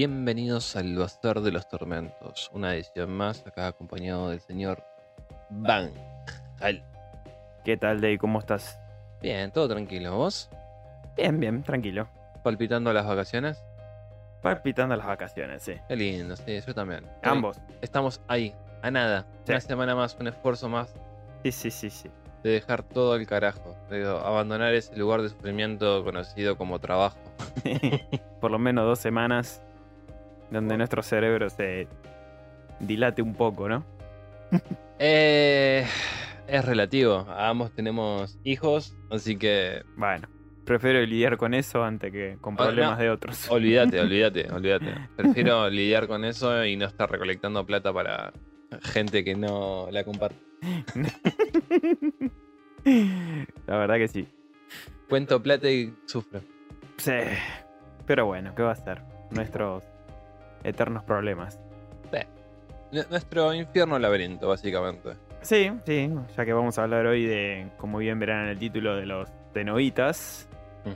Bienvenidos al Bazar de los Tormentos, una edición más, acá acompañado del señor Van. Hal. ¿Qué tal, Dave? ¿Cómo estás? Bien, todo tranquilo. ¿Vos? Bien, bien, tranquilo. ¿Palpitando las vacaciones? Palpitando las vacaciones, sí. Qué lindo, sí, yo también. Ambos. Estamos ahí, a nada. Sí. Una semana más, un esfuerzo más Sí, sí, sí, sí. de dejar todo al carajo. De abandonar ese lugar de sufrimiento conocido como trabajo. Por lo menos dos semanas donde nuestro cerebro se dilate un poco, ¿no? Eh, es relativo. Ambos tenemos hijos, así que Bueno, prefiero lidiar con eso antes que con Ah, problemas no. de otros. Olvídate, olvídate, olvídate. Prefiero lidiar con eso y no estar recolectando plata para gente que no la comparte. La verdad que sí. Cuento plata y sufro. Sí. Pero bueno, ¿qué va a ser? Nuestros eternos problemas. Nuestro infierno laberinto, básicamente. Sí, sí, ya que vamos a hablar hoy de, como bien verán en el título, de los Tenoitas,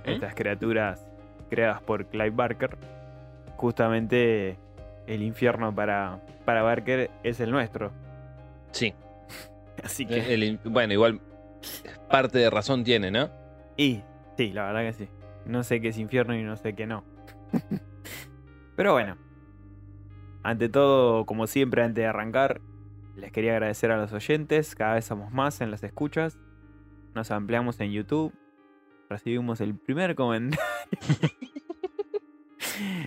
estas criaturas creadas por Clive Barker. Justamente el infierno para, para Barker es el nuestro. Sí. Así que. El bueno, igual parte de razón tiene, ¿no? Y sí, la verdad que sí. No sé qué es infierno y no sé qué no. Pero bueno. Ante todo, como siempre, antes de arrancar, les quería agradecer a los oyentes. Cada vez somos más en las escuchas. Nos ampliamos en YouTube. Recibimos el primer comentario.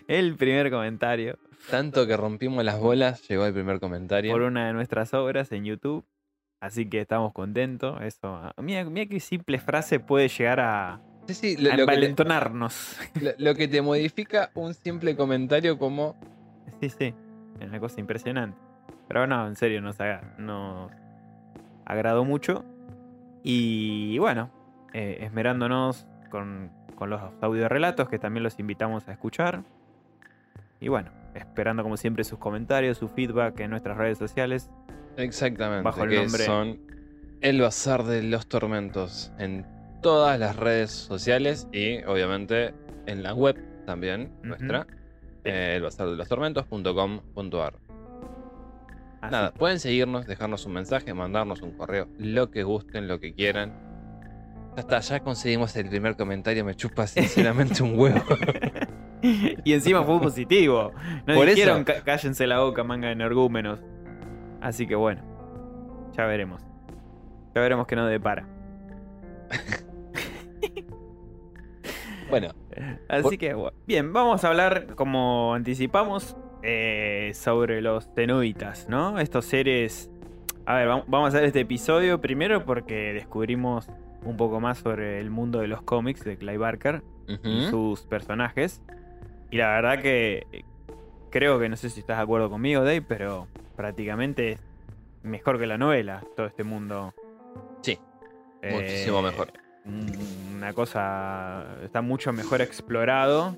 el primer comentario Tanto que rompimos las bolas, llegó el primer comentario. por una de nuestras obras en YouTube. Así que estamos contentos. Eso. Mira, mira qué simple frase puede llegar a, Sí, sí, a lo, lo que te, lo- lo que te modifica un simple comentario como Sí, sí. Es una cosa impresionante. Pero no, en serio, nos, aga- nos agradó mucho. Y bueno, eh, esmerándonos con, con los audiorelatos que también los invitamos a escuchar. Y bueno, esperando como siempre sus comentarios, su feedback en nuestras redes sociales. Exactamente, Bajo el que nombre- son El Bazar de los Tormentos en todas las redes sociales y obviamente en la web también nuestra, eh, el bazar de los tormentos.com.ar. Nada, pueden seguirnos, dejarnos un mensaje, mandarnos un correo, lo que gusten, lo que quieran. Ya está, ya conseguimos el primer comentario, me chupa sinceramente un huevo. y encima fue positivo. No Por dijeron eso. "Cá- cállense la boca, manga de energúmenos. Así que bueno, ya veremos. Ya veremos qué nos depara. Bueno, Así que bien, vamos a hablar, como anticipamos, eh, sobre los Tenoitas, ¿no? Estos seres... A ver, vam- vamos a hacer este episodio primero porque descubrimos un poco más sobre el mundo de los cómics de Clive Barker y sus personajes. Y la verdad que eh, creo que no sé si estás de acuerdo conmigo, Dave, pero prácticamente es mejor que la novela todo este mundo. Sí, muchísimo mejor. Un- Una cosa está mucho mejor explorado.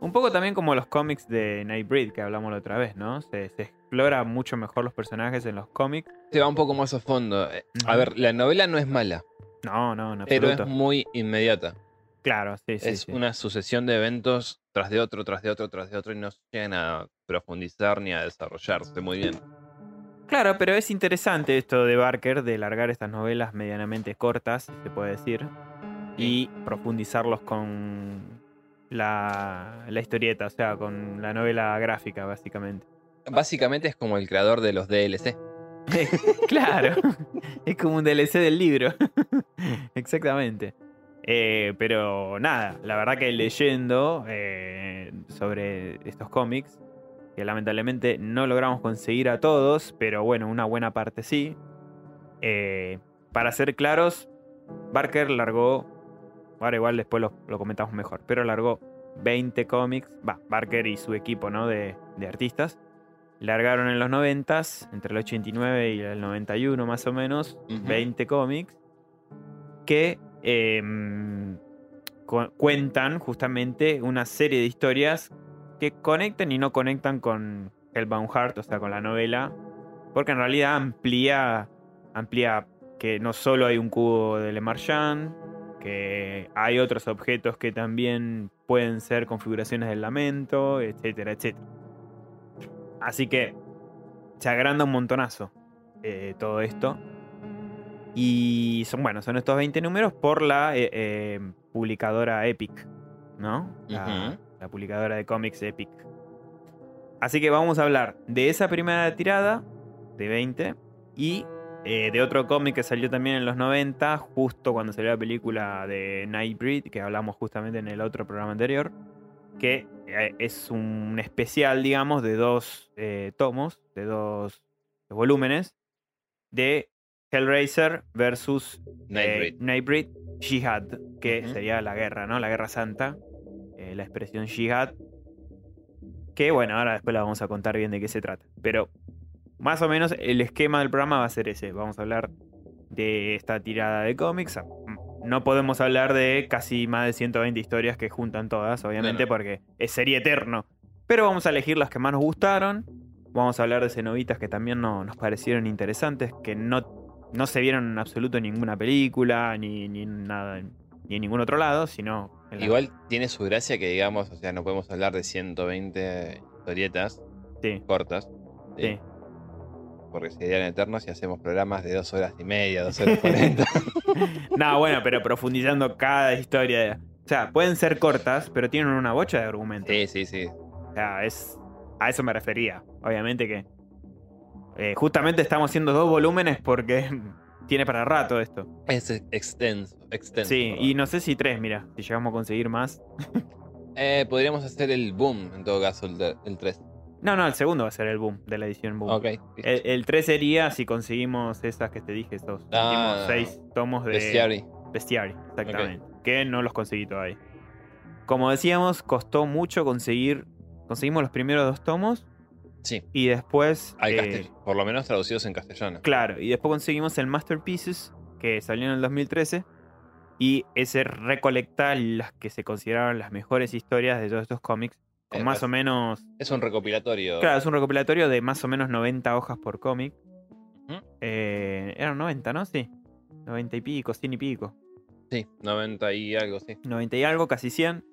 Un poco también como los cómics de Nightbreed que hablamos la otra vez, ¿no? Se, se explora mucho mejor los personajes en los cómics. se va un poco más a fondo. Eh, A ver, la novela no es mala, No, no, en pero es muy inmediata. Claro, sí, sí. es sí. una sucesión de eventos tras de otro, tras de otro, tras de otro y no llegan a profundizar ni a desarrollarse muy bien. Claro, pero es interesante esto de Barker de largar estas novelas medianamente cortas, se puede decir, y profundizarlos con la, la historieta, o sea, con la novela gráfica, básicamente. Básicamente es como el creador de los DLC. claro, es como un DLC del libro. Exactamente. Eh, pero nada, la verdad que leyendo eh, sobre estos cómics, que lamentablemente no logramos conseguir a todos, pero bueno, una buena parte sí. Eh, para ser claros, Barker largó, ahora igual después lo, lo comentamos mejor, pero largó 20 cómics, va, Barker y su equipo ¿no? de, de artistas, largaron en los 90, entre el 89 y el 91 más o menos, Ujú. 20 cómics, que eh, cu- cuentan justamente una serie de historias que conectan y no conectan con Hellbound Heart, o sea, con la novela, porque en realidad amplía, amplía que no solo hay un cubo de Le Marchand, que hay otros objetos que también pueden ser configuraciones del lamento, etcétera, etcétera. Así que se agranda un montonazo eh, todo esto. Y son, bueno, son estos 20 números por la eh, eh, publicadora Epic, ¿no? La. La publicadora de cómics Epic. Así que vamos a hablar de esa primera tirada, de 20, y eh, de otro cómic que salió también en los 90, justo cuando salió la película de Nightbreed, que hablamos justamente en el otro programa anterior, que eh, es un especial, digamos, de dos eh, tomos, de dos volúmenes, de Hellraiser versus Nightbreed. Nightbreed Jihad, que sería la guerra, ¿no? La guerra santa, eh, la expresión Jihad. Que bueno, ahora después la vamos a contar bien de qué se trata. Pero más o menos el esquema del programa va a ser ese. Vamos a hablar de esta tirada de cómics. No podemos hablar de casi más de 120 historias que juntan todas, obviamente, porque es serie eterno. Pero vamos a elegir las que más nos gustaron. Vamos a hablar de cenobitas que también no- nos parecieron interesantes, que no, no se vieron en absoluto en ninguna película, ni, ni en nada, ni en ningún otro lado, sino en la- Igual tiene su gracia que digamos, o sea, no podemos hablar de 120 historietas Sí, cortas. ¿sí? sí. Porque serían eternos y hacemos programas de dos horas y media, dos horas cuarenta. No, bueno, pero profundizando cada historia. O sea, pueden ser cortas, pero tienen una bocha de argumentos. sí, sí, sí. O sea, es, a eso me refería. Obviamente que. eh, justamente estamos haciendo dos volúmenes porque tiene para rato esto. Es extenso, extenso. Sí, perdón. y no sé si tres, mira, si llegamos a conseguir más. Eh, podríamos hacer el boom, en todo caso, el, el 3. No, no, el segundo va a ser el boom de la edición boom. Ok. listo. El, el 3 sería si conseguimos esas que te dije, estos Ah, últimos seis tomos de Bestiary. Bestiary, exactamente. Que no los conseguí todavía. Como decíamos, costó mucho conseguir. Conseguimos los primeros dos tomos Sí. y después. Al eh, por lo menos traducidos en castellano. claro, y después conseguimos el Masterpieces, que salió en el 2013. Y ese recolecta las que se consideraron las mejores historias de todos estos cómics. Con Eh, más o menos. Es un recopilatorio. Claro, es un recopilatorio de más o menos 90 hojas por cómic. Eh, eran 90, ¿no? Sí. 90 y pico, 100 y pico. Sí, 90 y algo, sí. 90 y algo, casi 100.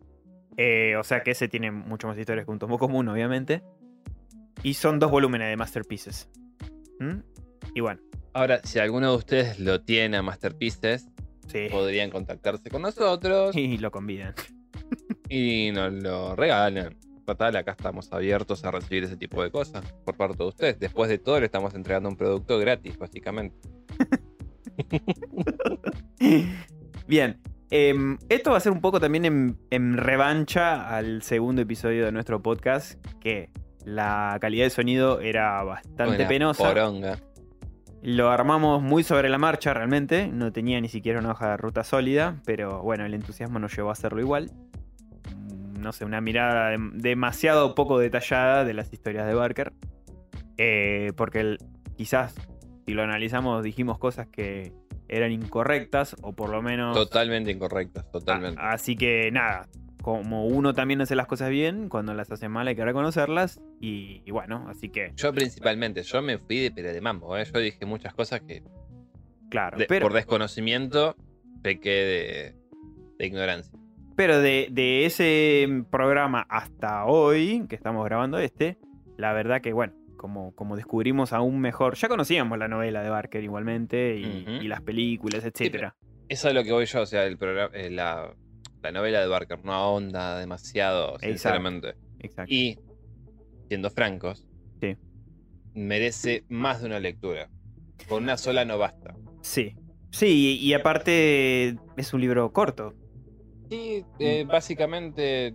Eh, o sea que ese tiene mucho más historias que un tomo común, obviamente. Y son dos volúmenes de Masterpieces. ¿Mm? Y bueno, Ahora, si alguno de ustedes lo tiene a Masterpieces, sí. podrían contactarse con nosotros Y lo convidan. y nos lo regalen. Total, acá estamos abiertos a recibir ese tipo de cosas por parte de ustedes. Después de todo, le estamos entregando un producto gratis, básicamente. Bien. em, esto va a ser un poco también en, en revancha al segundo episodio de nuestro podcast, que la calidad de sonido era bastante penosa. Poronga. Lo armamos muy sobre la marcha realmente, no tenía ni siquiera una hoja de ruta sólida, pero bueno, el entusiasmo nos llevó a hacerlo igual. Mm, No sé, una mirada dem- demasiado poco detallada de las historias de Barker. Eh, porque el- quizás, si lo analizamos, dijimos cosas que eran incorrectas, o por lo menos... Totalmente incorrectas, totalmente. Así que nada, como uno también hace las cosas bien, cuando las hace mal hay que reconocerlas. Y, y bueno, así que, Yo principalmente, yo me fui de pero de mambo, ¿eh? Yo dije muchas cosas que claro. de- pero... por desconocimiento pequé de, de ignorancia. Pero de, de ese programa hasta hoy, que estamos grabando este, la verdad que, bueno, como, como descubrimos aún mejor, ya conocíamos la novela de Barker igualmente y, las películas, etcétera. Eso es lo que voy yo, o sea, el programa, eh, la, la novela de Barker no ahonda demasiado, sinceramente. Exacto. Y, siendo francos, Sí. merece más de una lectura. Con una sola no basta. Sí. Sí, y, y aparte es un libro corto. Sí, eh, básicamente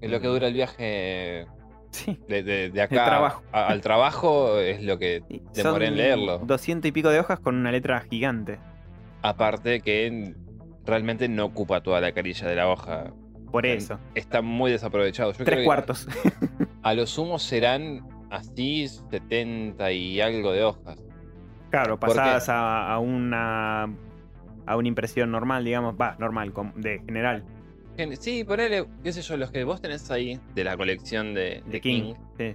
es lo que dura el viaje Sí. de, de- de acá trabajo. a- al trabajo, es lo que demoré en leerlo. 200 y pico de hojas con una letra gigante. Aparte que realmente no ocupa toda la carilla de la hoja. Por eso. Está muy desaprovechado. Yo Tres cuartos. A lo sumo serán así 70 y algo de hojas. Claro, pasadas a, a una a una impresión normal, digamos, va, normal, de general, Gen- Sí, ponele, qué sé yo, los que vos tenés ahí de la colección de, de de King. King, Sí,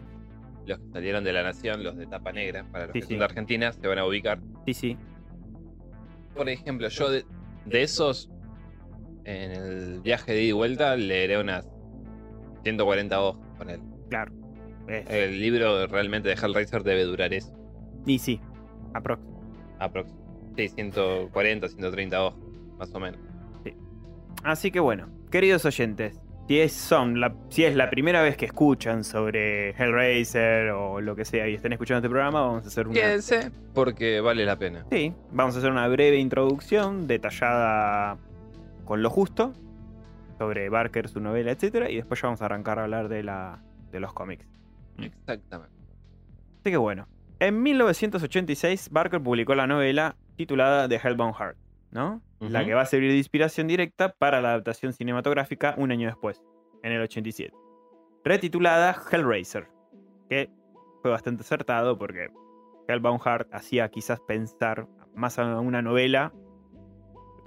los que salieron de La Nación, los de tapa negra, para los Sí, que sí. son de Argentina, se van a ubicar. sí, sí. Por ejemplo, yo de, de esos en el viaje de ida y vuelta leeré unas 140 hojas con él. Claro. Es- El libro realmente de Hellraiser debe durar eso. Y sí, aprox. Aprox. Sí, 140, 130 hojas, más o menos. Así que bueno, queridos oyentes, si es, son la, si es la primera vez que escuchan sobre Hellraiser o lo que sea y están escuchando este programa, vamos a hacer una. Quédense porque vale la pena. Sí, vamos a hacer una breve introducción detallada con lo justo sobre Barker, su novela, etcétera, y después ya vamos a arrancar a hablar de la de los cómics. Exactamente. Así que bueno, en 1986 Barker publicó la novela titulada The Hellbound Heart, ¿no? La que va a servir de inspiración directa para la adaptación cinematográfica un año después, en el 87. Retitulada Hellraiser, que fue bastante acertado porque Hellbound Heart hacía quizás pensar más a una novela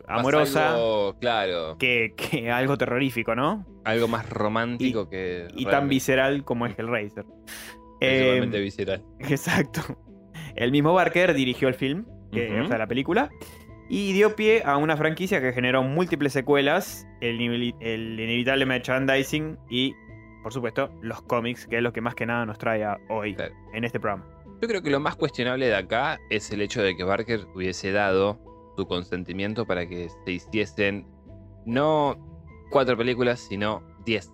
amorosa Algo, claro. que, que algo terrorífico, ¿no? Algo más romántico que. Y tan visceral como es Hellraiser. Em, visceral. Exacto. El mismo Barker dirigió el film, que, o sea, la película, y dio pie a una franquicia que generó múltiples secuelas, el, inevitable merchandising y, por supuesto, los cómics, que es lo que más que nada nos trae a hoy Claro. en este programa. Yo creo que lo más cuestionable de acá es el hecho de que Barker hubiese dado su consentimiento para que se hiciesen no cuatro películas, sino diez.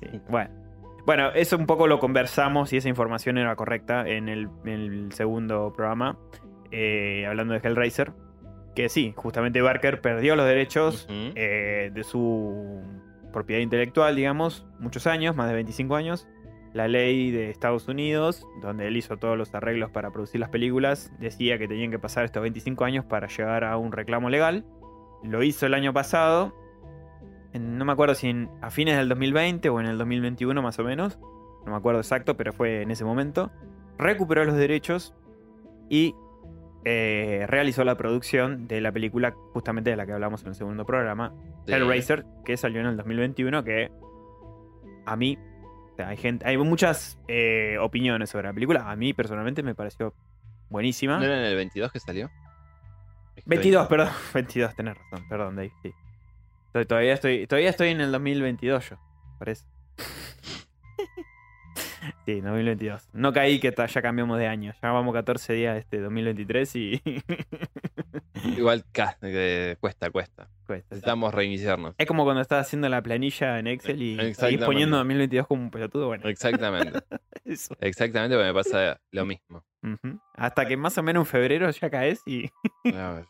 Sí, bueno. Bueno, eso un poco lo conversamos y esa información era correcta en el, en el segundo programa, eh, hablando de Hellraiser. Que sí, justamente Barker perdió los derechos eh, de su propiedad intelectual, digamos, muchos años, más de 25 años. La ley de Estados Unidos, donde él hizo todos los arreglos para producir las películas, decía que tenían que pasar estos 25 años para llegar a un reclamo legal. Lo hizo el año pasado, en- no me acuerdo si en- a fines del 2020 o en el 2021 más o menos, no me acuerdo exacto, pero fue en ese momento. Recuperó los derechos y eh, realizó la producción de la película justamente de la que hablamos en el segundo programa, Sí. Hellraiser, que salió en el 2021, que a mí, o sea, hay gente, hay muchas eh, opiniones sobre la película. A mí personalmente me pareció buenísima. ¿No era en el 22 que salió? 22, perdón, 22, tenés razón, perdón, Dave, sí. Estoy- todavía estoy, todavía estoy en el 2022 yo, parece. Sí, 2022. No caí que ya cambiamos de año. Ya vamos 14 días de este 2023 y. Igual eh, cuesta, cuesta. cuesta. Necesitamos reiniciarnos. Es como cuando estás haciendo la planilla en Excel y seguís poniendo 2022 como un pelotudo. Bueno, Exactamente. eso. Exactamente, porque me pasa lo mismo. Hasta que más o menos en febrero ya caes y A ver.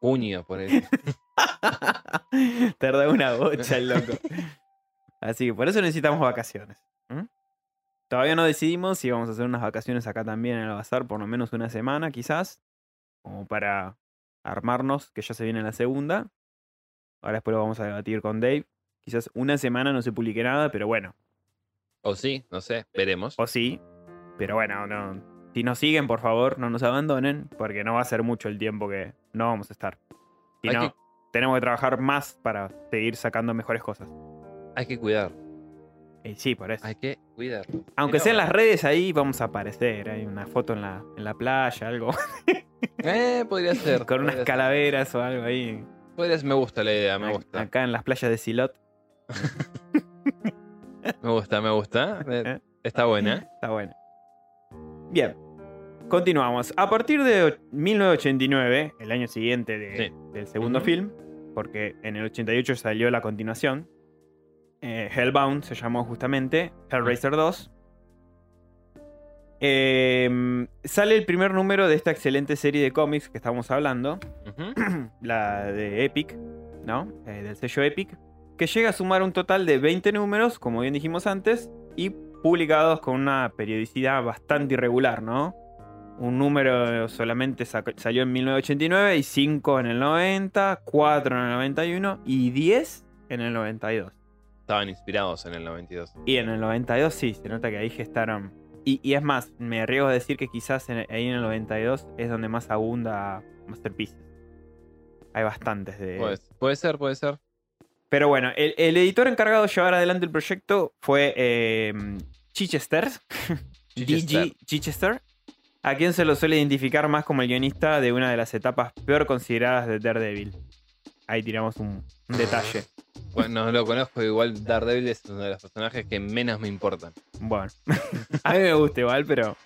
Junio, por ahí. tarda una bocha el loco. Así que por eso necesitamos vacaciones. Todavía no decidimos si vamos a hacer unas vacaciones acá también en el bazar, por lo menos una semana quizás, como para armarnos, que ya se viene la segunda. Ahora después lo vamos a debatir con Dave. Quizás una semana no se publique nada, pero bueno, O sí, no sé, veremos. o sí. Pero bueno, no, si nos siguen, por favor, no nos abandonen, porque no va a ser mucho el tiempo que no vamos a estar. Si no, que- tenemos que trabajar más para seguir sacando mejores cosas. Hay que cuidar. Y sí, por eso. Hay que cuidarlo. Aunque Si sea en las redes, ahí vamos a aparecer. Hay una foto en la, en la playa, algo. Eh, podría ser. con unas ser. calaveras o algo ahí. Podría ser, me gusta la idea, me gusta. Acá en las playas de Silot. Me gusta, me gusta. Eh, Eh. Está buena. Está bueno. Bien. Continuamos. A partir de 1989, el año siguiente de- Sí. del segundo film, porque en el 88 salió la continuación, eh, Hellbound se llamó justamente Hellraiser 2. Eh, sale el primer número de esta excelente serie de cómics que estamos hablando, la de Epic, ¿no? Eh, del sello Epic, que llega a sumar un total de 20 números, como bien dijimos antes, y publicados con una periodicidad bastante irregular, ¿no? Un número solamente salió en 1989 y 5 en el 90, 4 en el 91 y 10 en el 92. Estaban inspirados en el 92. Y en el 92 sí, se nota que ahí gestaron. Y, y es más, me arriesgo a decir que quizás en- ahí en el 92 es donde más abunda Masterpieces. Hay bastantes de... Puede, puede ser, puede ser. Pero bueno, el, el editor encargado de llevar adelante el proyecto fue eh, Chichester, Chichester. DG Chichester, a quien se lo suele identificar más como el guionista de una de las etapas peor consideradas de Daredevil. ahí tiramos un, un detalle. Bueno, no lo conozco, igual Daredevil es uno de los personajes que menos me importan. Bueno, a mí me gusta igual, pero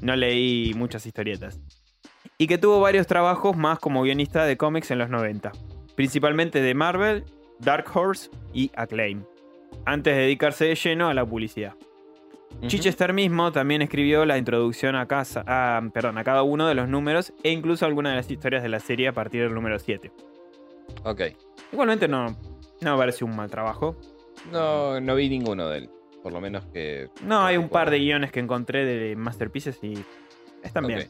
no leí muchas historietas. Y que tuvo varios trabajos más como guionista de cómics en los 90, principalmente de Marvel, Dark Horse y Acclaim, antes de dedicarse de lleno a la publicidad. Chichester mismo también escribió la introducción a, casa, a- perdón, a cada uno de los números e incluso algunas de las historias de la serie a partir del número 7. Ok. Igualmente no, no me pareció un mal trabajo. No, no vi ninguno de él. Por lo menos que. No, hay un par de guiones que encontré de Masterpieces y están bien.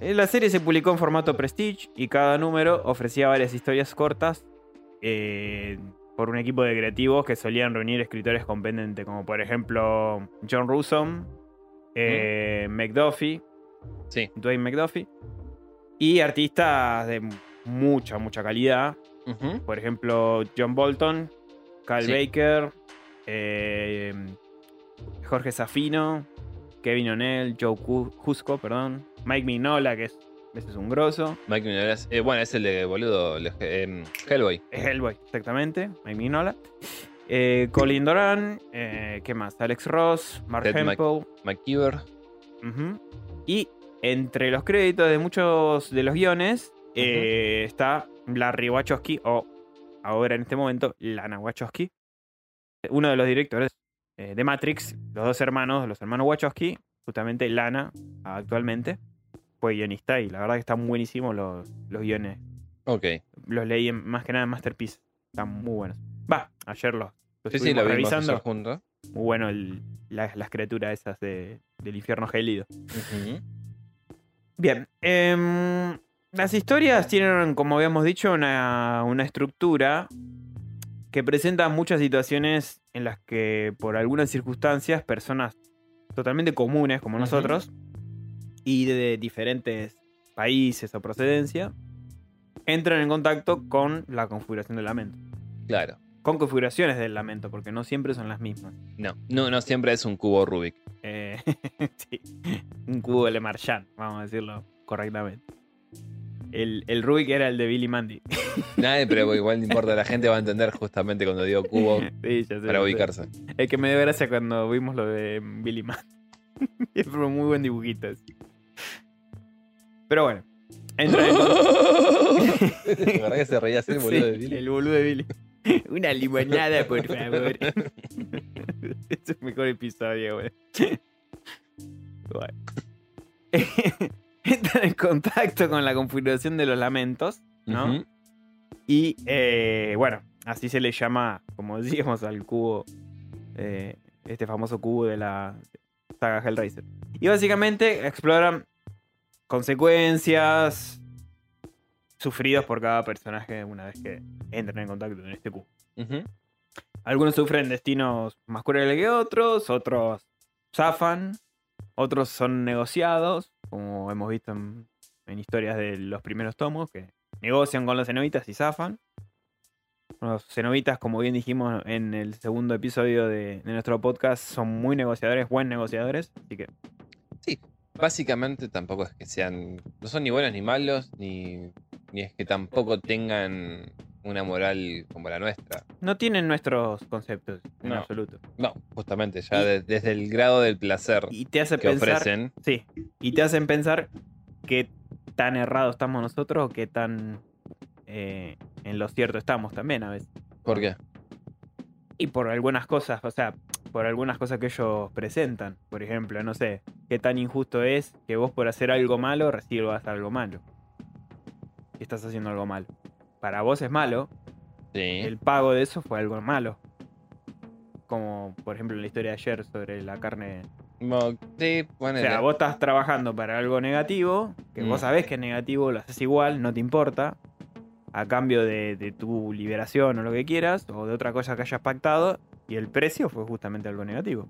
Eh, La serie se publicó en formato Prestige y cada número ofrecía varias historias cortas eh, por un equipo de creativos que solían reunir escritores competentes, como por ejemplo John Russo, eh, McDuffie, Sí. Dwayne McDuffie, y artistas de mucha, mucha calidad. Por ejemplo, John Bolton, Sí. Baker, eh, Jorge Safino, Kevin O'Neill, Joe Cu- Cusco, perdón, Mike Mignola, que es, ese es un grosso, Mike Mignola es- eh, bueno, es el de boludo. el- em, Hellboy. es Hellboy, exactamente, Mike Mignola. Eh, Colin Doran, eh, ¿qué más? Alex Ross, Mark Ted Hempel. McKeever. Y entre los créditos de muchos de los guiones eh, está Larry Wachowski, o ahora en este momento, Lana Wachowski, uno de los directores eh, de Matrix, los dos hermanos, los hermanos Wachowski, justamente Lana actualmente, fue guionista y la verdad que están buenísimos los, los guiones. Ok. Los leí en- más que nada en Masterpiece, están muy buenos. Va, ayer los, los Sí, sí, lo revisando. juntos. Muy bueno el- la- las criaturas esas de- del infierno gélido. Bien. em, las historias tienen, como habíamos dicho, una, una estructura que presenta muchas situaciones en las que, por algunas circunstancias, personas totalmente comunes como nosotros y de diferentes países o procedencia entran en contacto con la configuración del lamento. Claro. Con configuraciones del lamento, porque no siempre son las mismas. No, no, no siempre es un cubo Rubik. Eh, sí, un cubo de Le Marchand, vamos a decirlo correctamente. El, el Rubik era el de Billy Mandy. Nada, pero igual no importa, la gente va a entender justamente cuando digo cubo Sí, ya sé, para ubicarse. El que me dio gracia cuando vimos lo de Billy Mandy. Fue un muy buen dibujito. ese. Pero bueno. Entra en La verdad que se reía así el boludo de Billy. el boludo de Billy. Una limonada, por favor. es el mejor episodio, güey. Bueno. Entran en contacto con la configuración de los lamentos, ¿no? Y eh, bueno, así se le llama, como decíamos, al cubo, eh, este famoso cubo de la saga Hellraiser. Y básicamente exploran consecuencias sufridas por cada personaje una vez que entran en contacto con este cubo. Algunos sufren destinos más crueles que otros, otros zafan, otros son negociados, como hemos visto en, historias de los primeros tomos, que negocian con los cenobitas y zafan. Los cenobitas, como bien dijimos en el segundo episodio de, nuestro podcast, son muy negociadores, buen negociadores, así que Básicamente tampoco es que sean. No son ni buenos ni malos, ni, ni es que tampoco tengan una moral como la nuestra. no tienen nuestros conceptos en No. absoluto. No, justamente, ya Y- de- desde el grado del placer Y te hace que pensar... ofrecen. Sí, y te hacen pensar qué tan errados estamos nosotros o qué tan eh, en lo cierto estamos también a veces. ¿Por qué? Y por algunas cosas, o sea, por algunas cosas que ellos presentan. Por ejemplo, no sé, qué tan injusto es que vos por hacer algo malo recibas algo malo. Estás haciendo algo malo. Para vos es malo, Sí. el pago de eso fue algo malo. Como por ejemplo la historia de ayer sobre la carne sí, O bueno, sea, vos estás trabajando para algo negativo, que Mm. vos sabés que es negativo, lo haces igual, no te importa, a cambio de, de tu liberación o lo que quieras, o de otra cosa que hayas pactado, y el precio fue justamente algo negativo.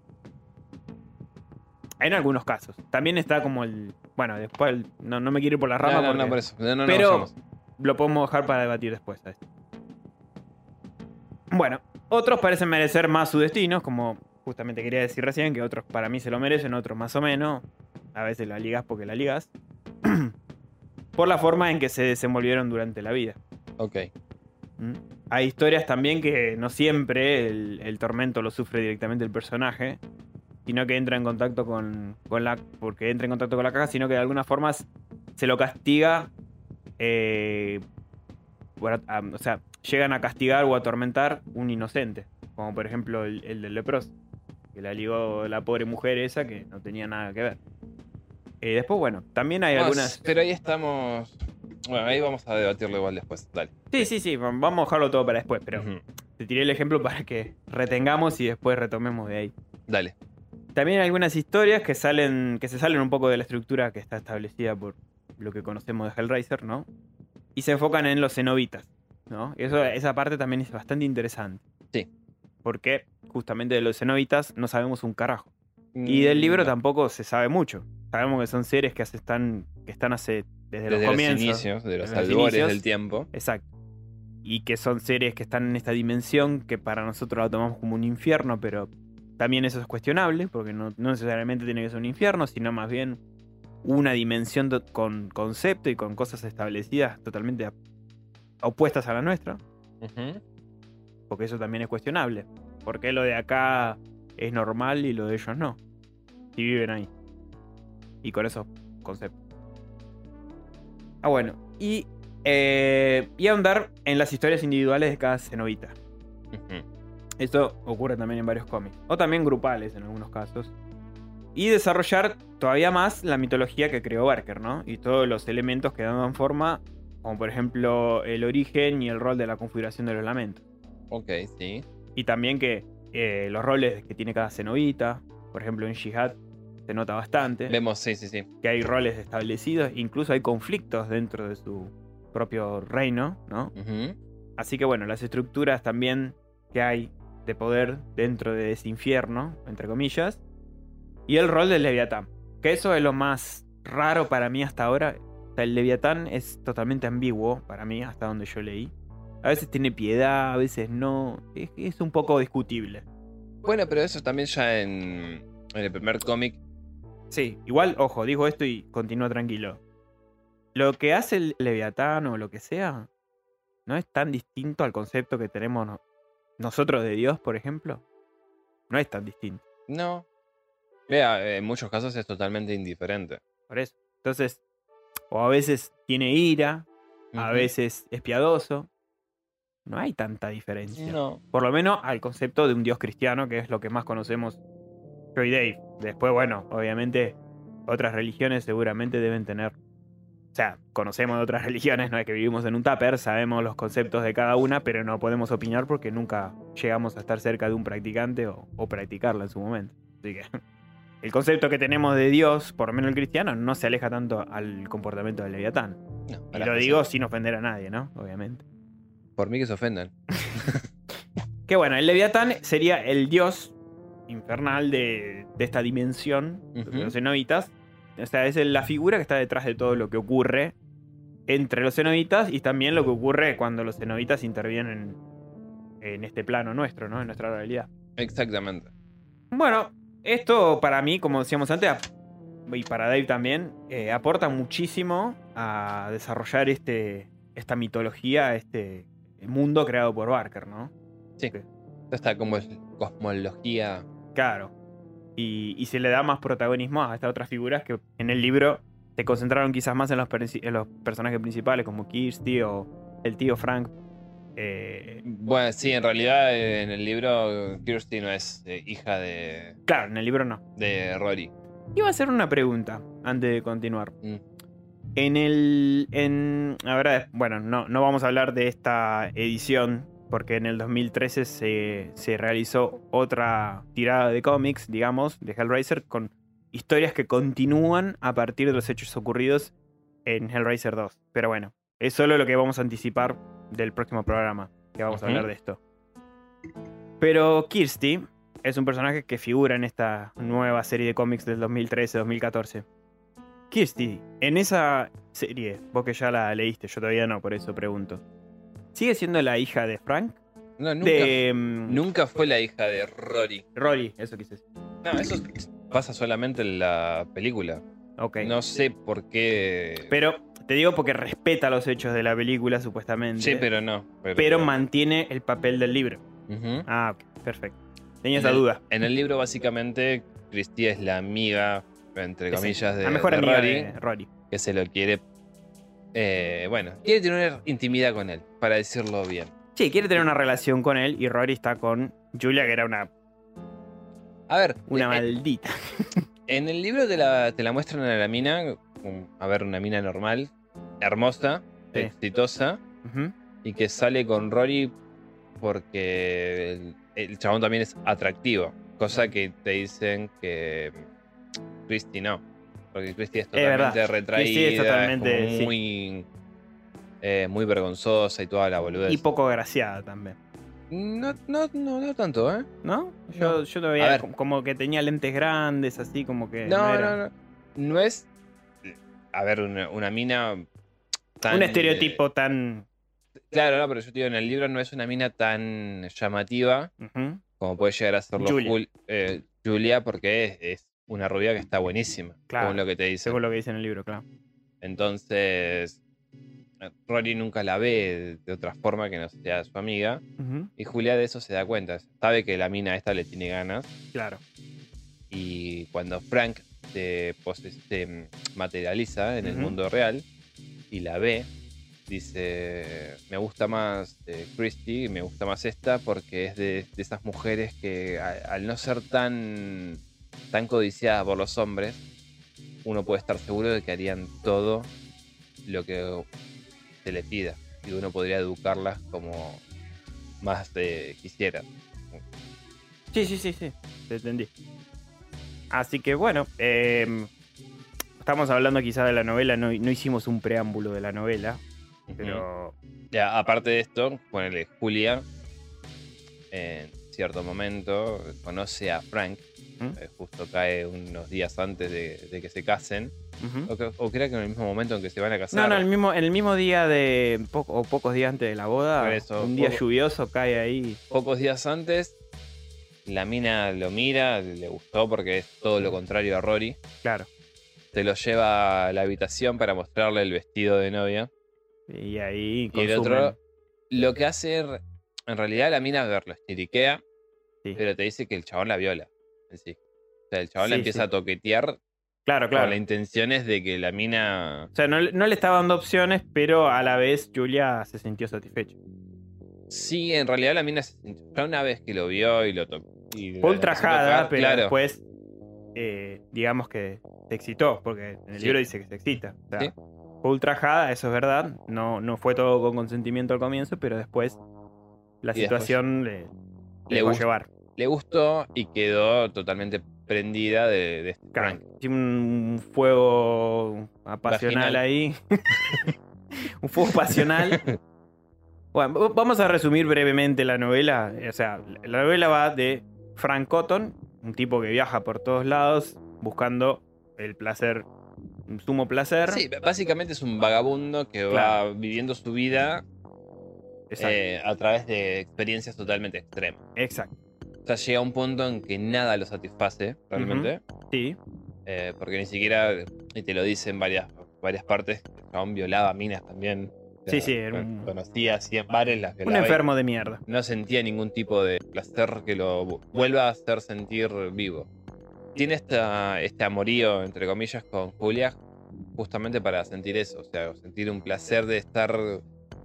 En algunos casos. También está como el. Bueno, después el- no, no me quiero ir por la rama no, no, porque no, por eso. No, no, no, Pero-. Lo podemos dejar para debatir después. Bueno, otros parecen merecer más su destino, como justamente quería decir recién, que otros para mí se lo merecen, otros más o menos. A veces la ligas porque la ligas. por la forma en que se desenvolvieron durante la vida. Ok. ¿Mm? Hay historias también que no siempre el, el tormento lo sufre directamente el personaje, sino que entra en contacto con, con la. porque entra en contacto con la caja, sino que de alguna forma se lo castiga. Eh, o sea, llegan a castigar o atormentar un inocente. Como por ejemplo el, el del leproso. Que la ligó la pobre mujer esa que no tenía nada que ver. Eh, después, bueno, también hay algunas. Pero ahí estamos. Bueno, ahí vamos a debatirlo igual después. Dale. Sí, sí, sí, vamos a dejarlo todo para después, pero te tiré el ejemplo para que retengamos y después retomemos de ahí. Dale. También hay algunas historias que salen, que se salen un poco de la estructura que está establecida por lo que conocemos de Hellraiser, ¿no? Y se enfocan en los cenobitas, ¿no? Eso, esa parte también es bastante interesante. Sí. Porque justamente de los cenobitas no sabemos un carajo. Y del libro Mm, tampoco se sabe mucho. Sabemos que son seres que, hace- están, que están hace desde, Desde los los comienzos. inicios, de los los albores del tiempo. Exacto. Y que son seres que están en esta dimensión que para nosotros la tomamos como un infierno, pero también eso es cuestionable, porque no, no necesariamente tiene que ser un infierno, sino más bien una dimensión con concepto y con cosas establecidas totalmente opuestas a la nuestra, porque eso también es cuestionable. Porque lo de acá es normal y lo de ellos no. Si viven ahí. Y con esos conceptos. Ah, bueno. Y, eh, y ahondar en las historias individuales de cada cenobita. Ujú. Esto ocurre también en varios cómics. O también grupales en algunos casos. Y desarrollar todavía más la mitología que creó Barker, ¿no? Y todos los elementos que dan forma, como por ejemplo el origen y el rol de la configuración de los lamentos. Ok, sí. Y también que eh, los roles que tiene cada cenobita, por ejemplo en Jihad se nota bastante, Vemos, sí, sí, sí. que hay roles establecidos, incluso hay conflictos dentro de su propio reino, ¿no? Así que bueno, las estructuras también que hay de poder dentro de ese infierno, entre comillas, y el rol del Leviatán, que eso es lo más raro para mí hasta ahora. O sea, el Leviatán es totalmente ambiguo para mí, hasta donde yo leí. A veces tiene piedad, a veces no. Es, es un poco discutible. Bueno, pero eso también ya en, en el primer cómic. Sí, igual, ojo, digo esto y continúa tranquilo. Lo que hace el Leviatán o lo que sea, no es tan distinto al concepto que tenemos no- nosotros de Dios, por ejemplo. No es tan distinto. No. Vea, en muchos casos es totalmente indiferente. Por eso. Entonces, o a veces tiene ira, a veces es piadoso. No hay tanta diferencia. No. Por lo menos al concepto de un Dios cristiano, que es lo que más conocemos yo y Dave. Después, bueno, obviamente otras religiones seguramente deben tener... O sea, conocemos de otras religiones, no es que vivimos en un tupper, sabemos los conceptos de cada una, pero no podemos opinar porque nunca llegamos a estar cerca de un practicante o, o practicarla en su momento. Así que el concepto que tenemos de Dios, por lo menos el cristiano, no se aleja tanto al comportamiento del Leviatán. no Y lo digo sin ofender a nadie, ¿no? Obviamente. Por mí que se ofendan. Que bueno, el Leviatán sería el dios infernal de, de esta dimensión, de los cenobitas. O sea, es la figura que está detrás de todo lo que ocurre entre los cenobitas y también lo que ocurre cuando los cenobitas intervienen en este plano nuestro, ¿no? En nuestra realidad. Exactamente. Bueno, esto para mí, como decíamos antes, y para Dave también, eh, aporta muchísimo a desarrollar este, esta mitología, este mundo creado por Barker, ¿no? Sí. Ok. Esta como cosmología. Claro. Y, y se le da más protagonismo a estas otras figuras que en el libro se concentraron quizás más en los, en los personajes principales, como Kirsty o el tío Frank. Eh, Bueno, sí, en realidad en el libro Kirsty no es eh, hija de, claro, en el libro no. de Rory. Iba a hacer una pregunta antes de continuar. Mm. En el. En, bueno, no, no vamos a hablar de esta edición, porque en el 2013 se, se realizó otra tirada de cómics, digamos, de Hellraiser, con historias que continúan a partir de los hechos ocurridos en Hellraiser 2. Pero bueno, es solo lo que vamos a anticipar del próximo programa, que vamos a hablar de esto. Pero Kirsty es un personaje que figura en esta nueva serie de cómics del 2013-2014. Kirsty, en esa serie, vos que ya la leíste, yo todavía no, por eso pregunto. ¿Sigue siendo la hija de Frank? No, nunca, de mm, nunca fue la hija de Rory. Rory, eso quise decir. No, eso pasa solamente en la película. Ok. No sé por qué. Pero Te digo porque respeta los hechos de la película, supuestamente. Sí, pero no. pero mantiene el papel del libro. Ah, ok, perfecto. Tenía En esa el- duda. En el libro, básicamente, Christie es la amiga, entre comillas, de, la mejor de amiga Rory, de Rory. que se lo quiere. eh, bueno, quiere tener intimidad con él, para decirlo bien. Sí, quiere tener una relación con él y Rory está con Julia, que era una, A ver, una eh, maldita. en el libro te la, te la muestran a la mina, a ver, una mina normal, hermosa, Sí. exitosa, y que sale con Rory porque el, el chabón también es atractivo. Cosa que te dicen que Christy no. Porque Christy es totalmente retraída, es es totalmente, sí. muy, eh, muy vergonzosa y toda la boludez. Y poco graciada también. No, no, no, no tanto, ¿eh? ¿No? Yo, No. yo te veía como- que tenía lentes grandes, así como que. No, era- no, no. No es. A ver, una, una mina. tan, Un estereotipo tan. eh, claro, no, pero yo te digo, en el libro no es una mina tan llamativa como puede llegar a serlo Julia. Jul- eh, Julia, porque es, es una rubia que está buenísima, Claro, según lo que te dice. Según lo que dice en el libro, claro. Entonces, eh, Rory nunca la ve de otra forma que no sea su amiga. Y Julia de eso se da cuenta. Sabe que la mina esta le tiene ganas. Claro. Y cuando Frank se, pose- se mm, materializa en el mundo real y la ve, dice, me gusta más eh, Christy, me gusta más esta porque es de, de esas mujeres que a- al no ser tan, tan codiciadas por los hombres, uno puede estar seguro de que harían todo lo que se le pida y uno podría educarlas como más eh, quisiera. Sí, sí, sí, sí. Te entendí. Así que bueno, eh, estamos hablando quizá de la novela, no, no hicimos un preámbulo de la novela, pero Ya, aparte de esto, ponele Julia, en cierto momento, conoce a Frank, ¿Mm? eh, justo cae unos días antes de, de que se casen, o, o creo que en el mismo momento en que se van a casar. No, no, el mismo, en el mismo día de. poco- o pocos días antes de la boda, eso, un día poco- lluvioso cae ahí. Pocos días antes, la mina lo mira, le gustó porque es todo lo contrario a Rory, Claro. se lo lleva a la habitación para mostrarle el vestido de novia. Y ahí. Y el otro, lo que hace, en realidad la mina, a ver, lo estiriquea, Sí. pero te dice que el chabón la viola sí. O sea, el chabón la empieza a toquetear Claro, con claro. la intención es de que la mina... O sea, no, le- no le estaba dando opciones, pero a la vez Julia se sintió satisfecha. Sí, en realidad la mina, se- ya una vez que lo vio y lo tocó... Fue ultrajada, pero claro, después, eh, digamos que se excitó, porque en el Sí. libro dice que se excita. O sea, Sí. Fue ultrajada, eso es verdad. No, no fue todo con consentimiento al comienzo, pero después la Y después situación le, llevar. le gustó y quedó totalmente prendida de, de este Claro, un fuego apasional Vaginal. ahí. un fuego pasional. Bueno, vamos a resumir brevemente la novela. O sea, la novela va de Frank Cotton, un tipo que viaja por todos lados buscando el placer, un sumo placer. Sí, básicamente es un vagabundo que va viviendo su vida eh, a través de experiencias totalmente extremas. Exacto. O sea, llega un punto en que nada lo satisface realmente. Sí, eh, porque ni siquiera, y te lo dicen varias, varias partes, chabón violaba minas también. Sí, sí, era un- Conocía así en bares, las un violaba y enfermo de mierda. No sentía ningún tipo de placer que lo vu- vuelva a hacer sentir vivo. Tiene esta, este amorío, entre comillas, con Julia, justamente para sentir eso. O sea, sentir un placer de estar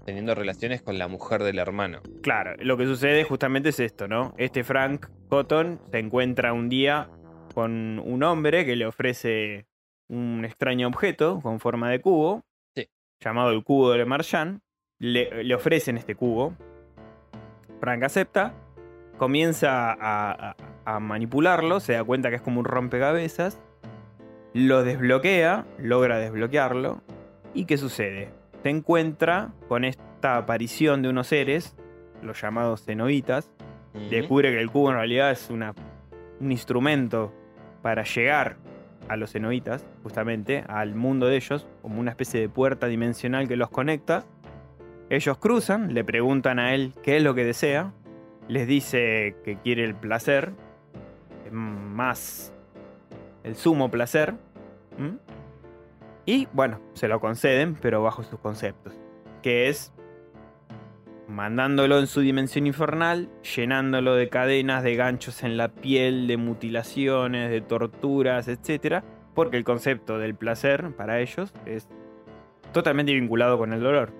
teniendo relaciones con la mujer del hermano. Claro, lo que sucede justamente es esto, ¿no? Este Frank Cotton se encuentra un día con un hombre que le ofrece un extraño objeto con forma de cubo. Llamado el cubo de Marchand. Le, le ofrecen este cubo. Frank acepta, comienza a, a- a manipularlo, se da cuenta que es como un rompecabezas, lo desbloquea, logra desbloquearlo. ¿Y qué sucede? Se encuentra con esta aparición de unos seres, los llamados cenobitas, descubre que el cubo en realidad es una, un instrumento para llegar a los cenobitas, justamente, al mundo de ellos, como una especie de puerta dimensional que los conecta. Ellos cruzan, le preguntan a él qué es lo que desea, les dice que quiere el placer, más el sumo placer. Y bueno, se lo conceden, pero bajo sus conceptos. Que es mandándolo en su dimensión infernal, llenándolo de cadenas, de ganchos en la piel, de mutilaciones, de torturas, etc. Porque el concepto del placer para ellos es totalmente vinculado con el dolor.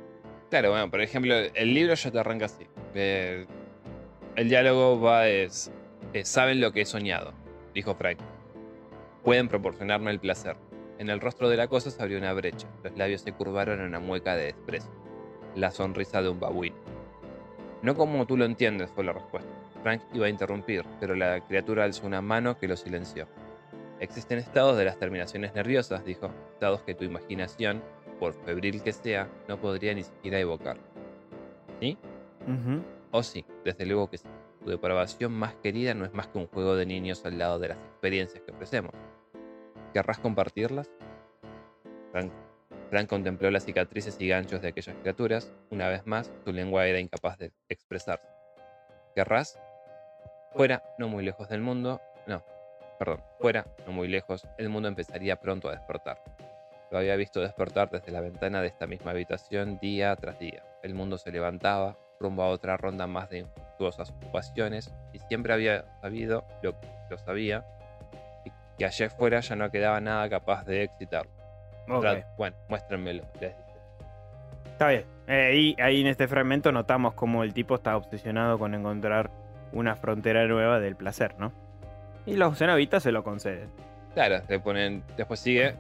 Claro, bueno, por ejemplo, el libro ya te arranca así. Eh, el diálogo va es, eh, saben lo que he soñado, dijo Frank. Pueden proporcionarme el placer. En el rostro de la cosa se abrió una brecha. Los labios se curvaron en una mueca de desprecio. La sonrisa de un babuino. No como tú lo entiendes, fue la respuesta. Frank iba a interrumpir, pero la criatura alzó una mano que lo silenció. Existen estados de las terminaciones nerviosas, dijo, estados que tu imaginación, por febril que sea, no podría ni siquiera evocar. ¿Sí? O sí, desde luego que sí. Tu depravación más querida no es más que un juego de niños al lado de las experiencias que ofrecemos. ¿Querrás compartirlas? Frank, Frank contempló las cicatrices y ganchos de aquellas criaturas. Una vez más, su lengua era incapaz de expresarse. ¿Querrás? Fuera, no muy lejos del mundo. No, perdón, fuera, no muy lejos, el mundo empezaría pronto a despertar. Lo había visto despertar desde la ventana de esta misma habitación día tras día. El mundo se levantaba, rumbo a otra ronda más de infructuosas ocupaciones, y siempre había sabido lo que lo sabía, que allá afuera ya no quedaba nada capaz de excitarlo. Ok, Bueno, dice. Está bien. Eh, y ahí en este fragmento notamos cómo el tipo está obsesionado con encontrar una frontera nueva del placer, ¿no? Y los cenobitas se lo conceden. Claro, le ponen, después sigue,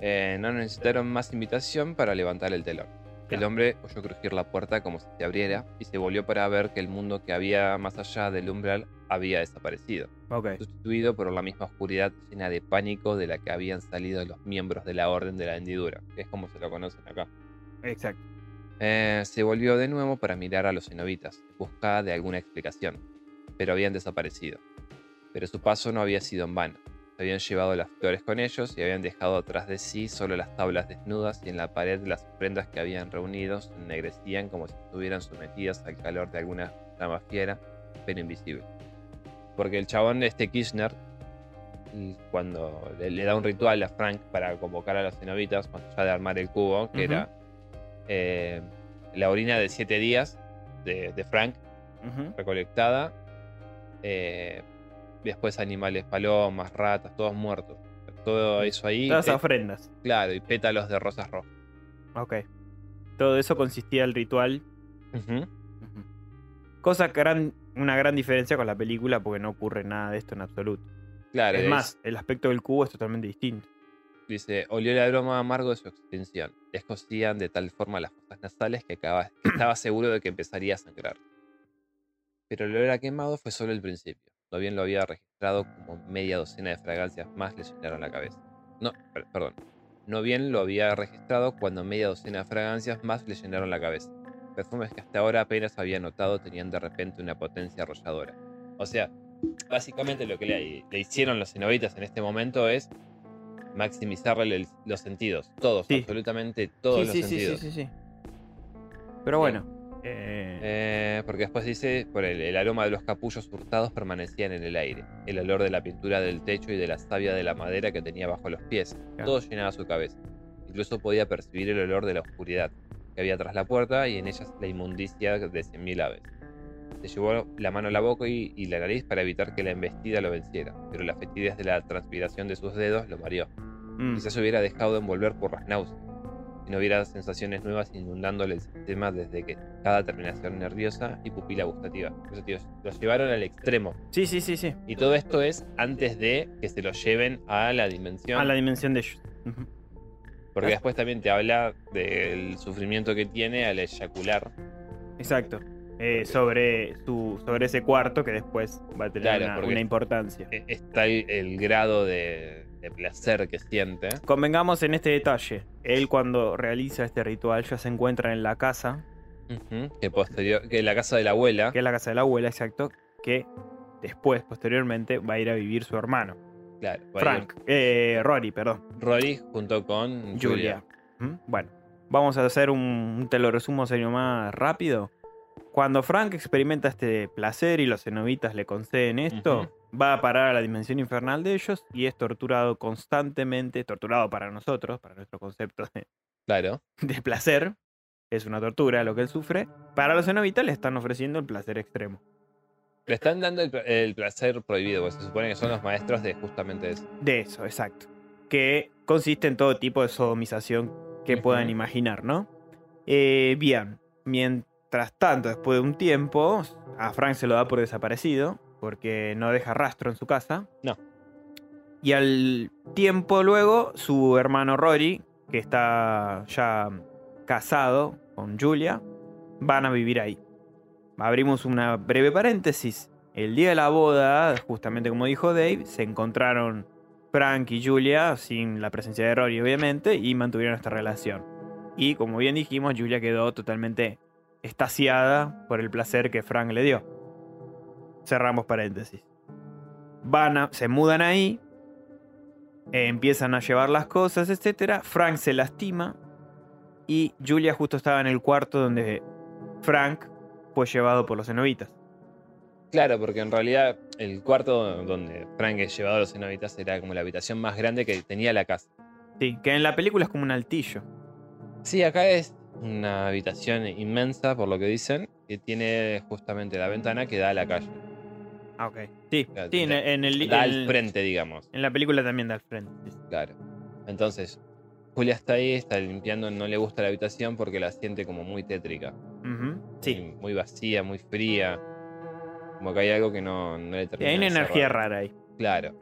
eh, no necesitaron más invitación para levantar el telón. El hombre oyó crujir la puerta como si se abriera y se volvió para ver que el mundo que había más allá del umbral había desaparecido, Ok. sustituido por la misma oscuridad llena de pánico de la que habían salido los miembros de la Orden de la Hendidura, que es como se lo conocen acá. Exacto. Eh, se volvió de nuevo para mirar a los cenobitas, en busca de alguna explicación, pero habían desaparecido. Pero su paso no había sido en vano. Se habían llevado las flores con ellos y habían dejado atrás de sí solo las tablas desnudas y en la pared las prendas que habían reunido se ennegrecían como si estuvieran sometidas al calor de alguna llama fiera, pero invisible. Porque el chabón de este Kirchner, y cuando le, le da un ritual a Frank para convocar a los cenobitas, más allá de armar el cubo, que Ujú. era eh, la orina de siete días de, de Frank Ujú. recolectada. eh, después animales, palomas, ratas, todos muertos. Todo eso ahí. Todas pe- ofrendas. claro, y pétalos de rosas rojas. Ok. Todo eso consistía el ritual. Ujú. Ujú. Cosa gran, una gran diferencia con la película porque no ocurre nada de esto en absoluto. Claro, Es es- más, el aspecto del cubo es totalmente distinto. dice, olió el aroma amargo de su extinción. Escocían de tal forma las fosas nasales que, que estaba seguro de que empezaría a sangrar. Pero el olor a quemado fue solo el principio. No bien lo había registrado como media docena de fragancias más le llenaron la cabeza. No, per- perdón. No bien lo había registrado cuando media docena de fragancias más le llenaron la cabeza. Perfumes que hasta ahora apenas había notado tenían de repente una potencia arrolladora. O sea, básicamente lo que le, le hicieron los cenobitas en este momento es maximizarle los sentidos. Todos, Sí. absolutamente todos sí, los sí, sí, sí, sentidos. sí, sí. Pero bueno. Eh, Eh, porque después dice, por el, el aroma de los capullos hurtados permanecían en el aire, el olor de la pintura del techo y de la savia de la madera que tenía bajo los pies, Claro. todo llenaba su cabeza. Incluso podía percibir el olor de la oscuridad que había tras la puerta y en ellas la inmundicia de cien mil aves. Se llevó la mano a la boca y, y la nariz para evitar que la embestida lo venciera, pero la fetidez de la transpiración de sus dedos lo mareó. mm, Quizás se hubiera dejado envolver por las náuseas, no hubiera sensaciones nuevas inundándole el sistema desde que cada terminación nerviosa y pupila gustativa. Por eso, tío, lo llevaron al extremo. sí, sí, sí, sí. Y todo esto es antes de que se lo lleven a la dimensión. A la dimensión de ellos. Porque después también te habla del sufrimiento que tiene al eyacular. Exacto. Eh, sobre, su, sobre ese cuarto que después va a tener Claro, una, una importancia. E- Está el, el grado de, de placer que siente. Convengamos en este detalle. Él cuando realiza este ritual ya se encuentra en la casa, Que posterior, que la casa de la abuela. que es la casa de la abuela, exacto, que después, posteriormente, va a ir a vivir su hermano. Claro, Frank. Eh, Rory, perdón. Rory junto con Julia. Julia. ¿Mm? Bueno, vamos a hacer un, te lo resumo serio más rápido. cuando Frank experimenta este placer y los cenobitas le conceden esto, va a parar a la dimensión infernal de ellos y es torturado constantemente, torturado para nosotros, para nuestro concepto de, Claro. de placer, es una tortura lo que él sufre. Para los cenobitas le están ofreciendo el placer extremo. Le están dando el, pla- el placer prohibido, porque se supone que son los maestros de justamente eso. De eso, exacto. Que consiste en todo tipo de sodomización que puedan imaginar, ¿no? Eh, bien, mientras tanto, después de un tiempo, a Frank se lo da por desaparecido, porque no deja rastro en su casa. No. Y al tiempo luego, su hermano Rory, que está ya casado con Julia, van a vivir ahí. Abrimos una breve paréntesis. El día de la boda, justamente como dijo Dave, se encontraron Frank y Julia sin la presencia de Rory, obviamente, y mantuvieron esta relación. Y como bien dijimos, Julia quedó totalmente estasiada por el placer que Frank le dio. Cerramos paréntesis. Van a- se mudan ahí, eh, empiezan a llevar las cosas, etc. Frank se lastima y Julia justo estaba en el cuarto donde Frank fue llevado por los cenobitas. Claro, porque en realidad el cuarto donde Frank es llevado a los cenobitas era como la habitación más grande que tenía la casa. Sí, que en la película es como un altillo. Sí, acá es una habitación inmensa, por lo que dicen, que tiene justamente la ventana que da a la calle. Ah, ok. Sí, Claro, sí, en, en el, Da en- al frente, digamos. en la película también da al frente. sí, sí. Claro. Entonces, Julia está ahí, está limpiando, no le gusta la habitación porque la siente como muy tétrica. Sí. Muy vacía, muy fría. Como que hay algo que no, no le Y termina hay una de energía rara ahí. Claro.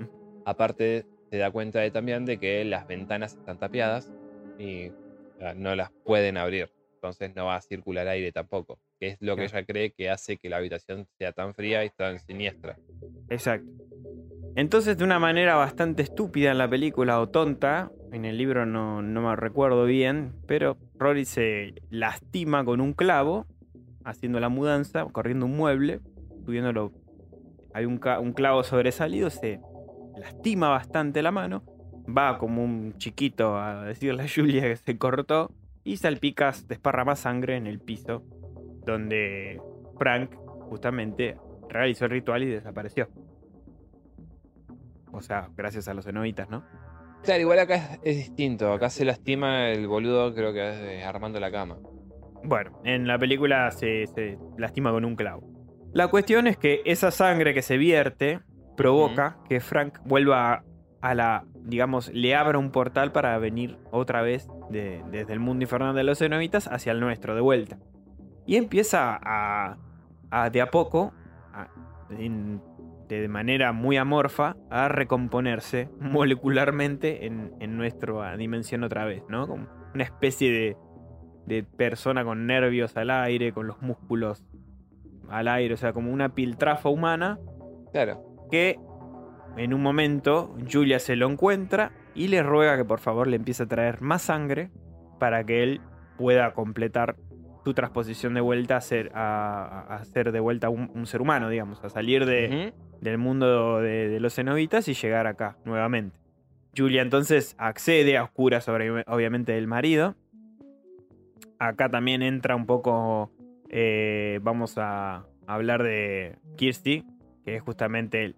Aparte, se da cuenta de, también de que las ventanas están tapiadas y no las pueden abrir. Entonces no va a circular aire tampoco. Que es lo que ella cree que hace que la habitación sea tan fría y tan siniestra. Exacto. Entonces, de una manera bastante estúpida en la película o tonta, en el libro no, no me recuerdo bien, pero Rory se lastima con un clavo, haciendo la mudanza, corriendo un mueble, subiéndolo. Hay un, clavo sobresalido, se lastima bastante la mano, va como un chiquito a decirle a Julia que se cortó y salpica, desparrama sangre en el piso, donde Frank justamente realizó el ritual y desapareció. O sea, gracias a los cenobitas, ¿no? Claro, igual acá es, es distinto. Acá se lastima el boludo, creo que es eh, armando la cama. Bueno, en la película se, se lastima con un clavo. La cuestión es que esa sangre que se vierte provoca que Frank vuelva a, a la, digamos, le abra un portal para venir otra vez de- desde el mundo infernal de los cenobitas hacia el nuestro, de vuelta. Y empieza a, a de a poco, a- en- de manera muy amorfa, a recomponerse molecularmente en, en nuestra dimensión otra vez, ¿no? Como una especie de, de persona con nervios al aire, con los músculos al aire, o sea, como una piltrafa humana Claro. que en un momento Julia se lo encuentra y le ruega que por favor le empiece a traer más sangre para que él pueda completar su transposición de vuelta a ser, a, a ser de vuelta un, un ser humano, digamos, a salir de, del mundo de, de los cenobitas y llegar acá nuevamente. Julia entonces accede a oscuras sobre obviamente del marido. Acá también entra un poco, eh, vamos a hablar de Kirsty, que es justamente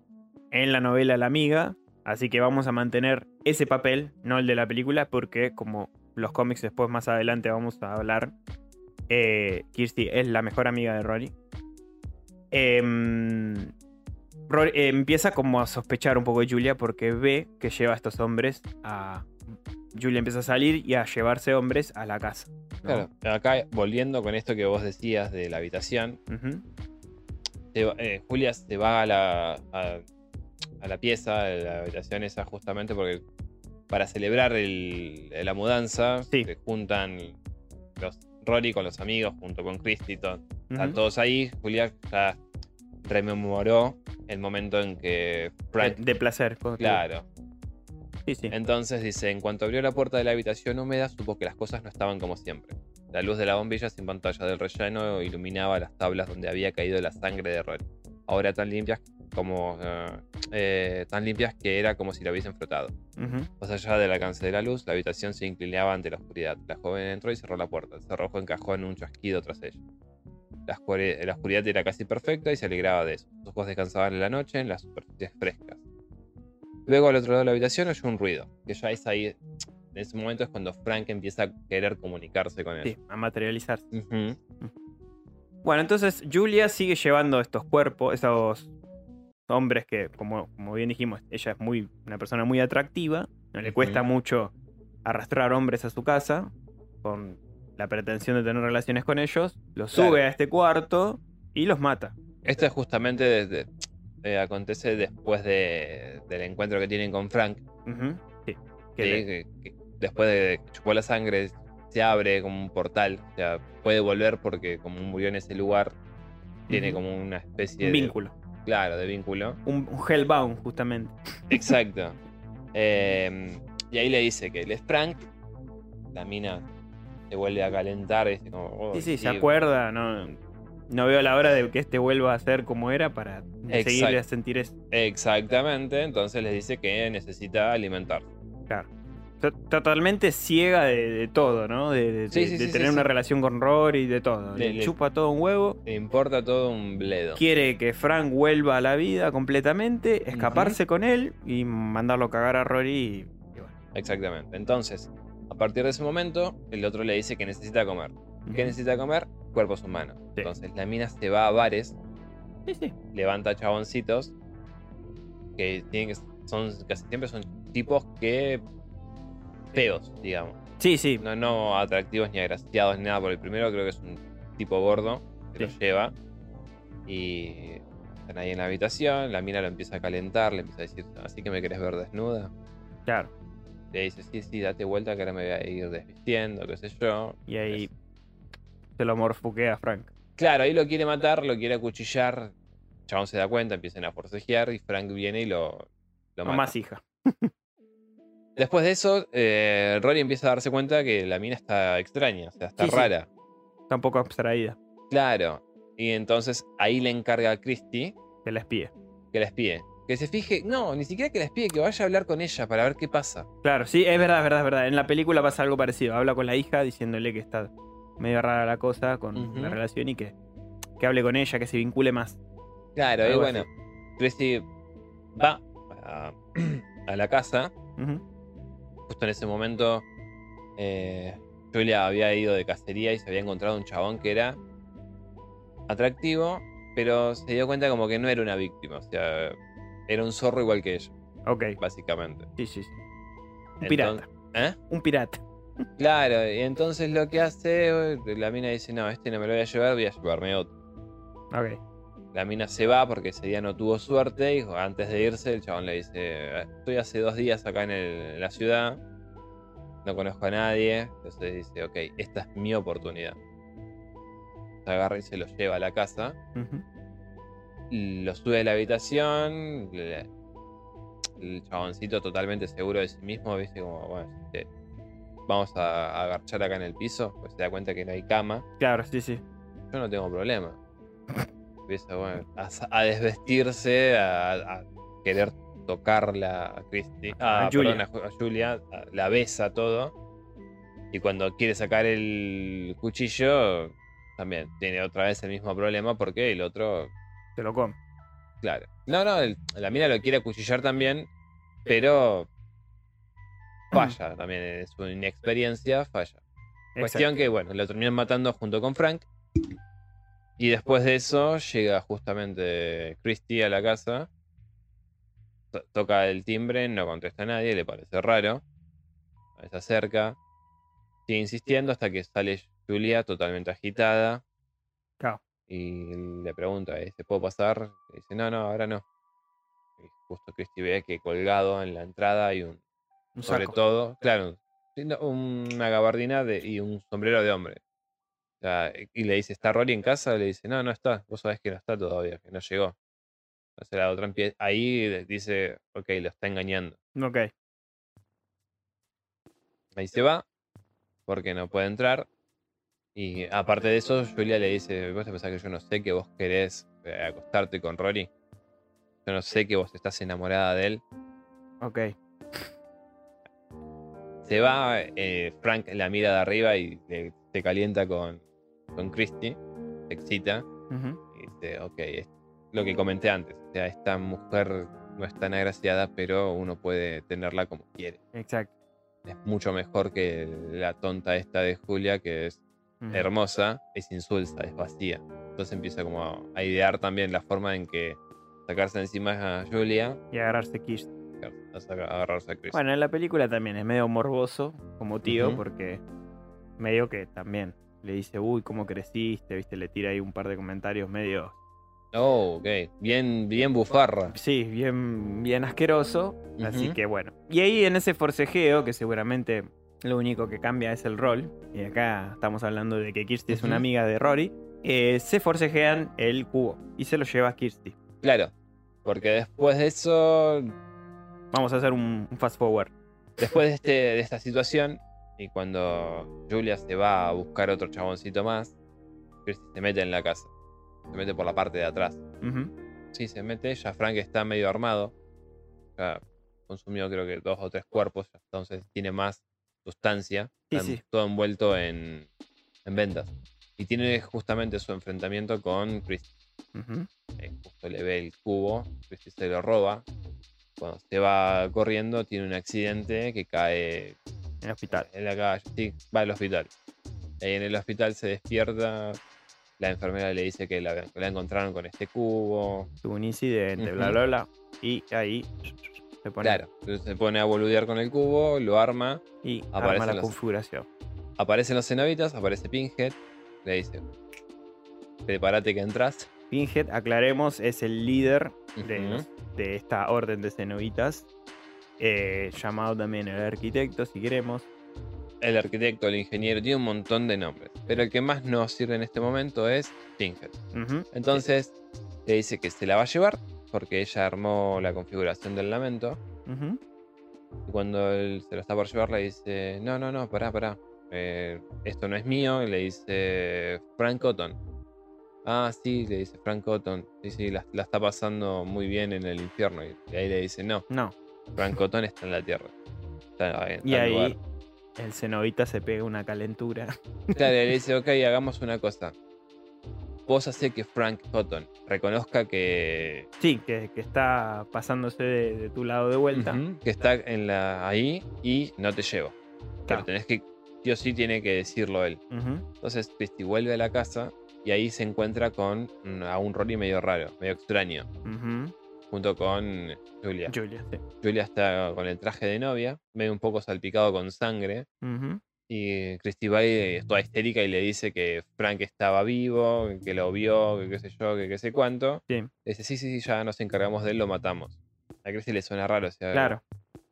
en la novela la amiga. Así que vamos a mantener ese papel, no el de la película, porque como los cómics después más adelante vamos a hablar, eh, Kirsty es la mejor amiga de Rory. Em, Rory, eh, empieza como a sospechar un poco de Julia porque ve que lleva a estos hombres a... Julia empieza a salir y a llevarse hombres a la casa. ¿no? Claro. Acá, volviendo con esto que vos decías de la habitación, se eh, Julia se va a la, a, a la pieza, a la habitación esa, justamente porque para celebrar el- la mudanza Sí. se juntan los Rory con los amigos, junto con Christy, to- están Ujú. todos ahí. Julia ya rememoró el momento en que Frank. De, de placer. Claro. Sí, sí. Entonces dice: En cuanto abrió la puerta de la habitación húmeda, supo que las cosas no estaban como siempre. La luz de la bombilla sin pantalla del relleno iluminaba las tablas donde había caído la sangre de Rory. Ahora tan limpias como. eh, eh, tan limpias que era como si la hubiesen frotado. Ujú. Más allá del alcance de la luz, la habitación se inclinaba ante la oscuridad. La joven entró y cerró la puerta. El cerrojo encajó en un chasquido tras ella. La, la oscuridad era casi perfecta y se alegraba de eso. Sus ojos descansaban en la noche en las superficies frescas. Luego al otro lado de la habitación oyó un ruido, que ya es ahí, en ese momento es cuando Frank empieza a querer comunicarse con él. Sí, a materializarse. Ujú. Bueno, entonces Julia sigue llevando estos cuerpos, esos hombres que, como, como bien dijimos, ella es muy una persona muy atractiva. No le cuesta mucho arrastrar hombres a su casa con la pretensión de tener relaciones con ellos. Los Claro. sube a este cuarto y los mata. Esto es justamente desde, eh, acontece después de- del encuentro que tienen con Frank. Sí. Que Sí, le- que- que después de que chupó la sangre, se abre como un portal. O sea, puede volver porque como murió en ese lugar, tiene como una especie un de... vínculo. Claro, de vínculo. Un, un Hellbound, justamente. Exacto. Eh, y ahí le dice que él es Frank. La mina se vuelve a calentar. y dice como, "Oh, Sí, sí, se sí". acuerda. No, no veo la hora de que este vuelva a ser como era para Exacto. seguirle a sentir eso. Exactamente. Entonces les dice que necesita alimentar. To- Totalmente ciega de, de todo, ¿no? De, de- Sí, de- sí, de sí, tener una relación con Rory y de todo. Le- chupa todo un huevo. Le importa todo un bledo. Quiere que Frank vuelva a la vida completamente, escaparse con él y mandarlo a cagar a Rory. Y, y bueno. Exactamente. Entonces, a partir de ese momento, el otro le dice que necesita comer. ¿Qué necesita comer? Cuerpos humanos. Entonces, la mina se va a bares, Sí, sí. levanta chaboncitos que tienen que son casi siempre son tipos que feos, digamos. Sí, sí. No, no atractivos ni agraciados ni nada. Por el primero creo que es un tipo gordo que Sí. lo lleva. Y están ahí en la habitación. La mina lo empieza a calentar, le empieza a decir, así que me querés ver desnuda. Claro. Le dice, sí, sí, date vuelta que ahora me voy a ir desvistiendo, qué sé yo. Y ahí se lo morfuquea Frank. Claro, ahí lo quiere matar, lo quiere acuchillar. Chabón se da cuenta, empiezan a forcejear y Frank viene y lo, lo mata. más hija. Después de eso, eh, Rory empieza a darse cuenta que la mina está extraña, o sea, está Sí, sí. rara. Tampoco abstraída. Claro. Y entonces ahí le encarga a Christie Que la espía. que la espíe. Que se fije, no, ni siquiera que la espíe, que vaya a hablar con ella para ver qué pasa. Claro, sí, es verdad, es verdad, es verdad. En la película pasa algo parecido. Habla con la hija diciéndole que está medio rara la cosa con la relación y que, que hable con ella, que se vincule más. Claro, y bueno, Christie va a, a la casa. Justo en ese momento, eh, Julia había ido de cacería y se había encontrado un chabón que era atractivo, pero se dio cuenta como que no era una víctima. O sea, era un zorro igual que ella, Ok, básicamente. sí, sí, sí. Un Entonces- pirata. ¿Eh? Un pirata. Claro, y entonces lo que hace, la mina dice, no, este no me lo voy a llevar, voy a llevarme otro. Ok. La mina se va porque ese día no tuvo suerte y antes de irse el chabón le dice, estoy hace dos días acá en, el- en la ciudad, no conozco a nadie, entonces dice, ok, esta es mi oportunidad. Se agarra y se lo lleva a la casa, lo sube a la habitación, le- el chaboncito totalmente seguro de sí mismo, dice como, bueno, vamos a, a agarchar acá en el piso, pues se da cuenta que no hay cama. Claro, sí, sí. Yo no tengo problema. Empieza bueno, a, a desvestirse, a, a querer tocarla a Christy. A Julia. perdón, a La besa todo. Y cuando quiere sacar el cuchillo, también tiene otra vez el mismo problema porque el otro, Se lo come. claro. No, no, el- la mina lo quiere acuchillar también, pero falla también en su inexperiencia, falla. Cuestión que, bueno, lo terminan matando junto con Frank. Y después de eso llega justamente Christy a la casa. to- toca el timbre, no contesta a nadie, le parece raro. Se acerca. Sigue insistiendo hasta que sale Julia totalmente agitada. Claro. Y le pregunta, ¿se puedo pasar? Le dice, no, no, ahora no. Y justo Christy ve que colgado en la entrada hay un Un sobre saco. todo, claro, una gabardina de, y un sombrero de hombre. Y le dice, ¿está Rory en casa? Le dice, no, no está. Vos sabés que no está todavía, que no llegó. Entonces la otra empie- ahí dice, ok, lo está engañando. Ok. Ahí se va, porque no puede entrar. Y aparte de eso, Julia le dice, vos te pensás que yo no sé que vos querés eh, acostarte con Rory. Yo no sé que vos estás enamorada de él. Ok. Se va, eh, Frank la mira de arriba y le- se calienta con, con Christy. se excita y dice, ok, es lo que comenté antes. O sea, esta mujer no es tan agraciada, pero uno puede tenerla como quiere. Exacto. Es mucho mejor que la tonta esta de Julia, que es Ujú. hermosa, es insulsa, es vacía. Entonces empieza como a idear también la forma en que sacarse encima a Julia, Y agarrarse a saca- a agarrarse a Chris. Bueno, en la película también es medio morboso como tío, porque medio que también le dice, uy, cómo creciste, viste, le tira ahí un par de comentarios medio, Oh, ok. Bien, bien bufarra. sí, bien, bien asqueroso. Así que bueno. Y ahí en ese forcejeo, que seguramente lo único que cambia es el rol, y acá estamos hablando de que Kirsty es una amiga de Rory, eh, se forcejean el cubo y se lo lleva Kirsty. Claro. Porque después de eso, Vamos a hacer un, un fast forward. después de, este, de esta situación, y cuando Julia se va a buscar otro chaboncito más, Christy se mete en la casa. Se mete por la parte de atrás. Sí, se mete. Ya Frank está medio armado. Ya consumió creo que dos o tres cuerpos. Entonces tiene más sustancia. Sí, Está sí. Todo envuelto en, en vendas. Y tiene justamente su enfrentamiento con Christy. Eh, justo le ve el cubo. Christy se lo roba. Cuando se va corriendo tiene un accidente que cae En el hospital. en la calle. Sí, va al hospital. En el hospital se despierta. La enfermera le dice que la, la encontraron con este cubo. Tuvo un incidente, bla, Ujú. bla, bla. Y ahí se pone Claro, se pone a boludear con el cubo, lo arma, y arma aparecen la los- configuración. aparecen los cenobitas, aparece Pinhead, le dice, prepárate que entras. Pinhead, aclaremos, es el líder de, Ujú. los- de esta orden de cenobitas. Eh, llamado también el arquitecto, si queremos. El arquitecto, el ingeniero, tiene un montón de nombres, pero el que más nos sirve en este momento es Pinhead. Ujú. Entonces le dice que se la va a llevar, porque ella armó la configuración del lamento, y cuando él se lo está por llevar le dice, no, no, no, pará, pará, eh, esto no es mío, y le dice Frank Cotton. Ah, sí, le dice Frank Cotton. Sí, sí, la, la está pasando muy bien en el infierno. Y ahí le dice, no, No. Frank Cotton está en la tierra. Está en Y ahí lugar". el cenobita se pega una calentura. Claro, le dice, ok, hagamos una cosa. Vos hace que Frank Cotton reconozca que, Sí, que, que está pasándose de, de tu lado de vuelta. Que está en la, ahí y no te llevo. Pero Claro. tenés que, sí o sí tiene que decirlo él. Entonces Christy vuelve a la casa y ahí se encuentra con a un Rory medio raro, medio extraño. Junto con Julia. Julia, sí. Julia está con el traje de novia, medio un poco salpicado con sangre. Y Christy va y es toda histérica y le dice que Frank estaba vivo, que lo vio, que qué sé yo, que qué sé cuánto. Sí. Le dice, sí, sí, sí, ya nos encargamos de él, lo matamos. A Christy le suena raro, o sea, Claro.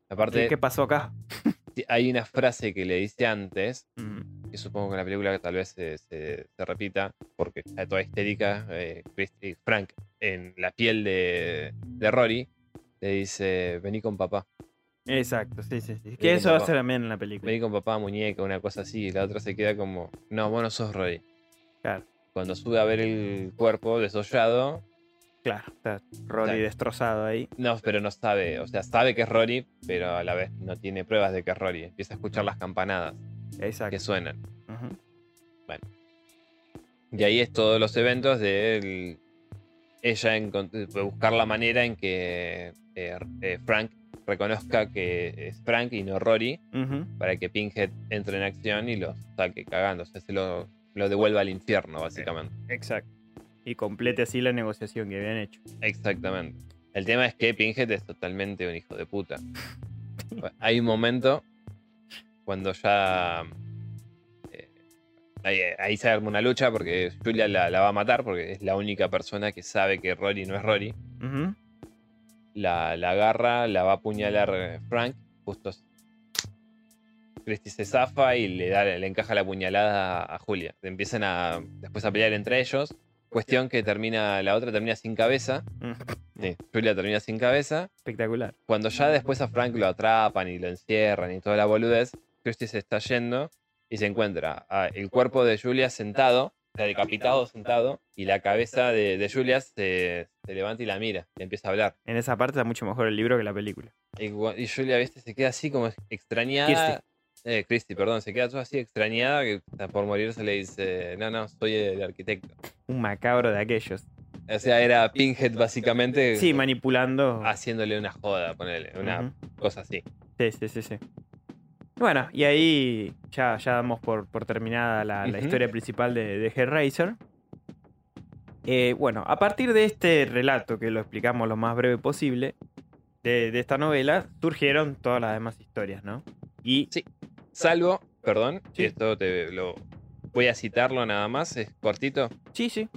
aparte ¿Qué, pasó acá? hay una frase que le dice antes, Ujú. Que supongo que en la película tal vez se, se- se repita, porque está toda histérica, eh, Frank en la piel de, de Rory, le dice, vení con papá. Exacto, sí, sí, sí. Que eso va a ser también en la película. Vení con papá, muñeca, una cosa así, y la otra se queda como, no, vos no sos Rory. Claro, Cuando sube a ver el cuerpo desollado, claro. Está Rory destrozado ahí. no, pero no sabe, o sea, sabe que es Rory, pero a la vez no tiene pruebas de que es Rory. Empieza a escuchar las campanadas Exacto. que suenan. Ujú. Y ahí es todos los eventos de él- ella buscar la manera en que eh, eh, Frank reconozca que es Frank y no Rory, para que Pinhead entre en acción y lo saque cagando. O sea, se lo, lo devuelva al infierno, básicamente. Exacto. Y complete así la negociación que habían hecho. Exactamente. El tema es que Pinhead es totalmente un hijo de puta. Hay un momento cuando ya. eh, ahí, ahí se arma una lucha porque Julia la, la va a matar porque es la única persona que sabe que Rory no es Rory. La, la agarra, la va a apuñalar eh, Frank. Justo Christy se zafa y le, da, le encaja la puñalada a, a Julia. Empiezan a después a pelear entre ellos. Cuestión que termina, la otra termina sin cabeza. Mm. Sí, Julia termina sin cabeza. Espectacular. Cuando ya después a Frank lo atrapan y lo encierran y toda la boludez, Christy se está yendo y se encuentra a- el cuerpo de Julia sentado, o sea, decapitado sentado, y la cabeza de, de Julia se, se levanta y la mira, le empieza a hablar. En esa parte está mucho mejor el libro que la película. Y, y Julia, viste, se queda así como extrañada. Eh, Christy, perdón, se queda todo así extrañada que está por morirse le dice, no, no, soy el arquitecto. Un macabro de aquellos. O sea, era Pinhead básicamente Sí, manipulando. haciéndole una joda, ponerle, una cosa así. Sí, sí, sí, sí. Bueno, y ahí ya, ya damos por, por terminada la, historia principal de, de Hellraiser. Eh, bueno, a partir de este relato, que lo explicamos lo más breve posible, de, de esta novela, surgieron todas las demás historias, ¿no? Y Sí. Salvo, perdón, Sí. y esto te lo voy a citarlo nada más, es cortito. sí, sí.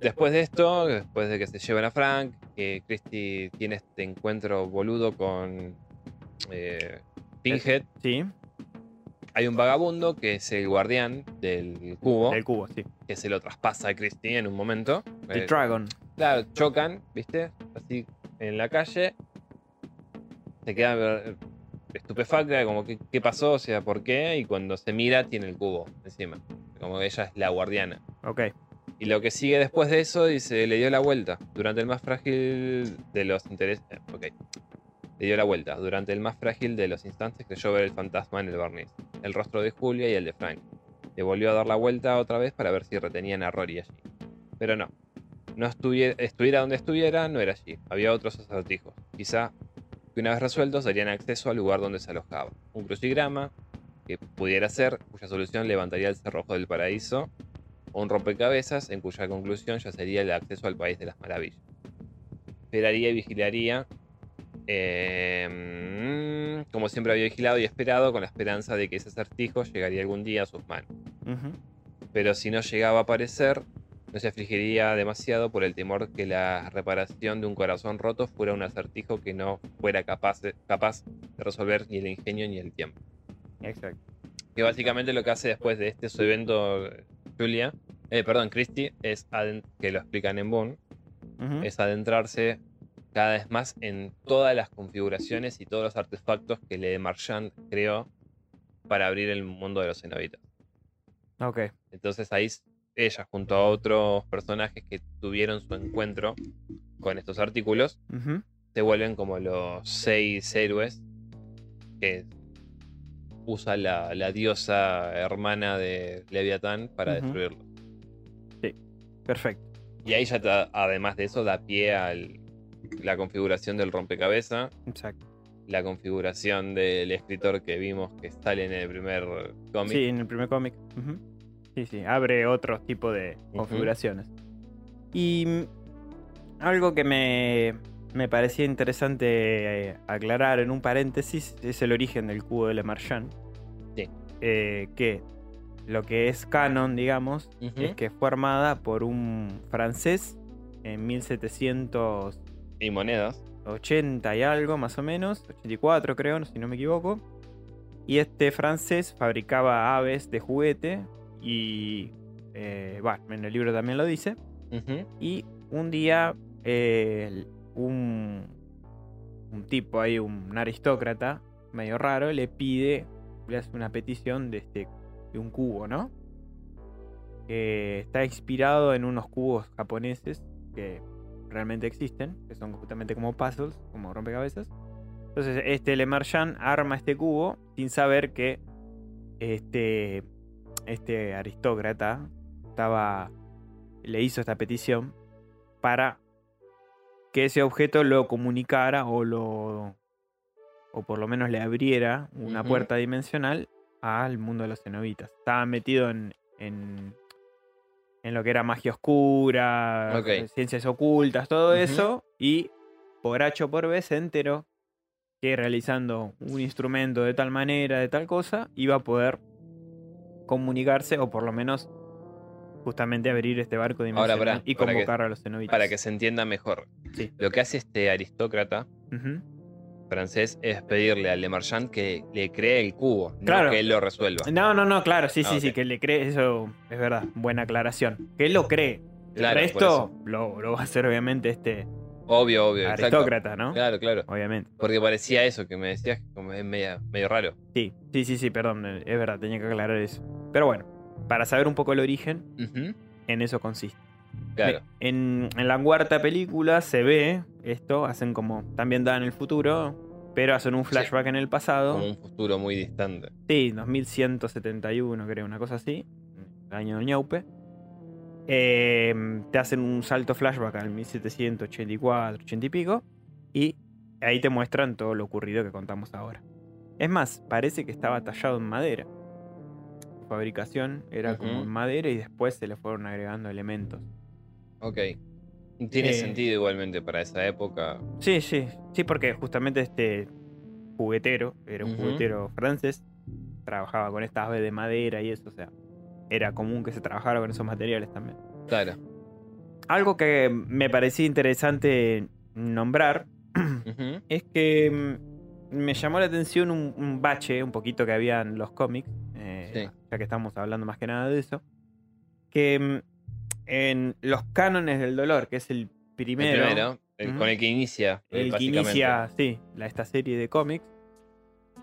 Después de esto, después de que se llevan a Frank, que Christy tiene este encuentro boludo con eh, Pinhead, Sí, hay un vagabundo que es el guardián del cubo, del cubo, sí. que se lo traspasa a Christy en un momento. The Eh, Dragon. Claro, chocan, ¿viste? Así en la calle. Se queda eh, estupefacta, como que qué pasó, o sea, por qué, y cuando se mira tiene el cubo encima. Como que ella es la guardiana. Ok. Y lo que sigue después de eso dice, le dio la vuelta. Durante el más frágil de los intereses... ok. Le dio la vuelta. Durante el más frágil de los instantes creyó ver el fantasma en el barniz. El rostro de Julia y el de Frank. Le volvió a dar la vuelta otra vez para ver si retenían a Rory allí. Pero no. No estuviera, estuviera donde estuviera, no era allí. Había otros acertijos. Quizá que una vez resueltos darían acceso al lugar donde se alojaba. Un crucigrama que pudiera ser, cuya solución levantaría el cerrojo del paraíso o un rompecabezas en cuya conclusión ya sería el acceso al país de las maravillas. Esperaría y vigilaría, eh, mm, como siempre había vigilado y esperado, con la esperanza de que ese acertijo llegaría algún día a sus manos. Pero si no llegaba a aparecer, no se afligiría demasiado por el temor que la reparación de un corazón roto fuera un acertijo que no fuera capaz de, capaz de resolver ni el ingenio ni el tiempo. Exacto. Que básicamente lo que hace después de este su evento, Julia, eh, perdón, Christie, es que lo explican en Boone, es adentrarse cada vez más en todas las configuraciones y todos los artefactos que Le Marchand creó para abrir el mundo de los cenobitas. Ok. Entonces ahí ella, junto a otros personajes que tuvieron su encuentro con estos artículos, se vuelven como los seis héroes que usa la, la diosa hermana de Leviatán para Ujú. destruirlo. Perfecto. Y ahí ya, además de eso, da pie a la configuración del rompecabezas, Exacto. la configuración del escritor que vimos que sale en el primer cómic. Sí, en el primer cómic. Sí, sí, abre otro tipo de configuraciones. Y mm, algo que me, me parecía interesante eh, aclarar en un paréntesis es el origen del cubo de Le Marchand. Sí. Eh, que lo que es canon, digamos, es que fue armada por un francés en 1780 Y monedas. y algo, más o menos, 84 creo, si no me equivoco. Y este francés fabricaba aves de juguete y, eh, bueno, en el libro también lo dice. Y un día eh, un, un tipo ahí, un aristócrata medio raro, le pide, le hace una petición de, este, de un cubo, ¿no? Que está inspirado en unos cubos japoneses que realmente existen, que son justamente como puzzles, como rompecabezas. Entonces este Le Marchand arma este cubo sin saber que este, este aristócrata estaba, le hizo esta petición para que ese objeto lo comunicara o lo o por lo menos le abriera una puerta dimensional al mundo de los cenobitas. Estaba metido en, en, en lo que era magia oscura, Ok. ciencias ocultas, todo eso, y por H o por B se enteró que realizando un instrumento de tal manera, de tal cosa, iba a poder comunicarse o por lo menos justamente abrir este barco Ahora, dimensional pará, y para que- convocar a los cenobitas. Para que se entienda mejor. Sí. Lo que hace este aristócrata Ujú. Francés es pedirle a Le Marchand que le cree el cubo, Claro. no que él lo resuelva. No, no, no, claro, sí, Ah, sí, sí, que le cree, eso es verdad, buena aclaración. Que él lo cree. El Claro, por resto lo, lo va a hacer obviamente este Obvio, obvio. exacto. aristócrata, ¿no? Claro, claro. Obviamente. Porque parecía eso que me decías, como es medio, medio raro. Sí, sí, sí, sí, perdón, es verdad, tenía que aclarar eso. Pero bueno, para saber un poco el origen, en eso consiste. Claro. En, en la cuarta película se ve esto, hacen como también da en el futuro, pero hacen un flashback en el pasado. Como un futuro muy distante. Sí, 2171, creo, una cosa así. El año de Ñaupe. Eh, te hacen un salto flashback al 1784, 80 y pico. Y ahí te muestran todo lo ocurrido que contamos ahora. Es más, parece que estaba tallado en madera. Su fabricación era como en madera y después se le fueron agregando elementos. Ok. Tiene Eh, sentido igualmente para esa época. Sí, sí, sí, porque justamente este juguetero, era un juguetero francés, trabajaba con estas aves de madera y eso, o sea, era común que se trabajara con esos materiales también. Claro. Algo que me parecía interesante nombrar es que mm, me llamó la atención un, un bache un poquito que había en los cómics, eh, Sí. ya que estamos hablando más que nada de eso, que mm, en los cánones del dolor, que es el El primero, primero, el- Ujú. con el que inicia. el que inicia, sí, la, esta serie de cómics,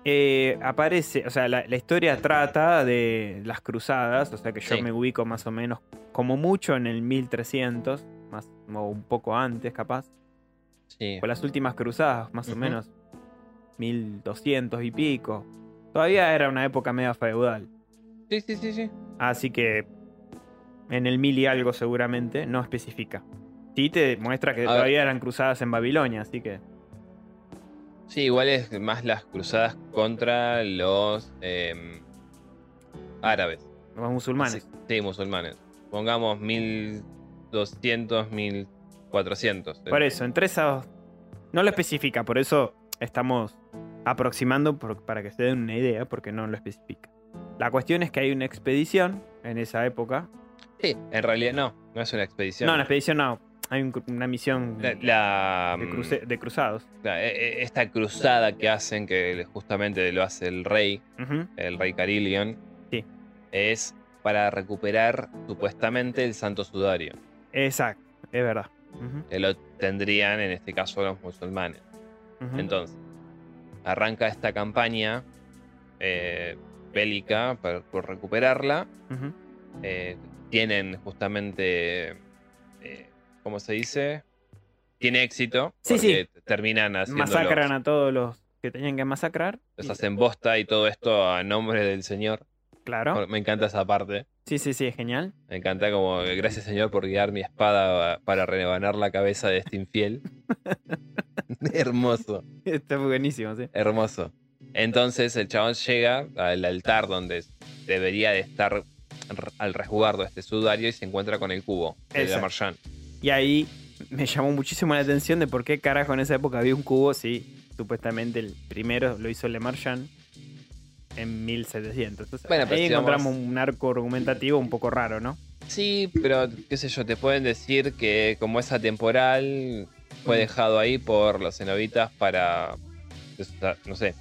eh, aparece, o sea, la, la historia trata de las cruzadas, o sea que yo Sí. me ubico más o menos como mucho en el 1300, más o un poco antes capaz, Sí. o las últimas cruzadas, más o menos 1200 y pico. Todavía era una época media feudal, Sí, sí, sí, sí. así que en el mil y algo seguramente no especifica. Sí te muestra que A ver. todavía eran cruzadas en Babilonia, así que... Sí, igual es más las cruzadas contra los em, árabes. Los musulmanes. Sí, sí, musulmanes. Pongamos 1200, 1400. eh. Por eso, entre esas. No lo especifica, por eso estamos aproximando por- para que se den una idea, porque no lo especifica. La cuestión es que hay una expedición en esa época. Sí, en realidad no, no es una expedición. No, una expedición no. Hay un una misión La, la, de, cruce- de cruzados. la- e- e- esta cruzada que hacen, que justamente lo hace el rey, el rey Carillion, Sí. es para recuperar supuestamente el santo sudario, Exacto, es verdad. Que lo tendrían en este caso los musulmanes. Entonces, arranca esta campaña eh, bélica para- por recuperarla. Eh, tienen justamente, eh, ¿cómo se dice? Tiene éxito. Sí, porque terminan haciendo Masacran a todos los que tenían que masacrar. los y- hacen bosta y todo esto a nombre del Señor. Claro. Me encanta esa parte. Sí, sí, sí, es genial. Me encanta como, gracias Señor por guiar mi espada para rebanar la cabeza de este infiel. hermoso, Está buenísimo, sí. hermoso. Entonces el chabón llega al altar donde debería de estar al resguardo este sudario y se encuentra con el cubo de Exacto. Marchand. Y ahí me llamó muchísimo la atención de por qué carajo en esa época había un cubo si supuestamente el primero lo hizo Le Marchand en 1700. Entonces, Bueno, ahí si encontramos vamos- un arco argumentativo un poco raro, ¿no? Sí, pero qué sé yo, te pueden decir que como es atemporal, fue dejado ahí por los cenobitas para, no sé,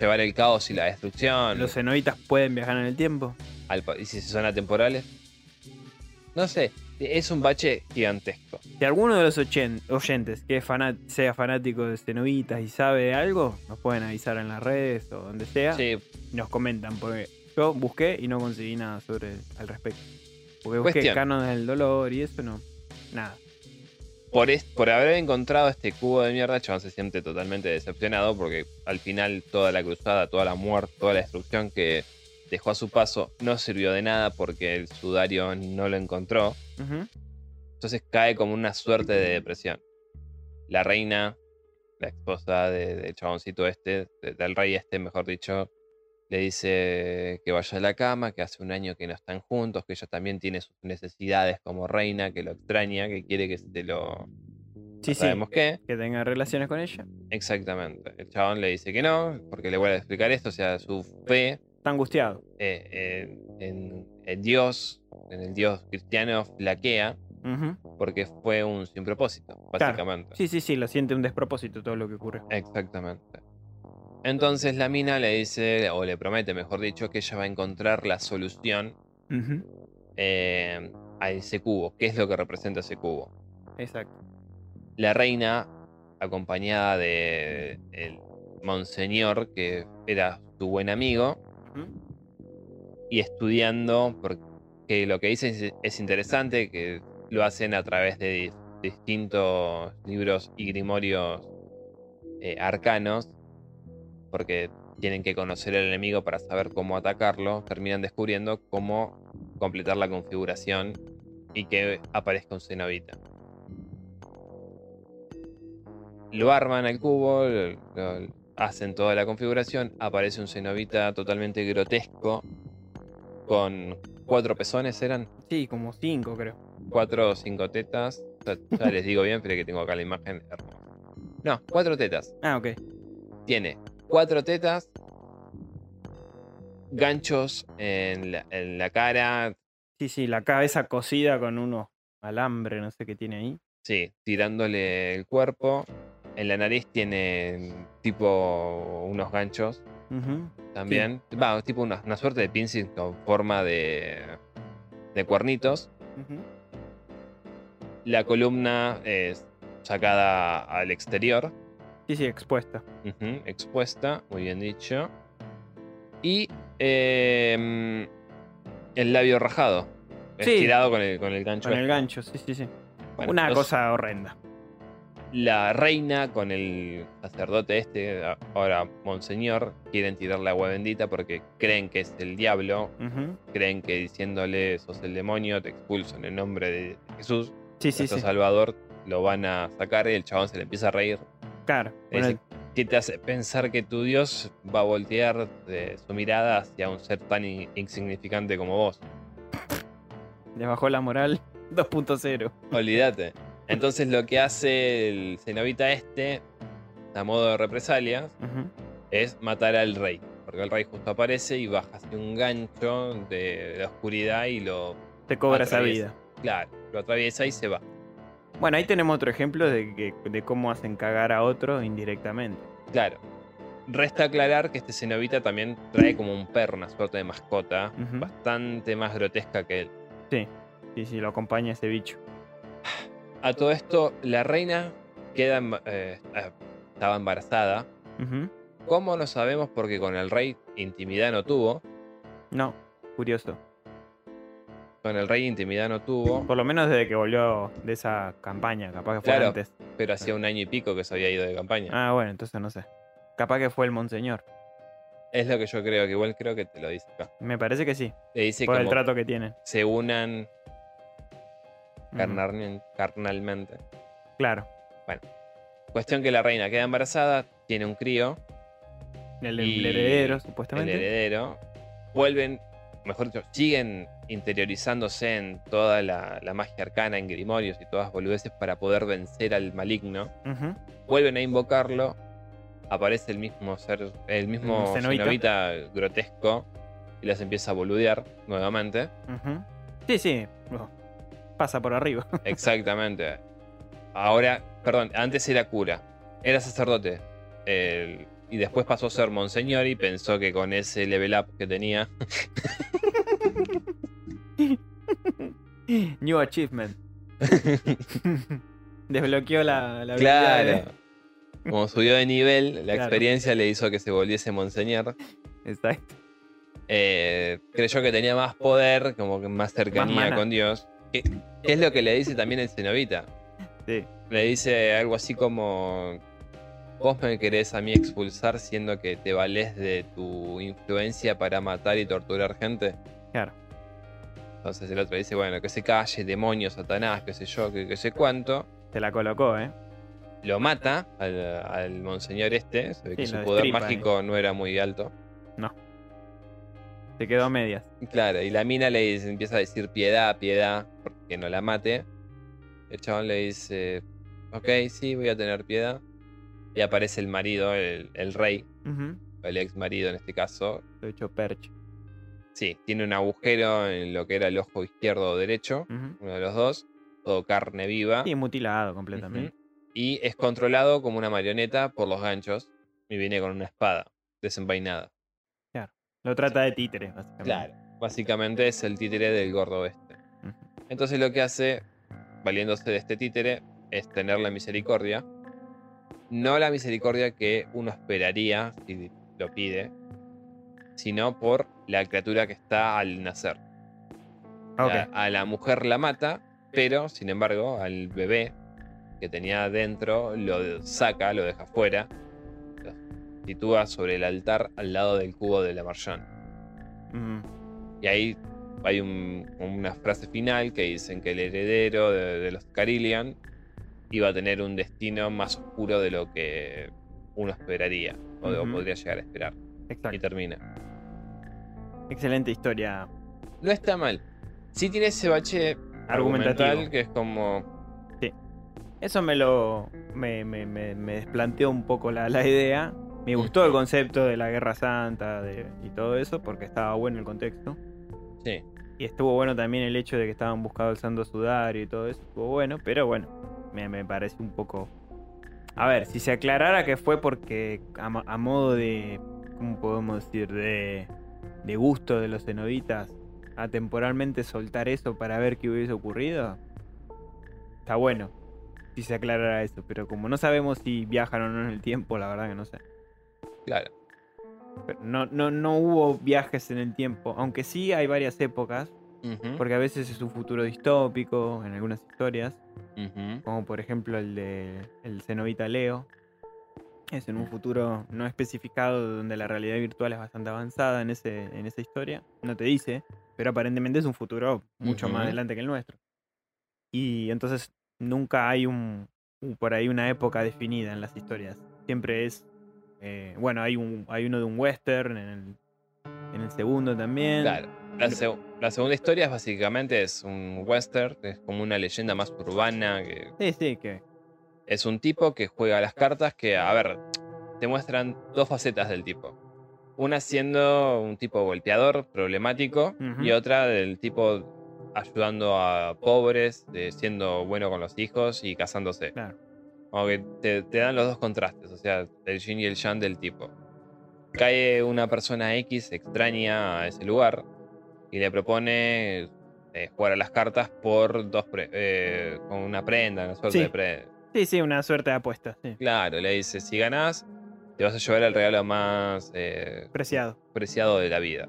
llevar el caos y la destrucción. Los cenobitas pueden viajar en el tiempo. y si son atemporales. No sé, es un bache gigantesco. Si alguno de los oyentes que sea fanático de cenobitas y sabe de algo, nos pueden avisar en las redes o donde sea. Sí, y nos comentan, porque yo busqué y no conseguí nada sobre al respecto. Porque busqué Cuestión. canon del dolor y eso no. Nada. Por, es- por haber encontrado este cubo de mierda, Chabón se siente totalmente decepcionado porque al final toda la cruzada, toda la muerte, toda la destrucción que dejó a su paso no sirvió de nada porque el sudario no lo encontró. Entonces cae como una suerte de depresión. La reina, la esposa de- del chaboncito este, de- del rey este, mejor dicho, le dice que vaya a la cama, que hace un año que no están juntos, que ella también tiene sus necesidades como reina, que lo extraña, que quiere que se lo... Sí, sabemos sí. qué. Que tenga relaciones con ella. Exactamente. El chabón le dice que no, porque le vuelve a explicar esto, o sea, su fe Está angustiado. eh, en, en- en Dios, en el Dios cristiano, flaquea Ujú. porque fue un sin propósito, básicamente. Sí, sí, sí, lo siente un despropósito todo lo que ocurre. Exactamente. Entonces la mina le dice, o le promete, mejor dicho, que ella va a encontrar la solución eh, a ese cubo. ¿Qué es lo que representa ese cubo? Exacto. La reina, acompañada de el monseñor, que era su buen amigo, y estudiando, porque lo que dice es, es interesante, que lo hacen a través de di- distintos libros y grimorios eh, arcanos, porque tienen que conocer al enemigo para saber cómo atacarlo, terminan descubriendo cómo completar la configuración y que aparezca un cenobita. Lo arman al cubo, lo- lo- hacen toda la configuración, aparece un cenobita totalmente grotesco, con cuatro pezones eran, Sí, como cinco, creo. cuatro o cinco tetas, ya, ya les digo bien, pero que tengo acá la imagen hermosa. No, cuatro tetas. Ah, ok. Tiene cuatro tetas, ganchos en la, en la cara, Sí, sí, la cabeza cosida con unos alambre, no sé qué tiene ahí. sí, tirándole el cuerpo. En la nariz tiene tipo unos ganchos también. Va, tipo una, una suerte de piercing con forma de, de cuernitos. La columna es sacada al exterior, Sí, sí, expuesta. expuesta, muy bien dicho. Y em, el labio rajado, Sí. estirado con el, con el gancho. Con el este. gancho, sí, sí, sí. Bueno, Una cosa horrenda. La reina con el sacerdote este, ahora monseñor, quieren tirarle agua bendita porque creen que es el diablo, creen que diciéndole sos el demonio, te expulso en el nombre de Jesús, Sí, sí, sí. Salvador, lo van a sacar y el chabón se le empieza a reír. Claro. Bueno, dice, ¿Qué te hace pensar que tu Dios va a voltear de su mirada hacia un ser tan in- insignificante como vos? le bajó la moral 2.0. Olvídate. Entonces lo que hace el cenobita este, a modo de represalias, Ujú. es matar al rey. Porque el rey justo aparece y baja hacia un gancho de la oscuridad y lo, Te cobra esa vida. claro, lo atraviesa y se va. Bueno, ahí tenemos otro ejemplo de, que, de cómo hacen cagar a otro indirectamente. Claro. Resta aclarar que este cenobita también trae como un perro, una suerte de mascota, bastante más grotesca que él. Sí, sí, sí, lo acompaña ese bicho. A todo esto, la reina queda, eh, eh, estaba embarazada. ¿Cómo lo sabemos? Porque con el rey intimidad no tuvo. No, curioso. Con el rey intimidad no tuvo, Por lo menos desde que volvió de esa campaña, capaz que fue Claro. antes. pero hacía un año y pico que se había ido de campaña. Ah, bueno, entonces no sé. Capaz que fue el monseñor. Es lo que yo creo, que igual creo que te lo dice acá. Me parece que sí, Le dice por el trato que tienen. se unan carnalmente. Claro. Cuestión que la reina queda embarazada, tiene un crío, El, el heredero, el supuestamente. heredero. Vuelven, mejor dicho, siguen interiorizándose en toda la, la magia arcana, en grimorios y todas boludeces para poder vencer al maligno. Vuelven a invocarlo. Aparece el mismo ser, el mismo cenobita grotesco y las empieza a boludear nuevamente. Sí, sí. Pasa por arriba. Exactamente. Ahora, perdón, antes era cura, era sacerdote. el- y después pasó a ser monseñor y pensó que con ese level up que tenía, New Achievement. Desbloqueó la, la habilidad de- claro, como subió de nivel, la Claro. experiencia le hizo que se volviese monseñor. Exacto. Eh, creyó que tenía más poder, como que más cercanía con Dios. ¿Qué, qué es lo que le dice también el cenobita? Sí. Le dice algo así como: Vos me querés a mí expulsar siendo que te valés de tu influencia para matar y torturar gente. Claro. Entonces el otro dice: Bueno, que se calle, demonio, satanás, qué sé yo, que, que sé cuánto. Se la colocó, ¿eh? Lo mata al, al monseñor este. Se ve que su poder destripa ahí. mágico no era muy alto. Se quedó a medias. Claro, y la mina le dice- empieza a decir piedad, piedad, porque no la mate. El chabón le dice, ok, sí, voy a tener piedad. Y aparece el marido, el, el rey, Ujú. el ex marido en este caso. Lo he hecho perch. Sí, tiene un agujero en lo que era el ojo izquierdo o derecho, uno de los dos, todo carne viva. Sí, mutilado completamente. Y es controlado como una marioneta por los ganchos. Y viene con una espada desenvainada. Lo trata de títere, básicamente. Claro, básicamente es el títere del gordo este. Entonces lo que hace, valiéndose de este títere, es tener la misericordia. No la misericordia que uno esperaría si lo pide, sino por la criatura que está al nacer. La- a la mujer la mata, pero sin embargo al bebé que tenía dentro lo saca, lo deja fuera sitúa sobre el altar al lado del cubo de la Marchand. Ujú. Y ahí hay un- una frase final que dicen que el heredero de, de los Carillion iba a tener un destino más oscuro de lo que uno esperaría o, podría llegar a esperar. Y Exacto. termina. Excelente historia. No está mal. Sí tiene ese bache Argumentativo. argumental que es como. Eso me lo. me, me, me, me desplanteó un poco la, la idea. Me gustó el concepto de la Guerra Santa de- y todo eso, porque estaba bueno el contexto. Sí. Y estuvo bueno también el hecho de que estaban buscando el santo sudario y todo eso. Estuvo bueno, pero bueno, me, me parece un poco. A ver, si se aclarara que fue porque a modo de. ¿Cómo podemos decir? De, de gusto de los cenobitas, a temporalmente soltar eso para ver qué hubiese ocurrido. Está bueno. Si se aclarara eso, pero como no sabemos si viajan o no en el tiempo, la verdad que no sé. Claro. Pero no, no, no hubo viajes en el tiempo, aunque sí hay varias épocas, porque a veces es un futuro distópico en algunas historias, como por ejemplo el de el Cenobita Leo. Es en un futuro no especificado donde la realidad virtual es bastante avanzada en, ese, en esa historia. No te dice, pero aparentemente es un futuro mucho más adelante que el nuestro. Y entonces nunca hay un, por ahí una época definida en las historias. Siempre es, eh, bueno, hay, un, hay uno de un western en el, en el segundo también. Claro. La, seg- la segunda historia es básicamente es un western, es como una leyenda más urbana, que Sí, sí, que es un tipo que juega las cartas que, a ver, te muestran dos facetas del tipo. Una siendo un tipo golpeador, problemático, y otra del tipo ayudando a pobres, de siendo bueno con los hijos y casándose. claro. Como que te, te dan los dos contrastes, o sea, el yin y el yang del tipo. Cae una persona X extraña a ese lugar y le propone eh, jugar a las cartas por dos pre- eh, con una prenda, una suerte Sí. de prenda. Sí, sí, una suerte de apuesta, sí. Claro, le dice, si ganás, te vas a llevar el regalo más eh, Preciado. preciado de la vida.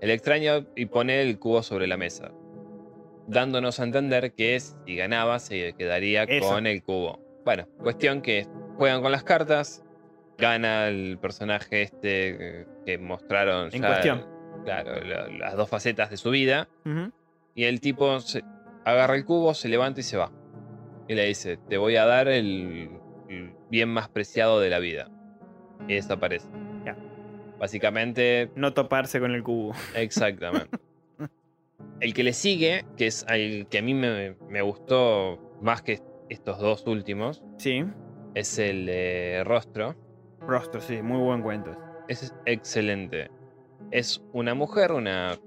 El extraño y pone el cubo sobre la mesa, dándonos a entender que si ganaba se quedaría Eso. con el cubo. Bueno, cuestión que juegan con las cartas, gana el personaje este que- que mostraron En ya, cuestión. claro, la- las dos facetas de su vida, y el tipo se- agarra el cubo, se levanta y se va. Y le dice, te voy a dar el, el bien más preciado de la vida. Y desaparece. Ya. Básicamente, No toparse con el cubo. exactamente. el que le sigue, que es el que a mí me, me gustó más que estos dos últimos, Sí. es el de Rostro. Rostro, sí, muy buen cuento. Es excelente. Es una mujer, una...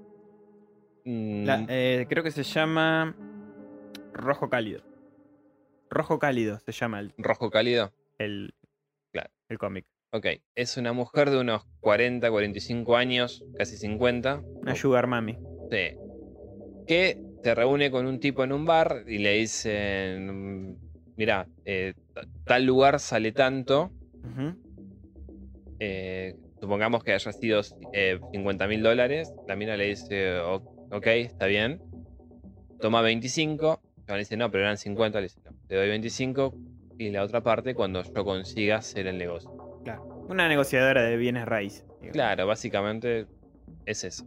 mm, La- eh, creo que se llama Rojo Cálido. Rojo Cálido se llama el, rojo cálido. el, Claro. el cómic. Ok, es una mujer de unos 40, 45 años, casi 50. Una Sugar Mami. Sí. Que se reúne con un tipo en un bar y le dicen, mira, tal lugar sale tanto, eh, supongamos que haya sido eh, 50 mil dólares, la mina le dice, "O- ok, está bien, toma 25, le dice, no, pero eran 50, le dice, te doy 25 y la otra parte cuando yo consiga hacer el negocio. Claro. Una negociadora de bienes digamos. Claro, básicamente es eso.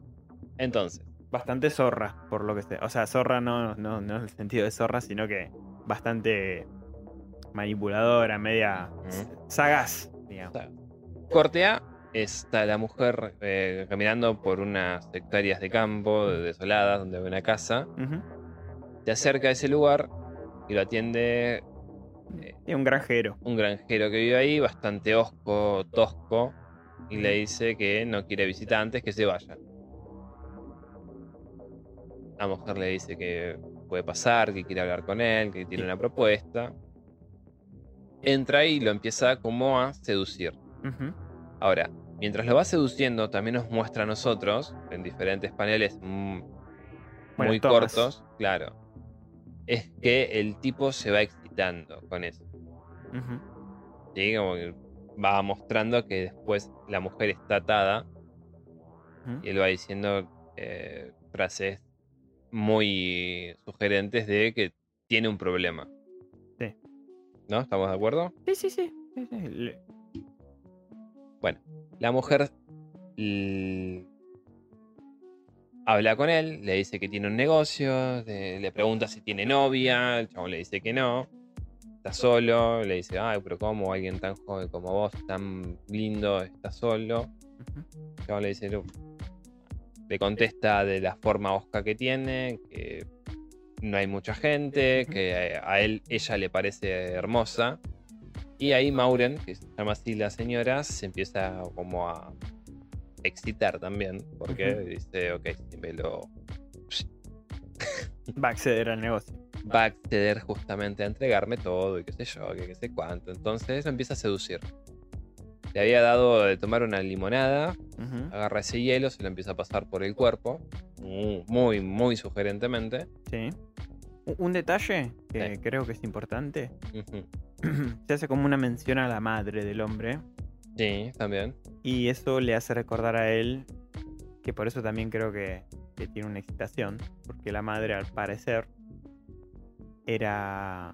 Entonces, Bastante zorra, por lo que sé. O sea, zorra no, no, no en el sentido de zorra, sino que bastante manipuladora, media sagaz, digamos. Corte A está la mujer eh, caminando por unas hectáreas de campo desoladas donde hay una casa. Se acerca a ese lugar y lo atiende eh, un granjero. un granjero que vive ahí, bastante osco, tosco, y le dice que no quiere visitantes, que se vaya. La mujer le dice que puede pasar, que quiere hablar con él, que tiene una propuesta. Entra y lo empieza como a seducir. Ahora, mientras lo va seduciendo, también nos muestra a nosotros, en diferentes paneles mm, muy cortos, claro, es que el tipo se va excitando con eso. ¿sí? Como que va mostrando que después la mujer está atada y él va diciendo eh, frases muy sugerentes de que tiene un problema. Sí. ¿No? ¿Estamos de acuerdo? Sí, sí, sí. sí, sí. Le- Bueno, la mujer habla con él, le dice que tiene un negocio, le, le pregunta si tiene novia, el chabón le dice que no, está solo, le dice, ay, pero ¿cómo alguien tan joven como vos, tan lindo, está solo? El chabón le dice, "No". le contesta de la forma osca que tiene, que no hay mucha gente, que a él, ella le parece hermosa. Y ahí Mauren, que se llama así la señora, se empieza como a excitar también, porque dice, ok, si me lo Va a acceder al negocio. va a acceder justamente a entregarme todo y qué sé yo, que qué sé cuánto. Entonces lo empieza a seducir. Le había dado de tomar una limonada, agarra ese hielo, se lo empieza a pasar por el cuerpo, mu- muy, muy sugerentemente. Sí. Un detalle que Sí. creo que es importante. Se hace como una mención a la madre del hombre. Sí, también. Y eso le hace recordar a él que por eso también creo que, que tiene una excitación. Porque la madre, al parecer, era.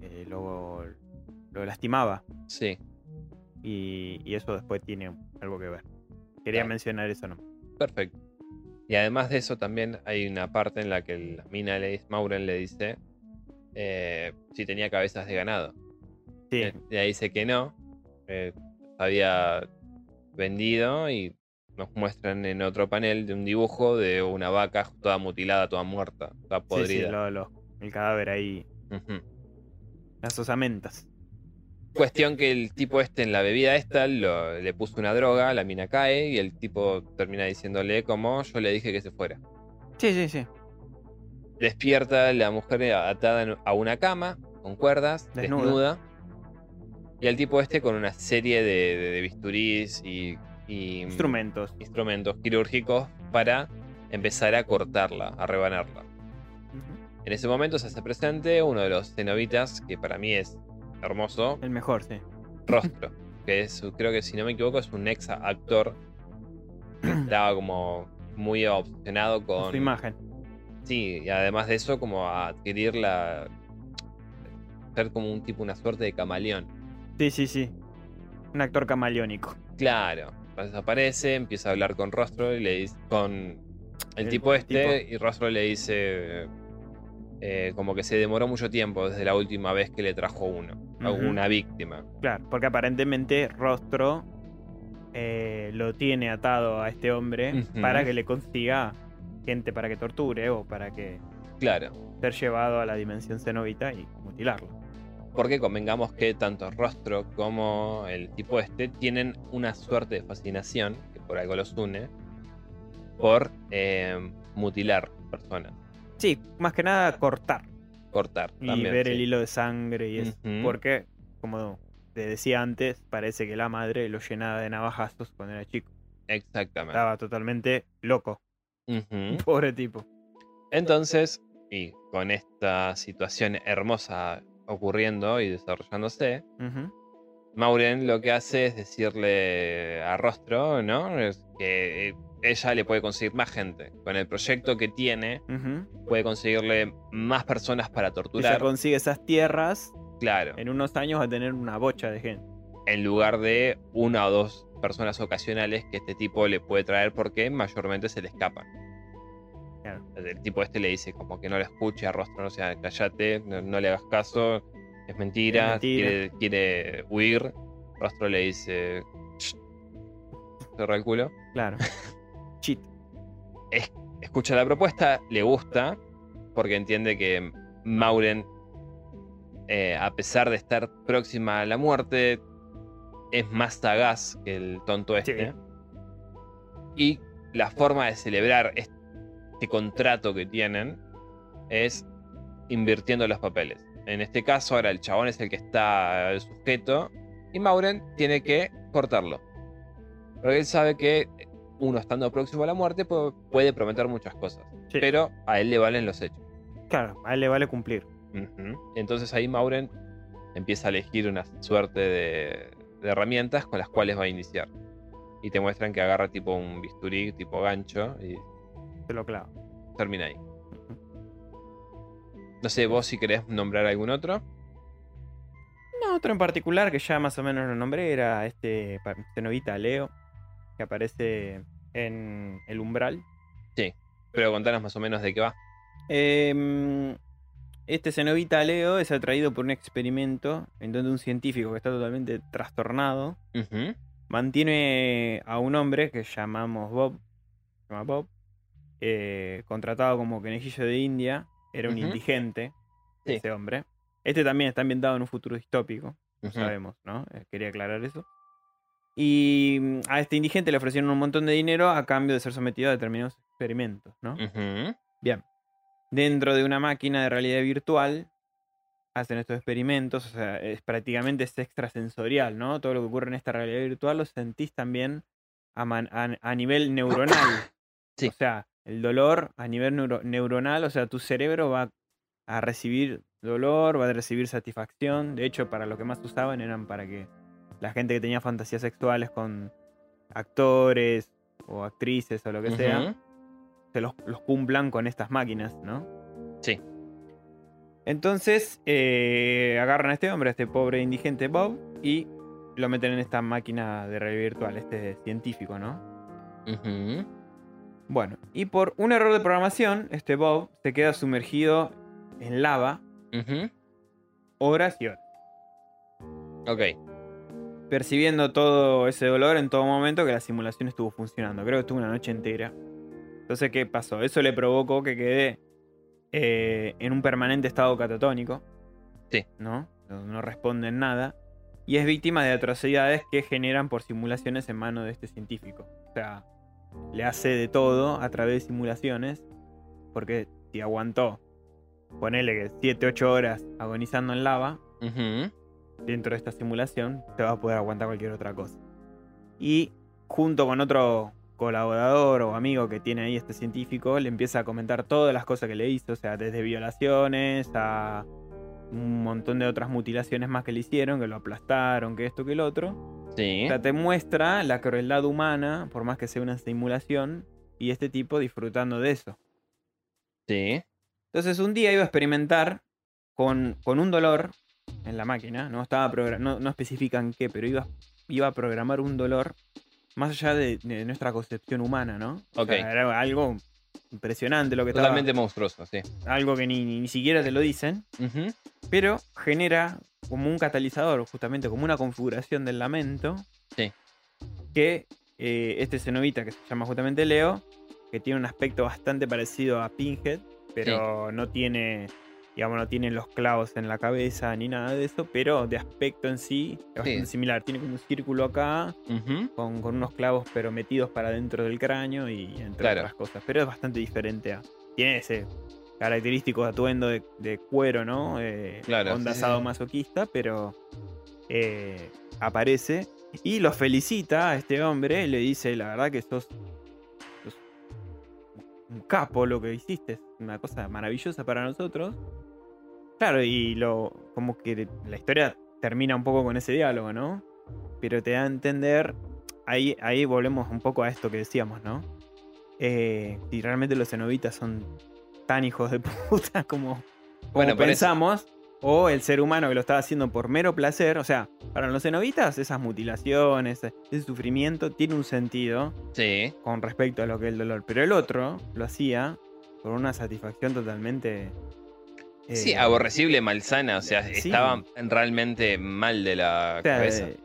eh, lo, lo lastimaba. Sí, Y, y eso después tiene algo que ver. Quería Claro. mencionar eso, ¿no? perfecto. Y además de eso también hay una parte en la que la mina le dice, Mauren le dice eh, si tenía cabezas de ganado. Sí, Eh, Ella dice que no, eh, había vendido y nos muestran en otro panel de un dibujo de una vaca toda mutilada, toda muerta, toda sí, sí, podrida. lo- lo- el cadáver ahí. Las osamentas. Cuestión que el tipo este en la bebida esta lo- le puso una droga, la mina cae y el tipo termina diciéndole como yo le dije que se fuera. Sí, sí, sí. Despierta la mujer atada a una cama con cuerdas, Desnuda. desnuda. Y el tipo este con una serie de, de- de bisturís y, y Instrumentos. instrumentos quirúrgicos para empezar a cortarla, a rebanarla. En ese momento se hace presente uno de los cenobitas, que para mí es hermoso, El mejor, sí. Rostro, que es, creo que si no me equivoco, es un ex actor que estaba como muy obsesionado con. su imagen. Sí, y además de eso, como a adquirir la. ser como un tipo, una suerte de camaleón. Sí, sí, sí. Un actor camaleónico. Claro. Entonces aparece, empieza a hablar con Rostro y le dice. con el, El tipo este, tipo. y Rostro le dice. eh, como que se demoró mucho tiempo desde la última vez que le trajo uno, Ujú. una víctima. Claro, porque aparentemente Rostro eh, lo tiene atado a este hombre para que le consiga gente para que torture o para que Claro. ser llevado a la dimensión cenobita y mutilarlo. Porque convengamos que tanto Rostro como el tipo este tienen una suerte de fascinación, que por algo los une, por eh, mutilar personas, Sí, más que nada cortar cortar. y también, ver sí. el hilo de sangre y eso. Porque, como te decía antes, parece que la madre lo llenaba de navajazos cuando era chico. Exactamente. Estaba totalmente loco. Pobre tipo. Entonces, y con esta situación hermosa ocurriendo y desarrollándose, Ujú. Mauren lo que hace es decirle a Rostro, ¿no? Es que ella le puede conseguir más gente. Con el proyecto que tiene, puede conseguirle más personas para torturar. consigue esas tierras, Claro, en unos años va a tener una bocha de gente. en lugar de una o dos personas ocasionales que este tipo le puede traer porque mayormente se le escapan. Claro. El tipo este le dice como que no le escuche a Rostro, no sea, callate, no, no le hagas caso, es mentira, Es mentira. Quiere, quiere huir. Rostro le dice, cerra el culo. Claro. Cheat. escucha la propuesta, le gusta, porque entiende que Mauren, eh, a pesar de estar próxima a la muerte, es más sagaz que el tonto este. Y la forma de celebrar este contrato que tienen es invirtiendo los papeles. En este caso, ahora el chabón es el que está el sujeto y Mauren tiene que cortarlo. Porque él sabe que uno estando próximo a la muerte pu- puede prometer muchas cosas, Sí. pero a él le valen los hechos. Claro, a él le vale cumplir. Entonces ahí Mauren empieza a elegir una suerte de, de herramientas con las cuales va a iniciar. Y te muestran que agarra tipo un bisturí, tipo gancho, y Se lo clavo. termina ahí. No sé, vos si querés nombrar algún otro. No, otro en particular que ya más o menos lo nombré era este cenobita Leo, que aparece en el umbral. Pero contanos más o menos de qué va. Em, este cenobita Leo es atraído por un experimento en donde un científico que está totalmente trastornado mantiene a un hombre que llamamos Bob, se llama Bob, eh, contratado como conejillo de India, era un indigente, Sí. ese hombre. Este también está ambientado en un futuro distópico, no ujú. sabemos, ¿no? Eh, Quería aclarar eso. Y mm, a este indigente le ofrecieron un montón de dinero a cambio de ser sometido a determinados experimentos, ¿no? Bien. Dentro de una máquina de realidad virtual hacen estos experimentos, o sea, es prácticamente es extrasensorial, ¿no? Todo lo que ocurre en esta realidad virtual lo sentís también a, man- a- a nivel neuronal. Sí. O sea, el dolor a nivel neuro- neuronal, o sea, tu cerebro va a recibir dolor, va a recibir satisfacción. De hecho, para lo que más usaban eran para que la gente que tenía fantasías sexuales con actores o actrices o lo que sea, se los, los cumplan con estas máquinas, ¿no? Sí. Entonces eh, agarran a este hombre, a este pobre indigente Bob, y lo meten en esta máquina de realidad virtual, este científico, ¿no? Bueno, y por un error de programación, este Bob se queda sumergido en lava horas y horas, Ok. percibiendo todo ese dolor en todo momento que la simulación estuvo funcionando. Creo que estuvo una noche entera. Entonces, ¿qué pasó? Eso le provocó que quede eh, en un permanente estado catatónico. Sí. ¿No? No, no responde en nada. Y es víctima de atrocidades que generan por simulaciones en mano de este científico. O sea, le hace de todo a través de simulaciones. Porque si aguantó, ponele que 7-8 horas agonizando en lava, dentro de esta simulación, te va a poder aguantar cualquier otra cosa. Y junto con otro colaborador o amigo que tiene ahí este científico, le empieza a comentar todas las cosas que le hizo, o sea, desde violaciones a un montón de otras mutilaciones más que le hicieron, que lo aplastaron, que esto, que el otro. Sí. O sea, te muestra la crueldad humana, por más que sea una simulación, y este tipo disfrutando de eso. Sí. Entonces un día iba a experimentar con, con un dolor en la máquina, no estaba no, no especifican qué, pero iba, iba a programar un dolor más allá de, de nuestra concepción humana, ¿no? O sea, era algo impresionante lo que estaba, Totalmente monstruoso, sí. algo que ni, ni, siquiera te lo dicen, pero genera como un catalizador, justamente como una configuración del lamento, Sí. que eh, este cenobita que se llama justamente Leo, que tiene un aspecto bastante parecido a Pinhead, pero no tiene, digamos, no tiene los clavos en la cabeza ni nada de eso, pero de aspecto en sí es bastante similar. Tiene como un círculo acá, con, con unos clavos pero metidos para dentro del cráneo y entre Claro. otras cosas. Pero es bastante diferente a... Tiene ese característico atuendo de, de cuero, ¿no? Eh, Claro, onda sí, sí, asado sí. masoquista, pero eh, aparece y lo felicita a este hombre. Le dice, la verdad que sos, sos un capo lo que hiciste. Es una cosa maravillosa para nosotros. Claro, y lo como que la historia termina un poco con ese diálogo, ¿no? Pero te da a entender, ahí, ahí volvemos un poco a esto que decíamos, ¿no? Eh, si realmente los cenobitas son tan hijos de puta como, como Bueno, pensamos, o el ser humano que lo estaba haciendo por mero placer, o sea, para los cenobitas esas mutilaciones, ese sufrimiento tiene un sentido Sí. con respecto a lo que es el dolor, pero el otro lo hacía por una satisfacción totalmente... Sí, eh, aborrecible, malsana. O sea, Sí. estaba realmente mal de la O sea, cabeza. eh,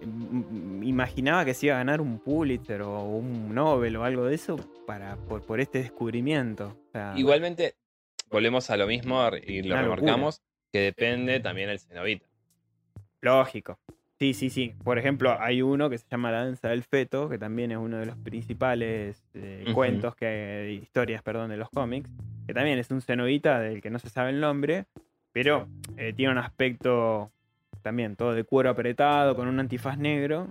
imaginaba que se iba a ganar un Pulitzer o un Nobel o algo de eso para, por, por este descubrimiento. O sea, Igualmente, volvemos a lo mismo y lo Una locura. remarcamos, que depende también el cenobita. Lógico. Sí, sí, sí. Por ejemplo, hay uno que se llama La danza del feto, que también es uno de los principales eh, cuentos, que historias, perdón, de los cómics, que también es un cenobita del que no se sabe el nombre, pero eh, tiene un aspecto también todo de cuero apretado, con un antifaz negro,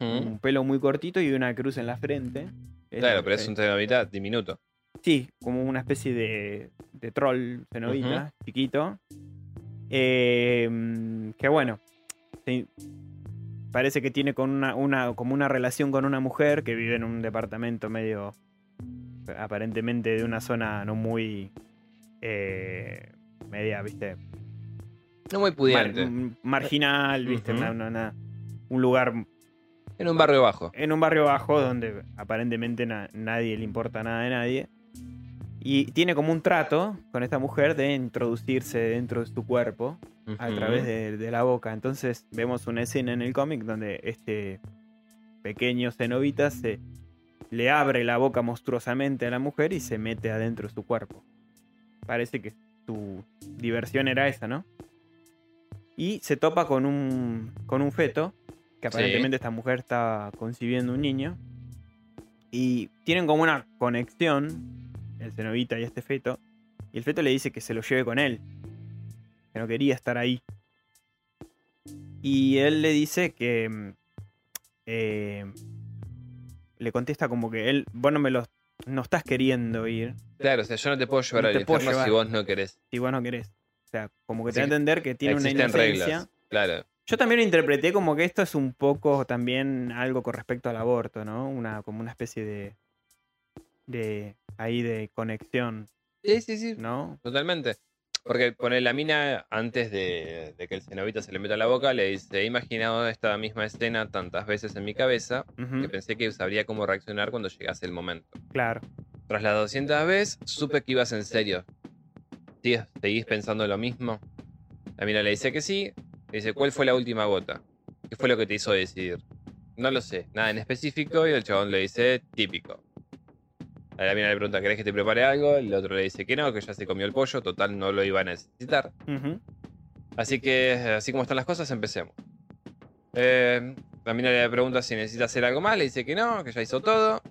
un pelo muy cortito y una cruz en la frente. Claro, pero es un cenobita diminuto. Sí, como una especie de, de troll cenovita, chiquito. Eh, que bueno, sí, parece que tiene con una, una, como una relación con una mujer que vive en un departamento medio, aparentemente de una zona no muy, eh, media, viste, No muy pudiente. marginal, ¿viste? Ujú. Una- una- una- un lugar En un barrio bajo. en un barrio bajo donde aparentemente na- nadie le importa nada de nadie. Y tiene como un trato con esta mujer de introducirse dentro de su cuerpo a través de, de la boca. Entonces vemos una escena en el cómic donde este pequeño cenobita se le abre la boca monstruosamente a la mujer y se mete adentro de su cuerpo. Parece que su diversión era esa, ¿no? Y se topa con un, con un feto, que Sí. aparentemente esta mujer está concibiendo un niño. Y tienen como una conexión, el cenobita y este feto. Y el feto le dice que se lo lleve con él, que no quería estar ahí. Y él le dice que. mm, eh, le contesta como que él, vos no me lo. No estás queriendo ir Claro, o sea, yo no te puedo llevar No al infierno si vos no querés. si vos no querés. O sea, como que te da a entender que tiene una inocencia. reglas. Claro. Yo también lo interpreté como que esto es un poco también algo con respecto al aborto, ¿no? Una, como una especie de. De. ahí de conexión, Sí, sí, sí. ¿no? Totalmente. Porque pone la mina antes de, de que el cenobita se le meta a la boca, le dice, he imaginado esta misma escena tantas veces en mi cabeza que pensé que sabría cómo reaccionar cuando llegase el momento. Claro. Tras las 200 veces, supe que ibas en serio. ¿Sigues- ¿Seguís pensando lo mismo? La mina le dice que sí. Le dice, ¿cuál fue la última gota? ¿Qué fue lo que te hizo decidir? No lo sé, nada en específico. Y el chabón le dice, típico. A la mina le pregunta, ¿querés que te prepare algo? El otro le dice que no, que ya se comió el pollo. Total, no lo iba a necesitar. Así que, así como están las cosas, empecemos. Eh, la mina le pregunta si necesita hacer algo más, le dice que no, que ya hizo todo.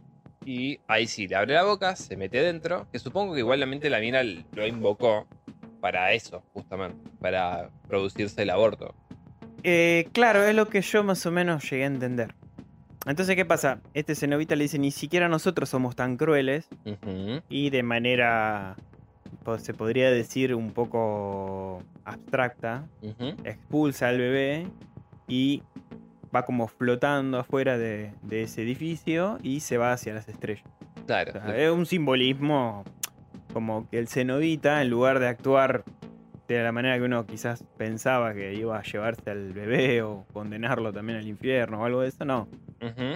Y ahí sí, le abre la boca, se mete dentro. Que supongo que igualmente la mina lo invocó para eso, justamente. Para producirse el aborto. Eh, claro, es lo que yo más o menos llegué a entender. Entonces, ¿qué pasa? Este cenobita le dice, ni siquiera nosotros somos tan crueles. Y de manera, po- se podría decir, un poco abstracta, expulsa al bebé y va como flotando afuera de, de ese edificio y se va hacia las estrellas. Claro. O sea, es un simbolismo como que el cenobita, en lugar de actuar de la manera que uno quizás pensaba que iba a llevarse al bebé o condenarlo también al infierno o algo de eso, no.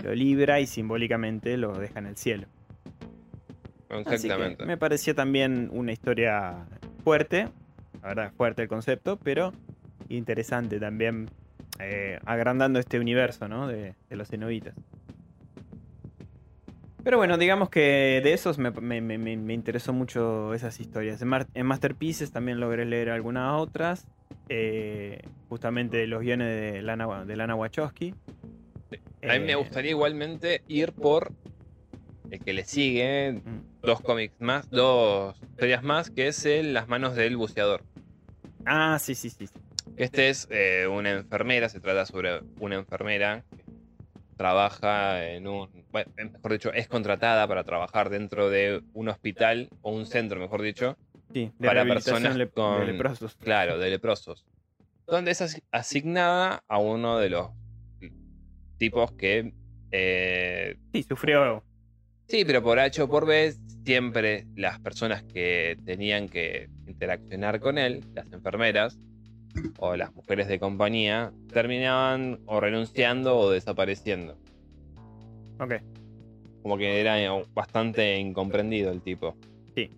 Lo libra y simbólicamente lo deja en el cielo. Así que Exactamente. me pareció también una historia fuerte, la verdad, fuerte el concepto, pero interesante también, eh, agrandando este universo ¿no? de, de los cenobitas. Pero bueno, digamos que de esos me, me- me- me- me interesó mucho esas historias. En, Mar- en Masterpieces también logré leer algunas otras, eh, justamente los guiones de Lana, de Lana Wachowski. A mí me Eh, gustaría igualmente ir por el que le sigue, mm. dos cómics más, dos historias más, que es el Las manos del buceador. Ah, sí, sí, sí. sí. Este es eh, una enfermera, se trata sobre una enfermera que trabaja en un, bueno, mejor dicho, es contratada para trabajar dentro de un hospital o un centro, mejor dicho, Sí, de Para personas lep- de con- leprosos. claro, de leprosos, donde es asi- asignada a uno de los tipos que, eh, Sí, sufrió. sí, pero por H o por B, siempre las personas que tenían que interaccionar con él, las enfermeras, o las mujeres de compañía terminaban o renunciando o desapareciendo. Ok. Como que era eh, bastante incomprendido el tipo. Sí.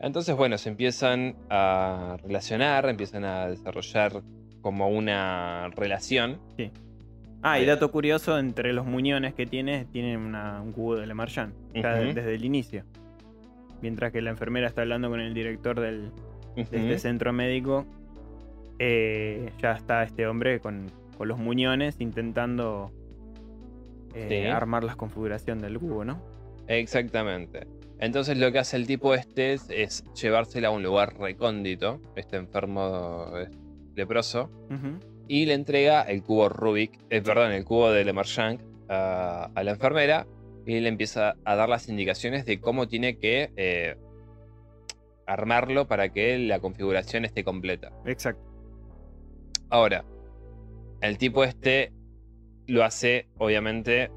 Entonces, bueno, se empiezan a relacionar, empiezan a desarrollar como una relación. Ah, y Bien. dato curioso, entre los muñones que tiene, tiene una- un cubo de Le Marchand, ya de- Ujú. desde el inicio. Mientras que la enfermera está hablando con el director del, de este centro médico, eh, ya está este hombre con, con los muñones intentando eh, Sí. armar la configuración del cubo, ¿no? Exactamente. Entonces lo que hace el tipo este es, es llevársela a un lugar recóndito, este enfermo eh, leproso, y le entrega el cubo Rubik, eh, perdón, el cubo de Le Marchand a, a la enfermera y le empieza a dar las indicaciones de cómo tiene que eh, armarlo para que la configuración esté completa. Exacto. Ahora, el tipo este lo hace, obviamente,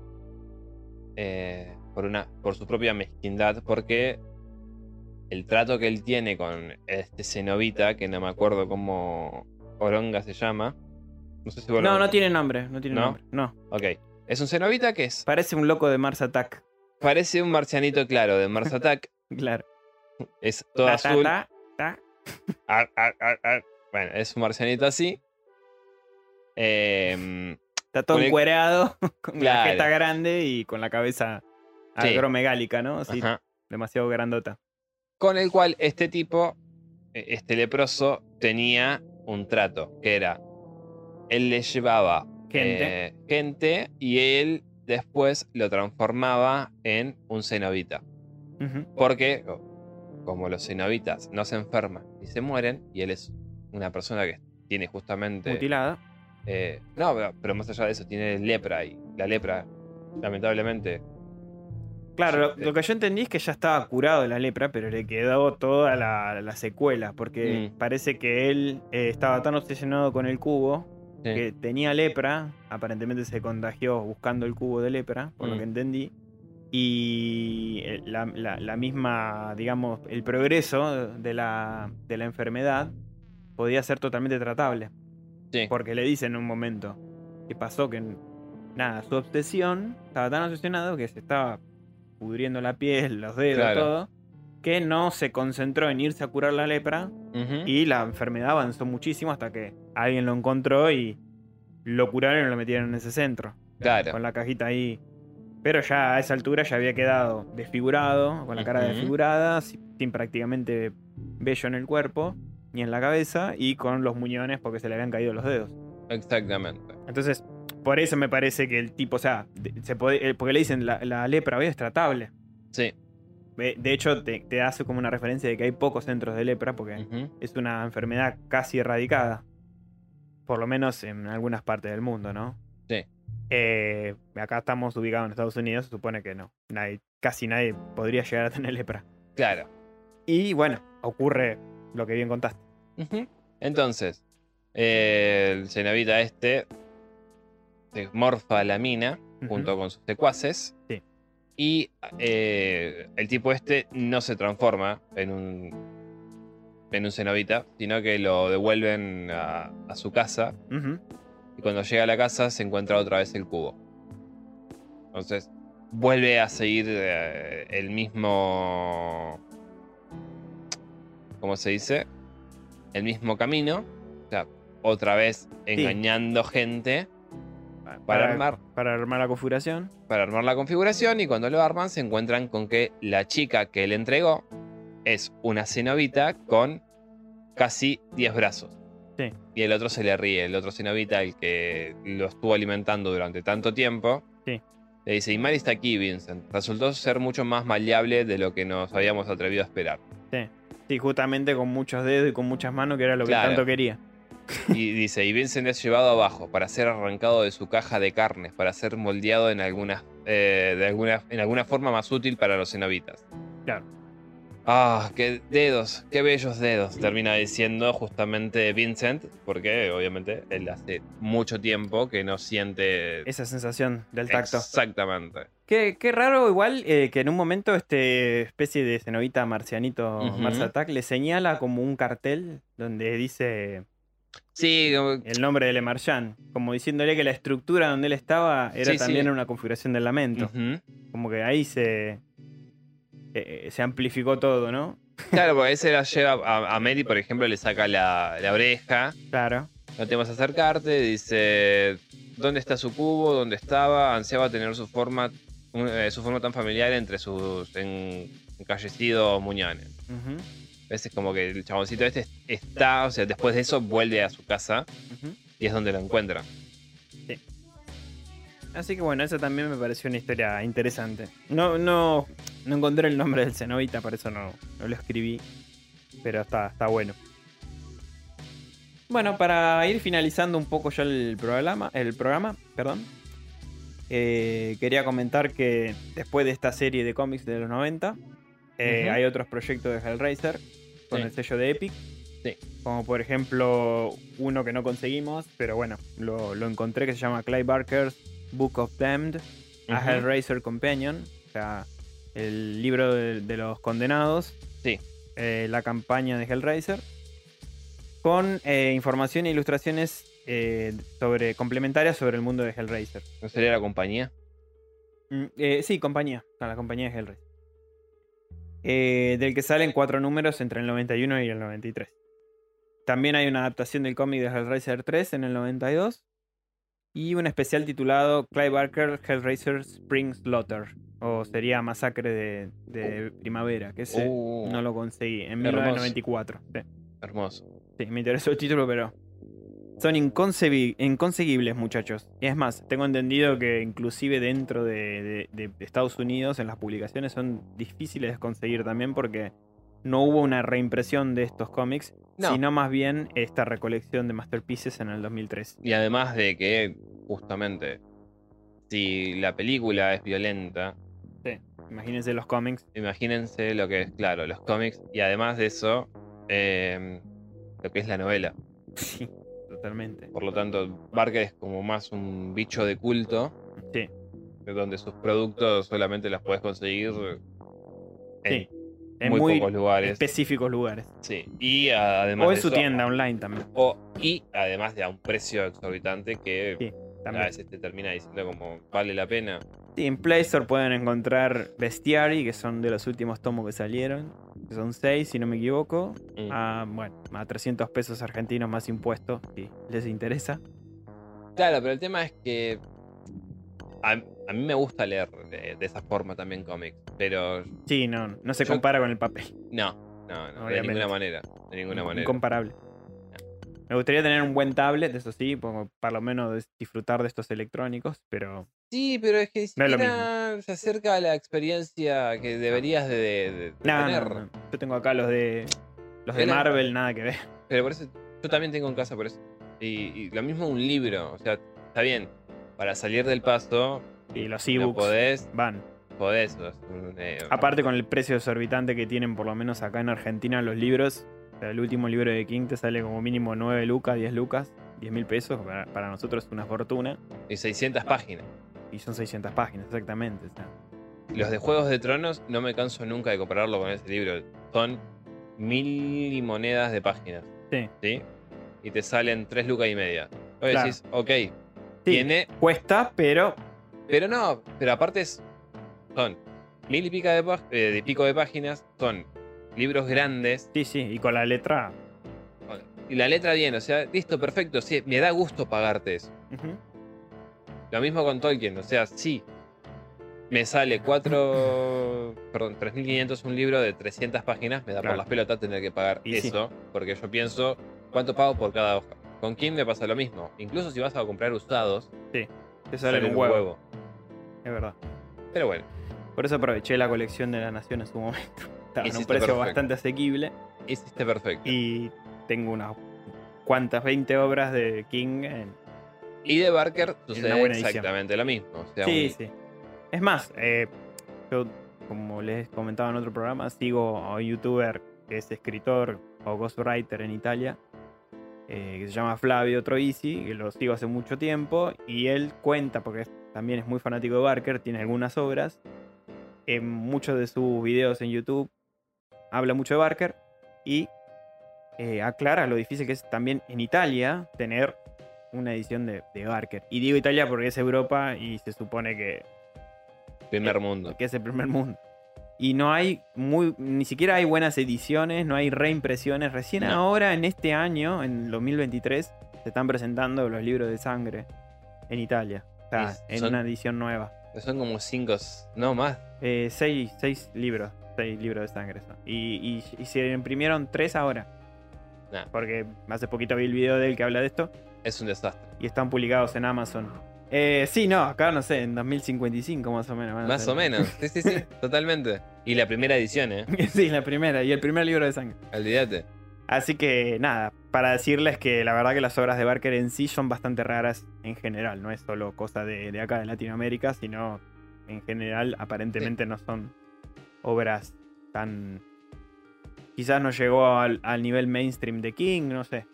eh, por, una, por su propia mezquindad, porque el trato que él tiene con este cenobita, que no me acuerdo cómo, Oronga se llama. No sé si No, no tiene nombre, no tiene ¿No? nombre. No. Ok. Es un cenobita que es. Parece un loco de Mars Attack. Parece un marcianito claro de Mars Attack. Claro. Es todo Ta, ta, azul. ta, ar, ar, ar. Bueno, es un marcianito así. Em, Está todo el- encuerado, con la jeta grande y con la cabeza Sí. agromegálica, ¿no? Así, ajá. demasiado grandota. Con el cual este tipo, eh, este leproso, tenía un trato, que era, él le llevaba Gente. eh, gente y él después lo transformaba en un cenobita. Porque como los cenobitas no se enferman y se mueren, y él es una persona que tiene justamente... Mutilada. Eh, no, pero, pero más allá de eso, tiene lepra y la lepra, lamentablemente... Claro, lo, que yo entendí es que ya estaba curado de la lepra, pero le quedó toda la, la secuela, porque Mm. parece que él eh, estaba tan obsesionado con el cubo sí. que tenía lepra, aparentemente se contagió buscando el cubo de lepra, por lo Mm. que entendí, y eh, la, la- la misma, digamos, el progreso de la, de la enfermedad podía ser totalmente tratable, Sí. porque le dice en un momento que pasó que, nada, su obsesión, estaba tan obsesionado que se estaba pudriendo la piel, los dedos, Claro. todo, que no se concentró en irse a curar la lepra, y la enfermedad avanzó muchísimo hasta que alguien lo encontró y lo curaron y lo metieron en ese centro. Claro. Con la cajita ahí. Pero ya a esa altura ya había quedado desfigurado, con la cara desfigurada, si- sin prácticamente vello en el cuerpo ni en la cabeza y con los muñones porque se le habían caído los dedos. Exactamente. Entonces, por eso me parece que el tipo, o sea, se puede, eh, porque le dicen la, la lepra hoy es tratable. Sí. De hecho, te, te hace como una referencia de que hay pocos centros de lepra porque es una enfermedad casi erradicada. Por lo menos en algunas partes del mundo, ¿no? Sí. Eh, acá estamos ubicados en Estados Unidos, se supone que no. Nadie, casi nadie podría llegar a tener lepra. Claro. Y bueno, ocurre lo que bien contaste. Entonces, eh, el cenobita este se morfa a la mina junto con sus secuaces. Sí. Y eh, el tipo este no se transforma en un en un cenobita, sino que lo devuelven a, a su casa. Y cuando llega a la casa se encuentra otra vez el cubo. Entonces, vuelve a seguir eh, el mismo. ¿Cómo se dice? El mismo camino. O sea, otra vez engañando gente para armar. Para armar la configuración. para armar la configuración. Y cuando lo arman, se encuentran con que la chica que él entregó es una cenobita con casi 10 brazos. Sí. Y el otro se le ríe. El otro cenobita, el que lo estuvo alimentando durante tanto tiempo, Sí. le dice: Y Mari está aquí, Vincent. Resultó ser mucho más maleable de lo que nos habíamos atrevido a esperar. Sí, justamente con muchos dedos y con muchas manos, que era lo que tanto quería. Y dice, y Vincent es llevado abajo para ser arrancado de su caja de carnes, para ser moldeado en alguna, eh, de alguna, en alguna forma más útil para los cenobitas. Claro. Ah, qué dedos, qué bellos dedos, termina diciendo justamente Vincent, porque obviamente él hace mucho tiempo que no siente... Esa sensación del tacto. Exactamente. Qué, qué raro igual eh, que en un momento este especie de cenovita marcianito Ujú. Mars Attack le señala como un cartel donde dice Sí, como- el nombre de Le Marchand, como diciéndole que la estructura donde él estaba era Sí, también sí. una configuración del lamento. Como que ahí se, eh, se amplificó todo, ¿no? Claro, porque ese la lleva a, a Mary, por ejemplo, le saca la, la oreja, Claro. No temas acercarte, dice dónde está su cubo, dónde estaba, ansiaba tener su forma, eh, su forma tan familiar entre sus en- encallecidos muñones. Ujú, A veces como que el chaboncito este está, o sea, después de eso vuelve a su casa y es donde lo encuentra. Así que bueno, eso también me pareció una historia interesante. No, no, no encontré el nombre del cenovita, por eso no, no lo escribí. Pero está, está bueno. Bueno, para ir finalizando un poco ya el programa, el programa, perdón. eh, quería comentar que después de esta serie de cómics de los 90, eh, hay otros proyectos de Hellraiser con Sí. el sello de Epic. Sí. Como por ejemplo uno que no conseguimos, pero bueno, lo, lo encontré que se llama Clive Barker's Book of Damned, a. Hellraiser Companion, o sea, el libro de, de los condenados, Sí. eh, la campaña de Hellraiser. con eh, información e ilustraciones eh, sobre, complementarias sobre el mundo de Hellraiser. ¿No sería la compañía? Mm, sí, compañía. No, la compañía de Hellraiser. Del que salen cuatro números entre el 91 y el 93. También hay una adaptación del cómic de Hellraiser 3 en el 92. Y un especial titulado Clive Barker Hellraiser Spring Slaughter. O sería Masacre de, de Primavera, que ese Uh, no lo conseguí. En hermoso. 1994. Sí. Hermoso. Sí, me interesó el título, pero. Son inconseguibles, muchachos. Y es más, tengo entendido que inclusive dentro de, de- de Estados Unidos, en las publicaciones, son difíciles de conseguir también porque no hubo una reimpresión de estos cómics, No. sino más bien esta recolección de Masterpieces en el 2003. Y además de que, justamente, si la película es violenta, Imagínense los cómics. imagínense lo que es, claro, los cómics. Y además de eso, eh, lo que es la novela. Sí, totalmente. Por lo tanto, Barker es como más un bicho de culto, Sí, de donde sus productos solamente los puedes conseguir en sí. En muy, muy pocos lugares. específicos lugares. Sí. Y además O en de su eso, tienda online también. o- y además de a un precio exorbitante que Sí, a veces te termina diciendo como vale la pena. Sí, en Play Store pueden encontrar Bestiary, que son de los últimos tomos que salieron. Que son 6, si no me equivoco. Mm. A, bueno, a 300 pesos argentinos más impuestos, si les interesa. Claro, pero el tema es que a, a mí me gusta leer de, de esa forma también cómics, pero Sí, no, no se Yo- compara con el papel. no, no, no, de ninguna manera, de ninguna manera. Incomparable. Me gustaría tener un buen tablet, eso sí, para lo menos dis- disfrutar de estos electrónicos, pero Sí, pero es que ni No es lo siquiera se acerca a la experiencia que deberías de, de- de no, tener. no. Yo tengo acá los de los de Marvel, nada que ver. Pero por eso, yo también tengo en casa por eso. Y, y lo mismo un libro, o sea, está bien, para salir del paso, Y los ebooks podés, van. Podés. eh, Aparte con el precio exorbitante que tienen por lo menos acá en Argentina los libros. o sea, el último libro de King te sale como mínimo 9 lucas, 10 lucas, 10 mil pesos. Para, para nosotros es una fortuna. y 600 páginas. Y son 600 páginas, exactamente. o sea. Los de Juegos de Tronos no me canso nunca de compararlo con ese libro. Son mil monedas de páginas. Sí. ¿Sí? Y te salen tres lucas y media. Claro. decís, ok, Sí, tiene. cuesta, pero Pero no, pero aparte es. Son mil y, pica de, eh, de pico de páginas, son libros grandes. sí, sí. Y con la letra. Y la letra bien, o sea, listo, perfecto. Sí, me da gusto pagarte eso. Lo mismo con Tolkien, o sea, sí. Me sale 4. Perdón, 3.500 un libro de 300 páginas, me da Claro. por las pelotas tener que pagar Y sí. eso, porque yo pienso, ¿cuánto pago por cada hoja? Con King me pasa lo mismo. Incluso si vas a comprar usados, te sale sale un huevo. Es verdad. Pero bueno, Por eso aproveché la colección de la Nación en su momento. Estaba en un precio perfecto. bastante asequible. hiciste perfecto. Y, Y tengo unas cuantas 20 obras de King en, de Barker una sucede exactamente lo mismo. O sea, Sí, un- sí. Es más, eh, yo, como les comentaba en otro programa, sigo a un youtuber que es escritor o ghostwriter en Italia, eh, que se llama Flavio Troisi, que lo sigo hace mucho tiempo, y él cuenta, porque también es muy fanático de Barker, tiene algunas obras, en muchos de sus videos en YouTube habla mucho de Barker y eh, aclara lo difícil que es también en Italia tener una edición de, de Barker. Y digo Italia porque es Europa y se supone que, primer mundo. que es el primer mundo. Y no hay muy, ni siquiera hay buenas ediciones, no hay reimpresiones. Recién No. ahora, en este año, en 2023, se están presentando los libros de sangre en Italia. O sea, Y en son- una edición nueva. Son como cinco, no más. Eh, seis, seis libros, seis libros de sangre. Y, y- y se imprimieron tres ahora. Nah. Porque hace poquito vi el video de él que habla de esto. Es un desastre. Y están publicados en Amazon. Eh, sí, no, acá no sé, en 2055 más o menos. Más o menos. Sí, sí, sí, totalmente. Y la primera edición, ¿eh? sí, la primera. Y el primer libro de sangre. Olvídate. Así que nada, para decirles que la verdad que las obras de Barker en sí son bastante raras en general. No es solo cosa de, de acá de Latinoamérica, sino en general aparentemente no son obras tan... Quizás no llegó al, al nivel mainstream de King, no sé.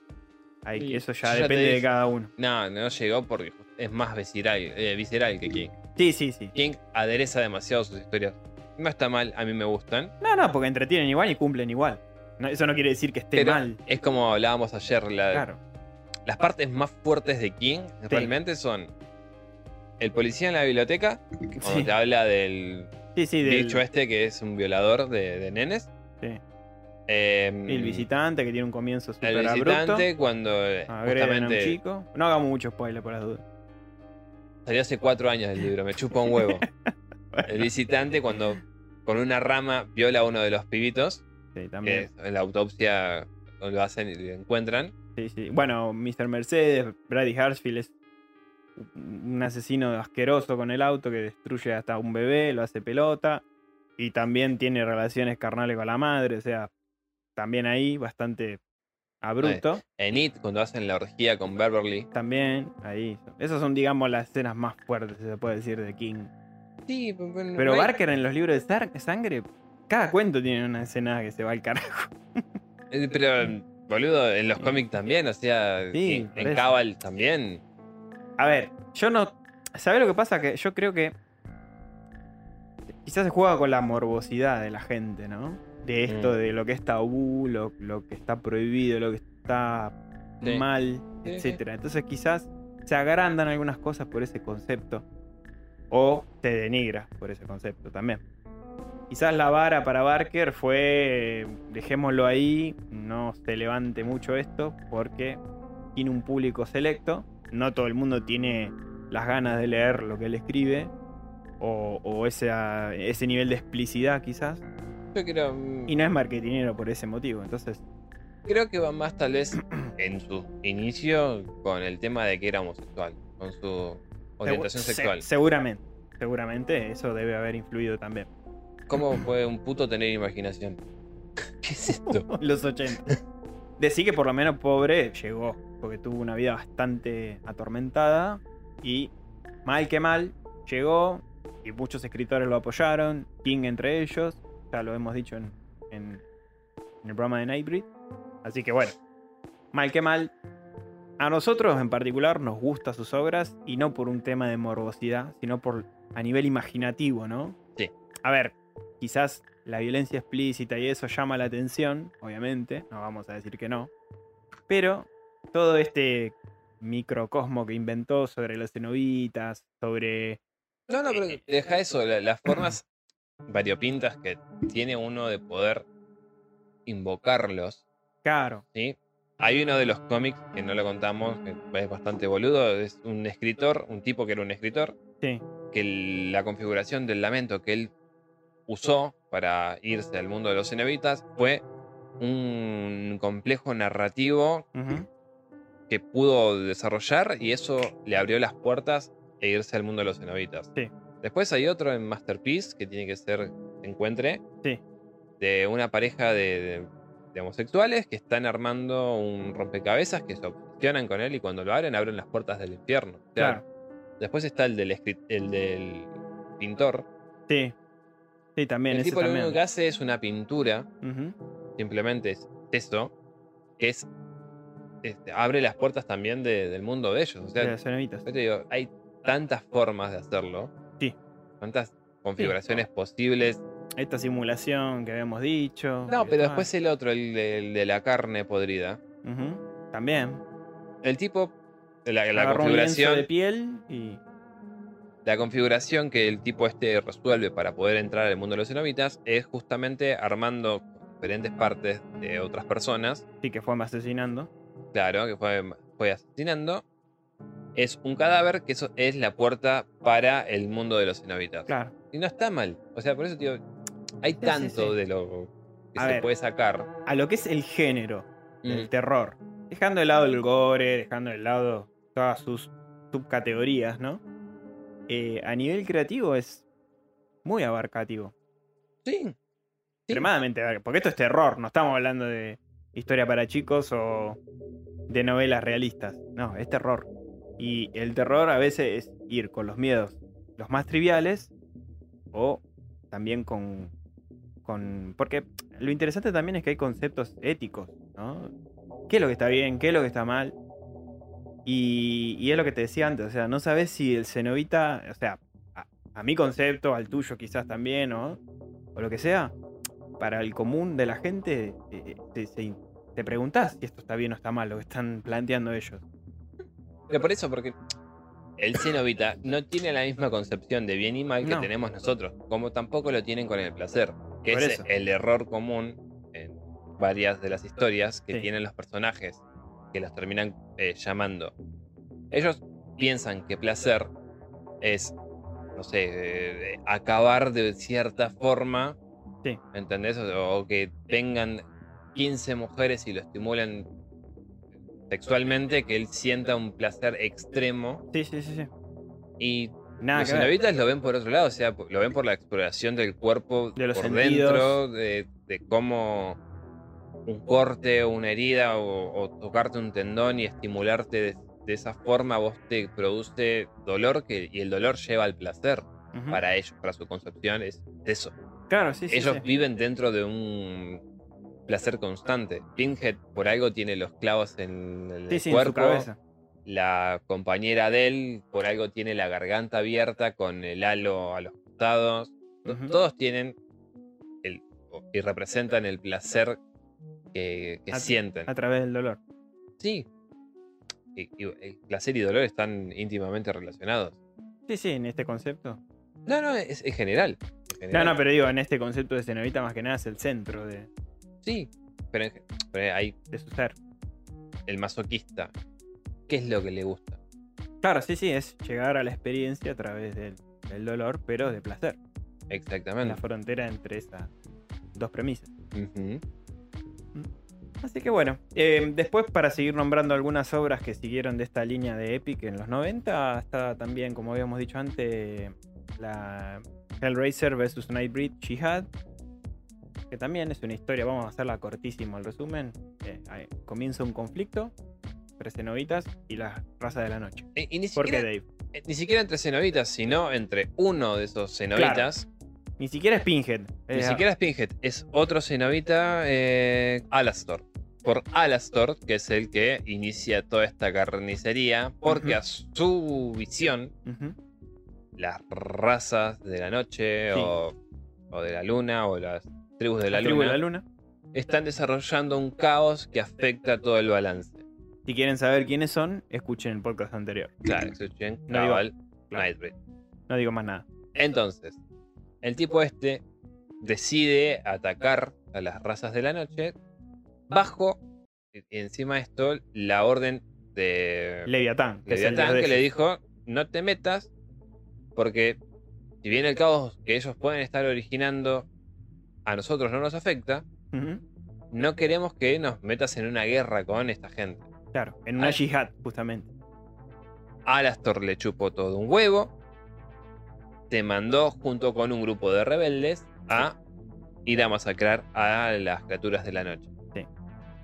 Sí, eso ya yo ya te depende de cada uno. No, no llegó porque es más visceral, eh, visceral que King. Sí, sí, sí. King adereza demasiado sus historias. No está mal, a mí me gustan. No, no, porque entretienen igual y cumplen igual. No, eso no quiere decir que esté Pero mal. es como hablábamos ayer, la- Claro. las partes más fuertes de King realmente son el policía en la biblioteca, cuando Sí. te habla del Sí, sí, del, bicho este que es un violador de, de nenes. sí. Em, el visitante que tiene un comienzo el súper abrupto. visitante cuando eh, a un justamente chico. No hagamos mucho spoiler por las dudas. salió hace cuatro años el libro, me chupa un huevo. El visitante cuando con una rama viola a uno de los pibitos, Sí, que también. en la autopsia lo hacen y lo encuentran. Sí, sí. Bueno, Mr. Mercedes, Brady Hartsfield es un asesino asqueroso con el auto que destruye hasta un bebé, lo hace pelota. Y también tiene relaciones carnales con la madre, o sea, también ahí bastante abrupto. En It, cuando hacen la orgía con Beverly. También ahí. Esas son, digamos, las escenas más fuertes, se puede decir, de King. Sí, bueno, Pero Barker en los libros de sangre, cada cuento tiene una escena que se va al carajo. Eh, Pero, boludo, en los cómics también, o sea, Sí, en- en. Cabal también. A ver, yo no. ¿Sabes lo que pasa? Que yo creo que. Quizás se juega con la morbosidad de la gente, ¿no? De esto, Mm. de lo que es tabú, lo, lo que está prohibido, lo que está Sí. mal, sí. etcétera. Entonces quizás se agrandan algunas cosas por ese concepto. O te denigra por ese concepto también. Quizás la vara para Barker fue. Dejémoslo ahí, no se levante mucho esto, porque tiene un público selecto. No todo el mundo tiene las ganas de leer lo que él escribe. O, o esa- ese nivel de explicidad, quizás. Yo creo, mm, Y no es marketinero por ese motivo. Entonces, creo que va más tal vez en su inicio con el tema de que era homosexual, con su orientación segu- sexual. se- seguramente. Seguramente eso debe haber influido también. ¿Cómo puede un puto tener imaginación? ¿Qué es esto? Los 80. Decí que por lo menos pobre llegó, porque tuvo una vida bastante atormentada y mal que mal llegó y muchos escritores lo apoyaron, King entre ellos, ya lo hemos dicho en, en- en el programa de Nightbreed. Así que bueno, mal que mal, a nosotros en particular nos gustan sus obras y no por un tema de morbosidad, sino por a nivel imaginativo, ¿no? Sí. A ver, quizás la violencia explícita y eso llama la atención, obviamente, no vamos a decir que no. Pero todo este microcosmo que inventó sobre los cenobitas, sobre... No, no, pero deja eso, la- las formas variopintas que tiene uno de poder invocarlos, Claro, ¿sí? Hay uno de los cómics que no lo contamos, que es bastante boludo, es un escritor, un tipo que era un escritor, sí, que el- la configuración del lamento que él usó para irse al mundo de los cenobitas fue un complejo narrativo que pudo desarrollar y eso le abrió las puertas e irse al mundo de los cenobitas. Sí. Después hay otro en Masterpiece que tiene que ser se encuentre sí, de una pareja de, de- de homosexuales que están armando un rompecabezas que se obsesionan con él y cuando lo abren abren las puertas del infierno. O sea, claro, Después está el del, el del pintor. sí. Sí, también, el tipo lo único también. que hace es una pintura, simplemente es eso, que es este, abre las puertas también de- del mundo de ellos. O sea, de yo te digo, hay tantas formas de hacerlo, Sí. tantas configuraciones posibles. Esta simulación que habíamos dicho. No, pero después el otro, el de, el de la carne podrida. También. El tipo, la, la Agarró un configuración, de piel y... la configuración que el tipo este resuelve para poder entrar al mundo de los cenobitas es justamente armando diferentes partes de otras personas, Sí, que fue asesinando. claro, que fue, fue asesinando. Es un cadáver que eso es la puerta para el mundo de los cenobitas. Claro. Y no está mal. O sea, por eso, tío, hay sí, tanto sí. de lo que A se ver. puede sacar. A lo que es el género Mm. del terror. Dejando de lado el gore, dejando de lado todas sus subcategorías, ¿no? Eh, a nivel creativo es muy abarcativo. Sí. Sí. Extremadamente abarcativo. Porque esto es terror, no estamos hablando de historia para chicos o de novelas realistas. No, es terror. Y el terror a veces es ir con los miedos, los más triviales, o también con. con porque lo interesante también es que hay conceptos éticos, ¿no? ¿Qué es lo que está bien? ¿Qué es lo que está mal? Y, y es lo que te decía antes, o sea, no sabes si el cenobita, o sea, a, a mi concepto, al tuyo quizás también. O lo que sea, para el común de la gente, eh, te, te preguntás si esto está bien o está mal, lo que están planteando ellos. Pero por eso, porque el cenobita no tiene la misma concepción de bien y mal que No. tenemos nosotros, como tampoco lo tienen con el placer, que Por es eso. el error común en varias de las historias que Sí. tienen los personajes, que los terminan eh, llamando. Ellos piensan que placer es, no sé, eh, acabar de cierta forma, Sí. ¿entendés? O, o que tengan 15 mujeres y lo estimulan sexualmente, que él sienta un placer extremo. Sí, sí, sí, sí. Y Nada los cenobitas lo ven por otro lado, o sea, lo ven por la exploración del cuerpo De los por sentidos. dentro, de, de cómo un corte o una herida o, o tocarte un tendón y estimularte de, de esa forma, vos te produce dolor que, y el dolor lleva al placer para ellos, para su concepción, es eso. Claro, sí, sí. ellos sí. viven dentro de un placer constante. Pinhead por algo tiene los clavos en el Sí, sí, en su cuerpo. cabeza. La compañera de él por algo tiene la garganta abierta con el halo a los costados. Todos tienen el, y representan el placer que, que A- sienten. A través del dolor. Sí. Y, placer y dolor están íntimamente relacionados. Sí, sí, en este concepto. No, no, es en general. en No, general. no, pero digo, en este concepto de Cenobita más que nada es el centro de, Sí, pero, en pero hay de su ser. el masoquista. ¿Qué es lo que le gusta? Claro, sí, sí, es llegar a la experiencia a través del, del dolor, pero de placer. La Exactamente. frontera entre esas dos premisas. Ujú. Así que bueno, eh, después para seguir nombrando algunas obras que siguieron de esta línea de Epic en los 90, está también, como habíamos dicho antes, la Hellraiser vs. Nightbreed Jihad, que también es una historia, vamos a hacerla cortísimo el resumen. Eh, ahí comienza un conflicto entre cenobitas y la raza de la noche. Y, y ni, ¿Por qué, Dave? eh, ni siquiera entre cenobitas, sino entre uno de esos cenobitas. Ni siquiera es Pinhead. Ni Eh, siquiera es Pinhead, es otro cenobita, eh, Alastor. Por Alastor, que es el que inicia toda esta carnicería, porque a su visión, las razas de la noche Sí. o, o de la luna o las tribus de la, tribu de luna, la luna. están desarrollando un caos que afecta todo el balance. Si quieren saber quiénes son, escuchen el podcast anterior. Claro, escuchen, No digo- cabal, claro. No digo más nada. Entonces, el tipo este decide atacar a las razas de la noche bajo, y encima de esto, la orden de Leviatán, que Leviatán que le dijo, no te metas, porque si bien el caos que ellos pueden estar originando a nosotros no nos afecta, no queremos que nos metas en una guerra con esta gente. Claro, en una Ah. yihad, justamente. Alastor le chupó todo un huevo. Se mandó junto con un grupo de rebeldes a ir a masacrar a las criaturas de la noche. Sí.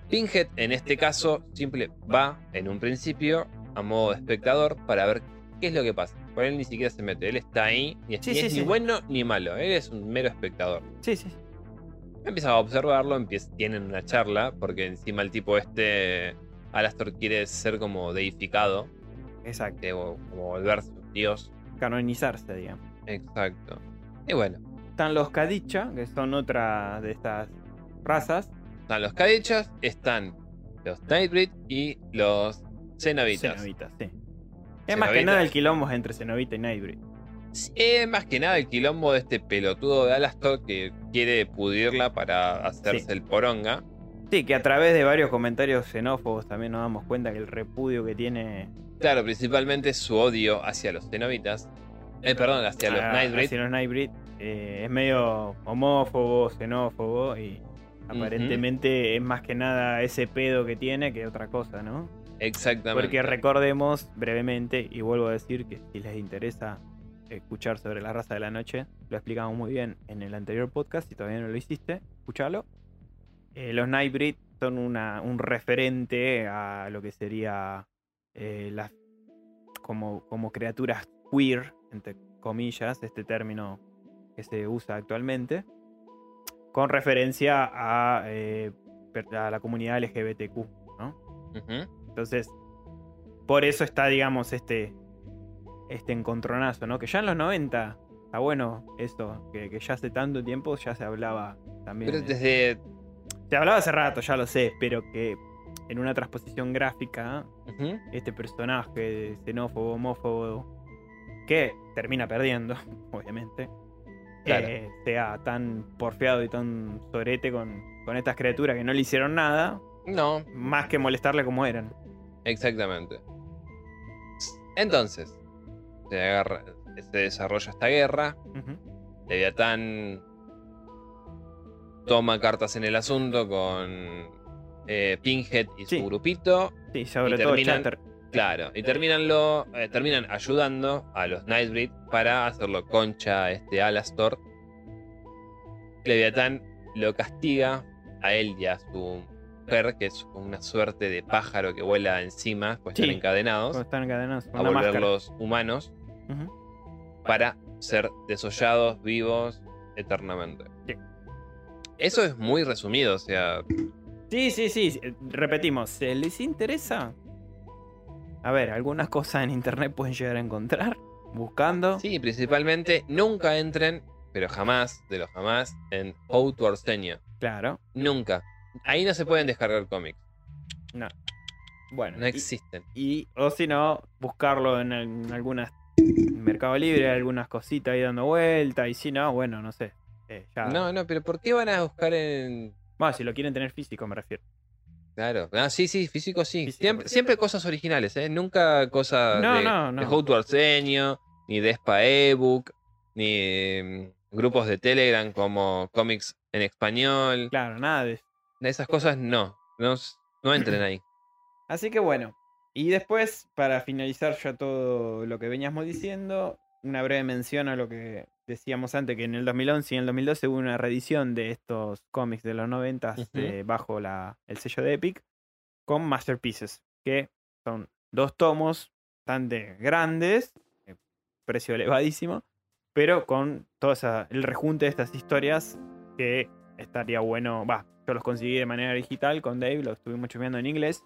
Pinhead, en este caso, simple va en un principio a modo de espectador para ver qué es lo que pasa. Por él ni siquiera se mete, él está ahí y es, Sí, ni, sí, es ni bueno ni malo, él es un mero espectador. Sí, sí. Empieza a observarlo, empieza, tienen una charla, porque encima el tipo este, Alastor quiere ser como deificado, Exacto. de- como volverse un dios. Canonizarse, digamos. Exacto. Y bueno, Están los Kadicha, que son otra de estas razas. están los Kadichas, están los Nightbreed y los Cenobitas. Cenobitas, sí. Es más que nada el quilombo entre Cenobita y Nightbreed. Sí, Es más que nada el quilombo de este pelotudo de Alastor que quiere pudrirla para hacerse Sí. el poronga. Sí, que a través de varios comentarios xenófobos también nos damos cuenta que el repudio que tiene. Claro, principalmente su odio hacia los Cenobitas. Eh, perdón, hacia los a- Nightbreed. hacia los Nightbreed, eh, es medio homófobo, xenófobo y aparentemente es más que nada ese pedo que tiene que otra cosa, ¿no? Exactamente. Porque recordemos brevemente, y vuelvo a decir que si les interesa escuchar sobre la raza de la noche, lo explicamos muy bien en el anterior podcast, si todavía no lo hiciste, escúchalo. Eh, los Nightbreed son una, un referente a lo que sería eh, las como, como criaturas queer, entre comillas, este término que se usa actualmente, con referencia a, eh, a la comunidad LGBTQ, ¿no? Entonces, por eso está, digamos, este, este encontronazo, ¿no? Que ya en los 90 está bueno eso, que, que ya hace tanto tiempo ya se hablaba también. Pero de- desde. Se hablaba hace rato, ya lo sé, pero que en una transposición gráfica, este personaje xenófobo, homófobo, que termina perdiendo, obviamente, Claro. eh, sea tan porfiado y tan sorete con, con estas criaturas que no le hicieron nada, No, más que molestarle como eran. exactamente. Entonces, se, agarra, se desarrolla esta guerra. Ujú. Leviatán toma cartas en el asunto con eh, Pinhead y su grupito. Sí, sobre Y todo terminan- Chatter. Claro, y terminan, lo, eh, terminan ayudando a los Nightbreed para hacerlo concha a este Alastor. Leviatán lo castiga a él y a su mujer, que es una suerte de pájaro que vuela encima, pues Sí. están encadenados, están a máscara. volverlos humanos para ser desollados vivos eternamente. Sí. Eso es muy resumido, o sea, Sí, sí, sí. Repetimos, ¿se les interesa? A ver, algunas cosas en internet pueden llegar a encontrar buscando. sí, principalmente nunca entren, pero jamás, de los jamás, en How to Arsenio. Claro. Nunca. Ahí no se pueden descargar cómics, No. Bueno. no existen. Y, o si no, buscarlo en algunas Mercado Libre, algunas cositas ahí dando vuelta. Y si no, bueno, no sé. eh, ya. No, no, pero ¿por qué van a buscar en... Bueno, si lo quieren tener físico, me refiero. Claro, ah, sí, sí, físico sí. Físico, siempre, siempre cosas originales, ¿eh? Nunca cosas No, de, no, de no. How to Arsenio, ni de Espa ebook, ni mm, grupos de Telegram como cómics en español. Claro, nada de eso. De esas cosas no, no, no entren ahí. Así que bueno. Y después, para finalizar ya todo lo que veníamos diciendo, una breve mención a lo que decíamos antes, que en el 2011 y en el 2012 hubo una reedición de estos cómics de los 90 Ujú. eh, bajo la, el sello de Epic con Masterpieces, que son dos tomos bastante grandes, eh, precio elevadísimo, pero con todo esa- el rejunte de estas historias que estaría bueno, va, yo los conseguí de manera digital con Dave, los estuvimos chumeando en inglés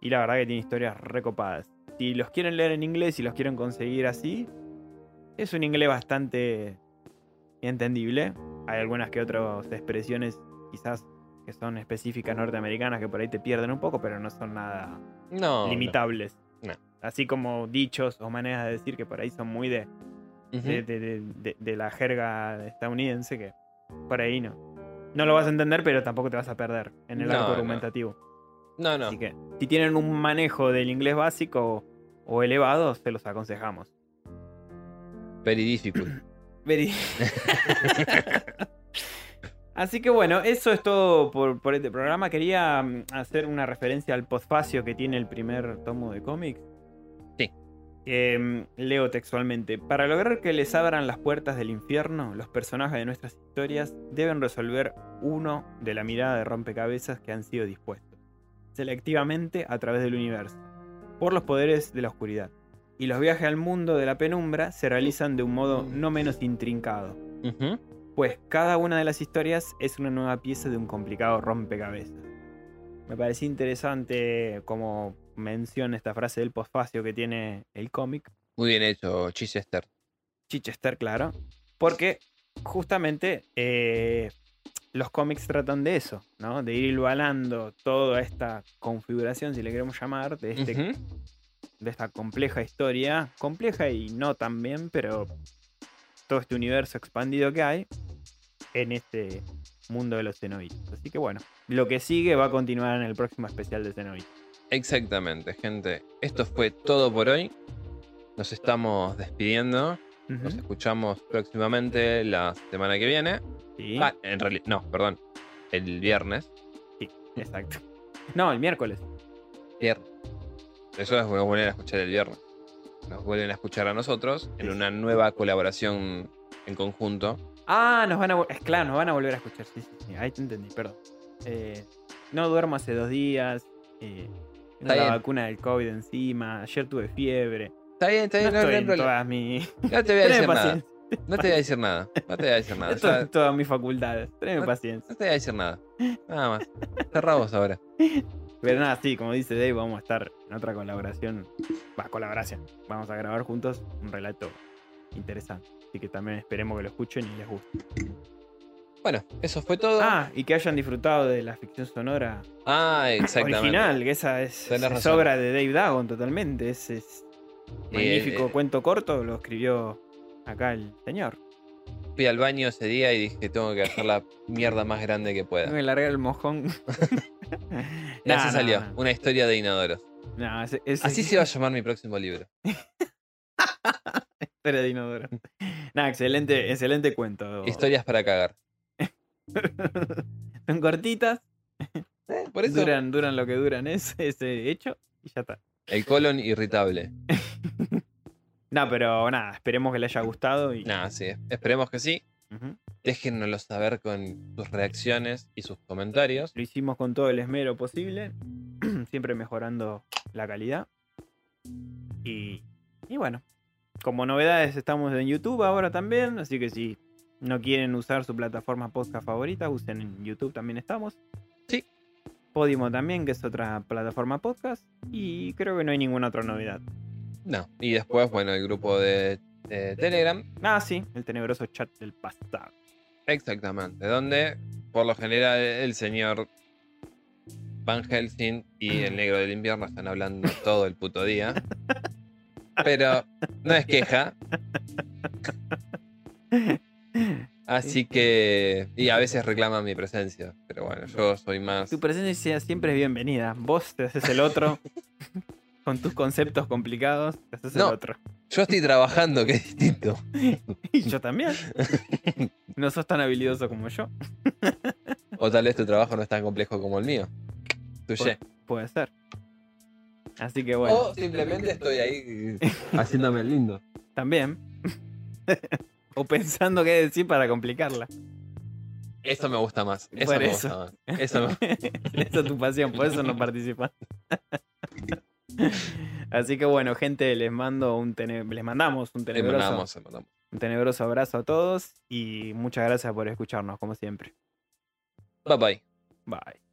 y la verdad que tiene historias recopadas. Si los quieren leer en inglés y los quieren conseguir así, es un inglés bastante entendible. Hay algunas que otras expresiones quizás que son específicas norteamericanas que por ahí te pierden un poco, pero no son nada No. limitables. No. Así como dichos o maneras de decir que por ahí son muy de, de, de- de- de- de la jerga estadounidense que por ahí no. No lo vas a entender, pero tampoco te vas a perder en el arco argumentativo. No, no. Así que si tienen un manejo del inglés básico o elevado, se los aconsejamos. Very difficult. Veri- Así que bueno, eso es todo por, por este programa. Quería mm, hacer una referencia al postfacio que tiene el primer tomo de cómics. Sí. Mm, leo textualmente. Para lograr que les abran las puertas del infierno, los personajes de nuestras historias deben resolver uno de la mirada de rompecabezas que han sido dispuestos, selectivamente a través del universo, por los poderes de la oscuridad. Y los viajes al mundo de la penumbra se realizan de un modo no menos intrincado, pues cada una de las historias es una nueva pieza de un complicado rompecabezas. Me pareció interesante como menciona esta frase del postfacio que tiene el cómic, Muy bien hecho, Chichester. Chichester, claro, porque justamente eh, los cómics tratan de eso, ¿no? De ir hilvanando toda esta configuración, si le queremos llamar, de, este. De esta compleja historia, compleja y no tan bien, pero todo este universo expandido que hay en este mundo de los cenobitas. Así que bueno, lo que sigue va a continuar en el próximo especial de cenobitas. Exactamente, gente. Esto fue todo por hoy. Nos estamos despidiendo. Nos escuchamos próximamente la semana que viene. Sí, Ah, en realidad, no, perdón. El viernes. exacto. No, el miércoles. Viernes. Eso es bueno volver a escuchar el viernes. Nos vuelven a escuchar a nosotros en una nueva colaboración en conjunto. Ah, nos van a es claro, nos van a volver a escuchar. Sí, sí, sí. Ahí te entendí, perdón. Eh, no duermo hace dos días. Eh, la bien. vacuna del COVID encima. Ayer tuve fiebre. Está bien, está No bien, no, estoy no en todas. No te voy a decir nada. No te voy a decir nada. No te voy a decir nada. No Ya- en todas mis facultades. Teneme No- paciencia. no te voy a decir nada. Nada más. Cerra vos ahora. Pero nada, sí, como dice Dave, vamos a estar en otra colaboración. Va, colaboración. Vamos a grabar juntos un relato interesante. Así que también esperemos que lo escuchen y les guste. Bueno, eso fue todo. Ah, y que hayan disfrutado de la ficción sonora Ah, exactamente. original, que esa es, es obra de Dave Dagon totalmente. Ese es magnífico eh, cuento corto, lo escribió acá el señor. Fui al baño ese día y dije, tengo que hacer la mierda más grande que pueda. que largar el mojón. Y así salió, una historia de inodoros. No, ese, ese- Así se va a llamar mi próximo libro. Historia de inodoro. Nah, excelente, excelente cuento. Historias para cagar. Son cortitas, Eh, Por eso, duran, duran lo que duran ese, ese hecho y ya está. el colon irritable. No, pero nada, esperemos que le haya gustado y. Nada, sí. Esperemos que sí. Ujú. Déjennoslo saber con sus reacciones y sus comentarios. Lo hicimos con todo el esmero posible, siempre mejorando la calidad. Y, y bueno, como novedades estamos en YouTube ahora también, así que si no quieren usar su plataforma podcast favorita, usen en YouTube también estamos. Sí. Podimo también, que es otra plataforma podcast. Y creo que no hay ninguna otra novedad. No. Y después, bueno, el grupo de, de Telegram. Ah, sí, el tenebroso chat del pasado. Exactamente. Donde, por lo general, el señor Van Helsing y el negro del invierno están hablando todo el puto día. Pero no es queja. Así que. Y a veces reclaman mi presencia. Pero bueno, yo soy más. Tu presencia siempre es bienvenida. Vos te haces el otro. con tus conceptos complicados, te haces No. el otro. Yo estoy trabajando, que es distinto. Y yo también. No sos tan habilidoso como yo. O tal vez tu trabajo no es tan complejo como el mío. Tuye. Puede ser. Así que bueno, O simplemente estoy ahí haciéndome el lindo. también. o pensando qué decir para complicarla. Eso me gusta más. Eso Por me eso. gusta más. Eso me- Esa es tu pasión, por eso no participas. Así que bueno, gente, les mando un tene- les mandamos un tenebroso, mandamos. un tenebroso abrazo a todos y muchas gracias por escucharnos, como siempre. Bye bye. Bye.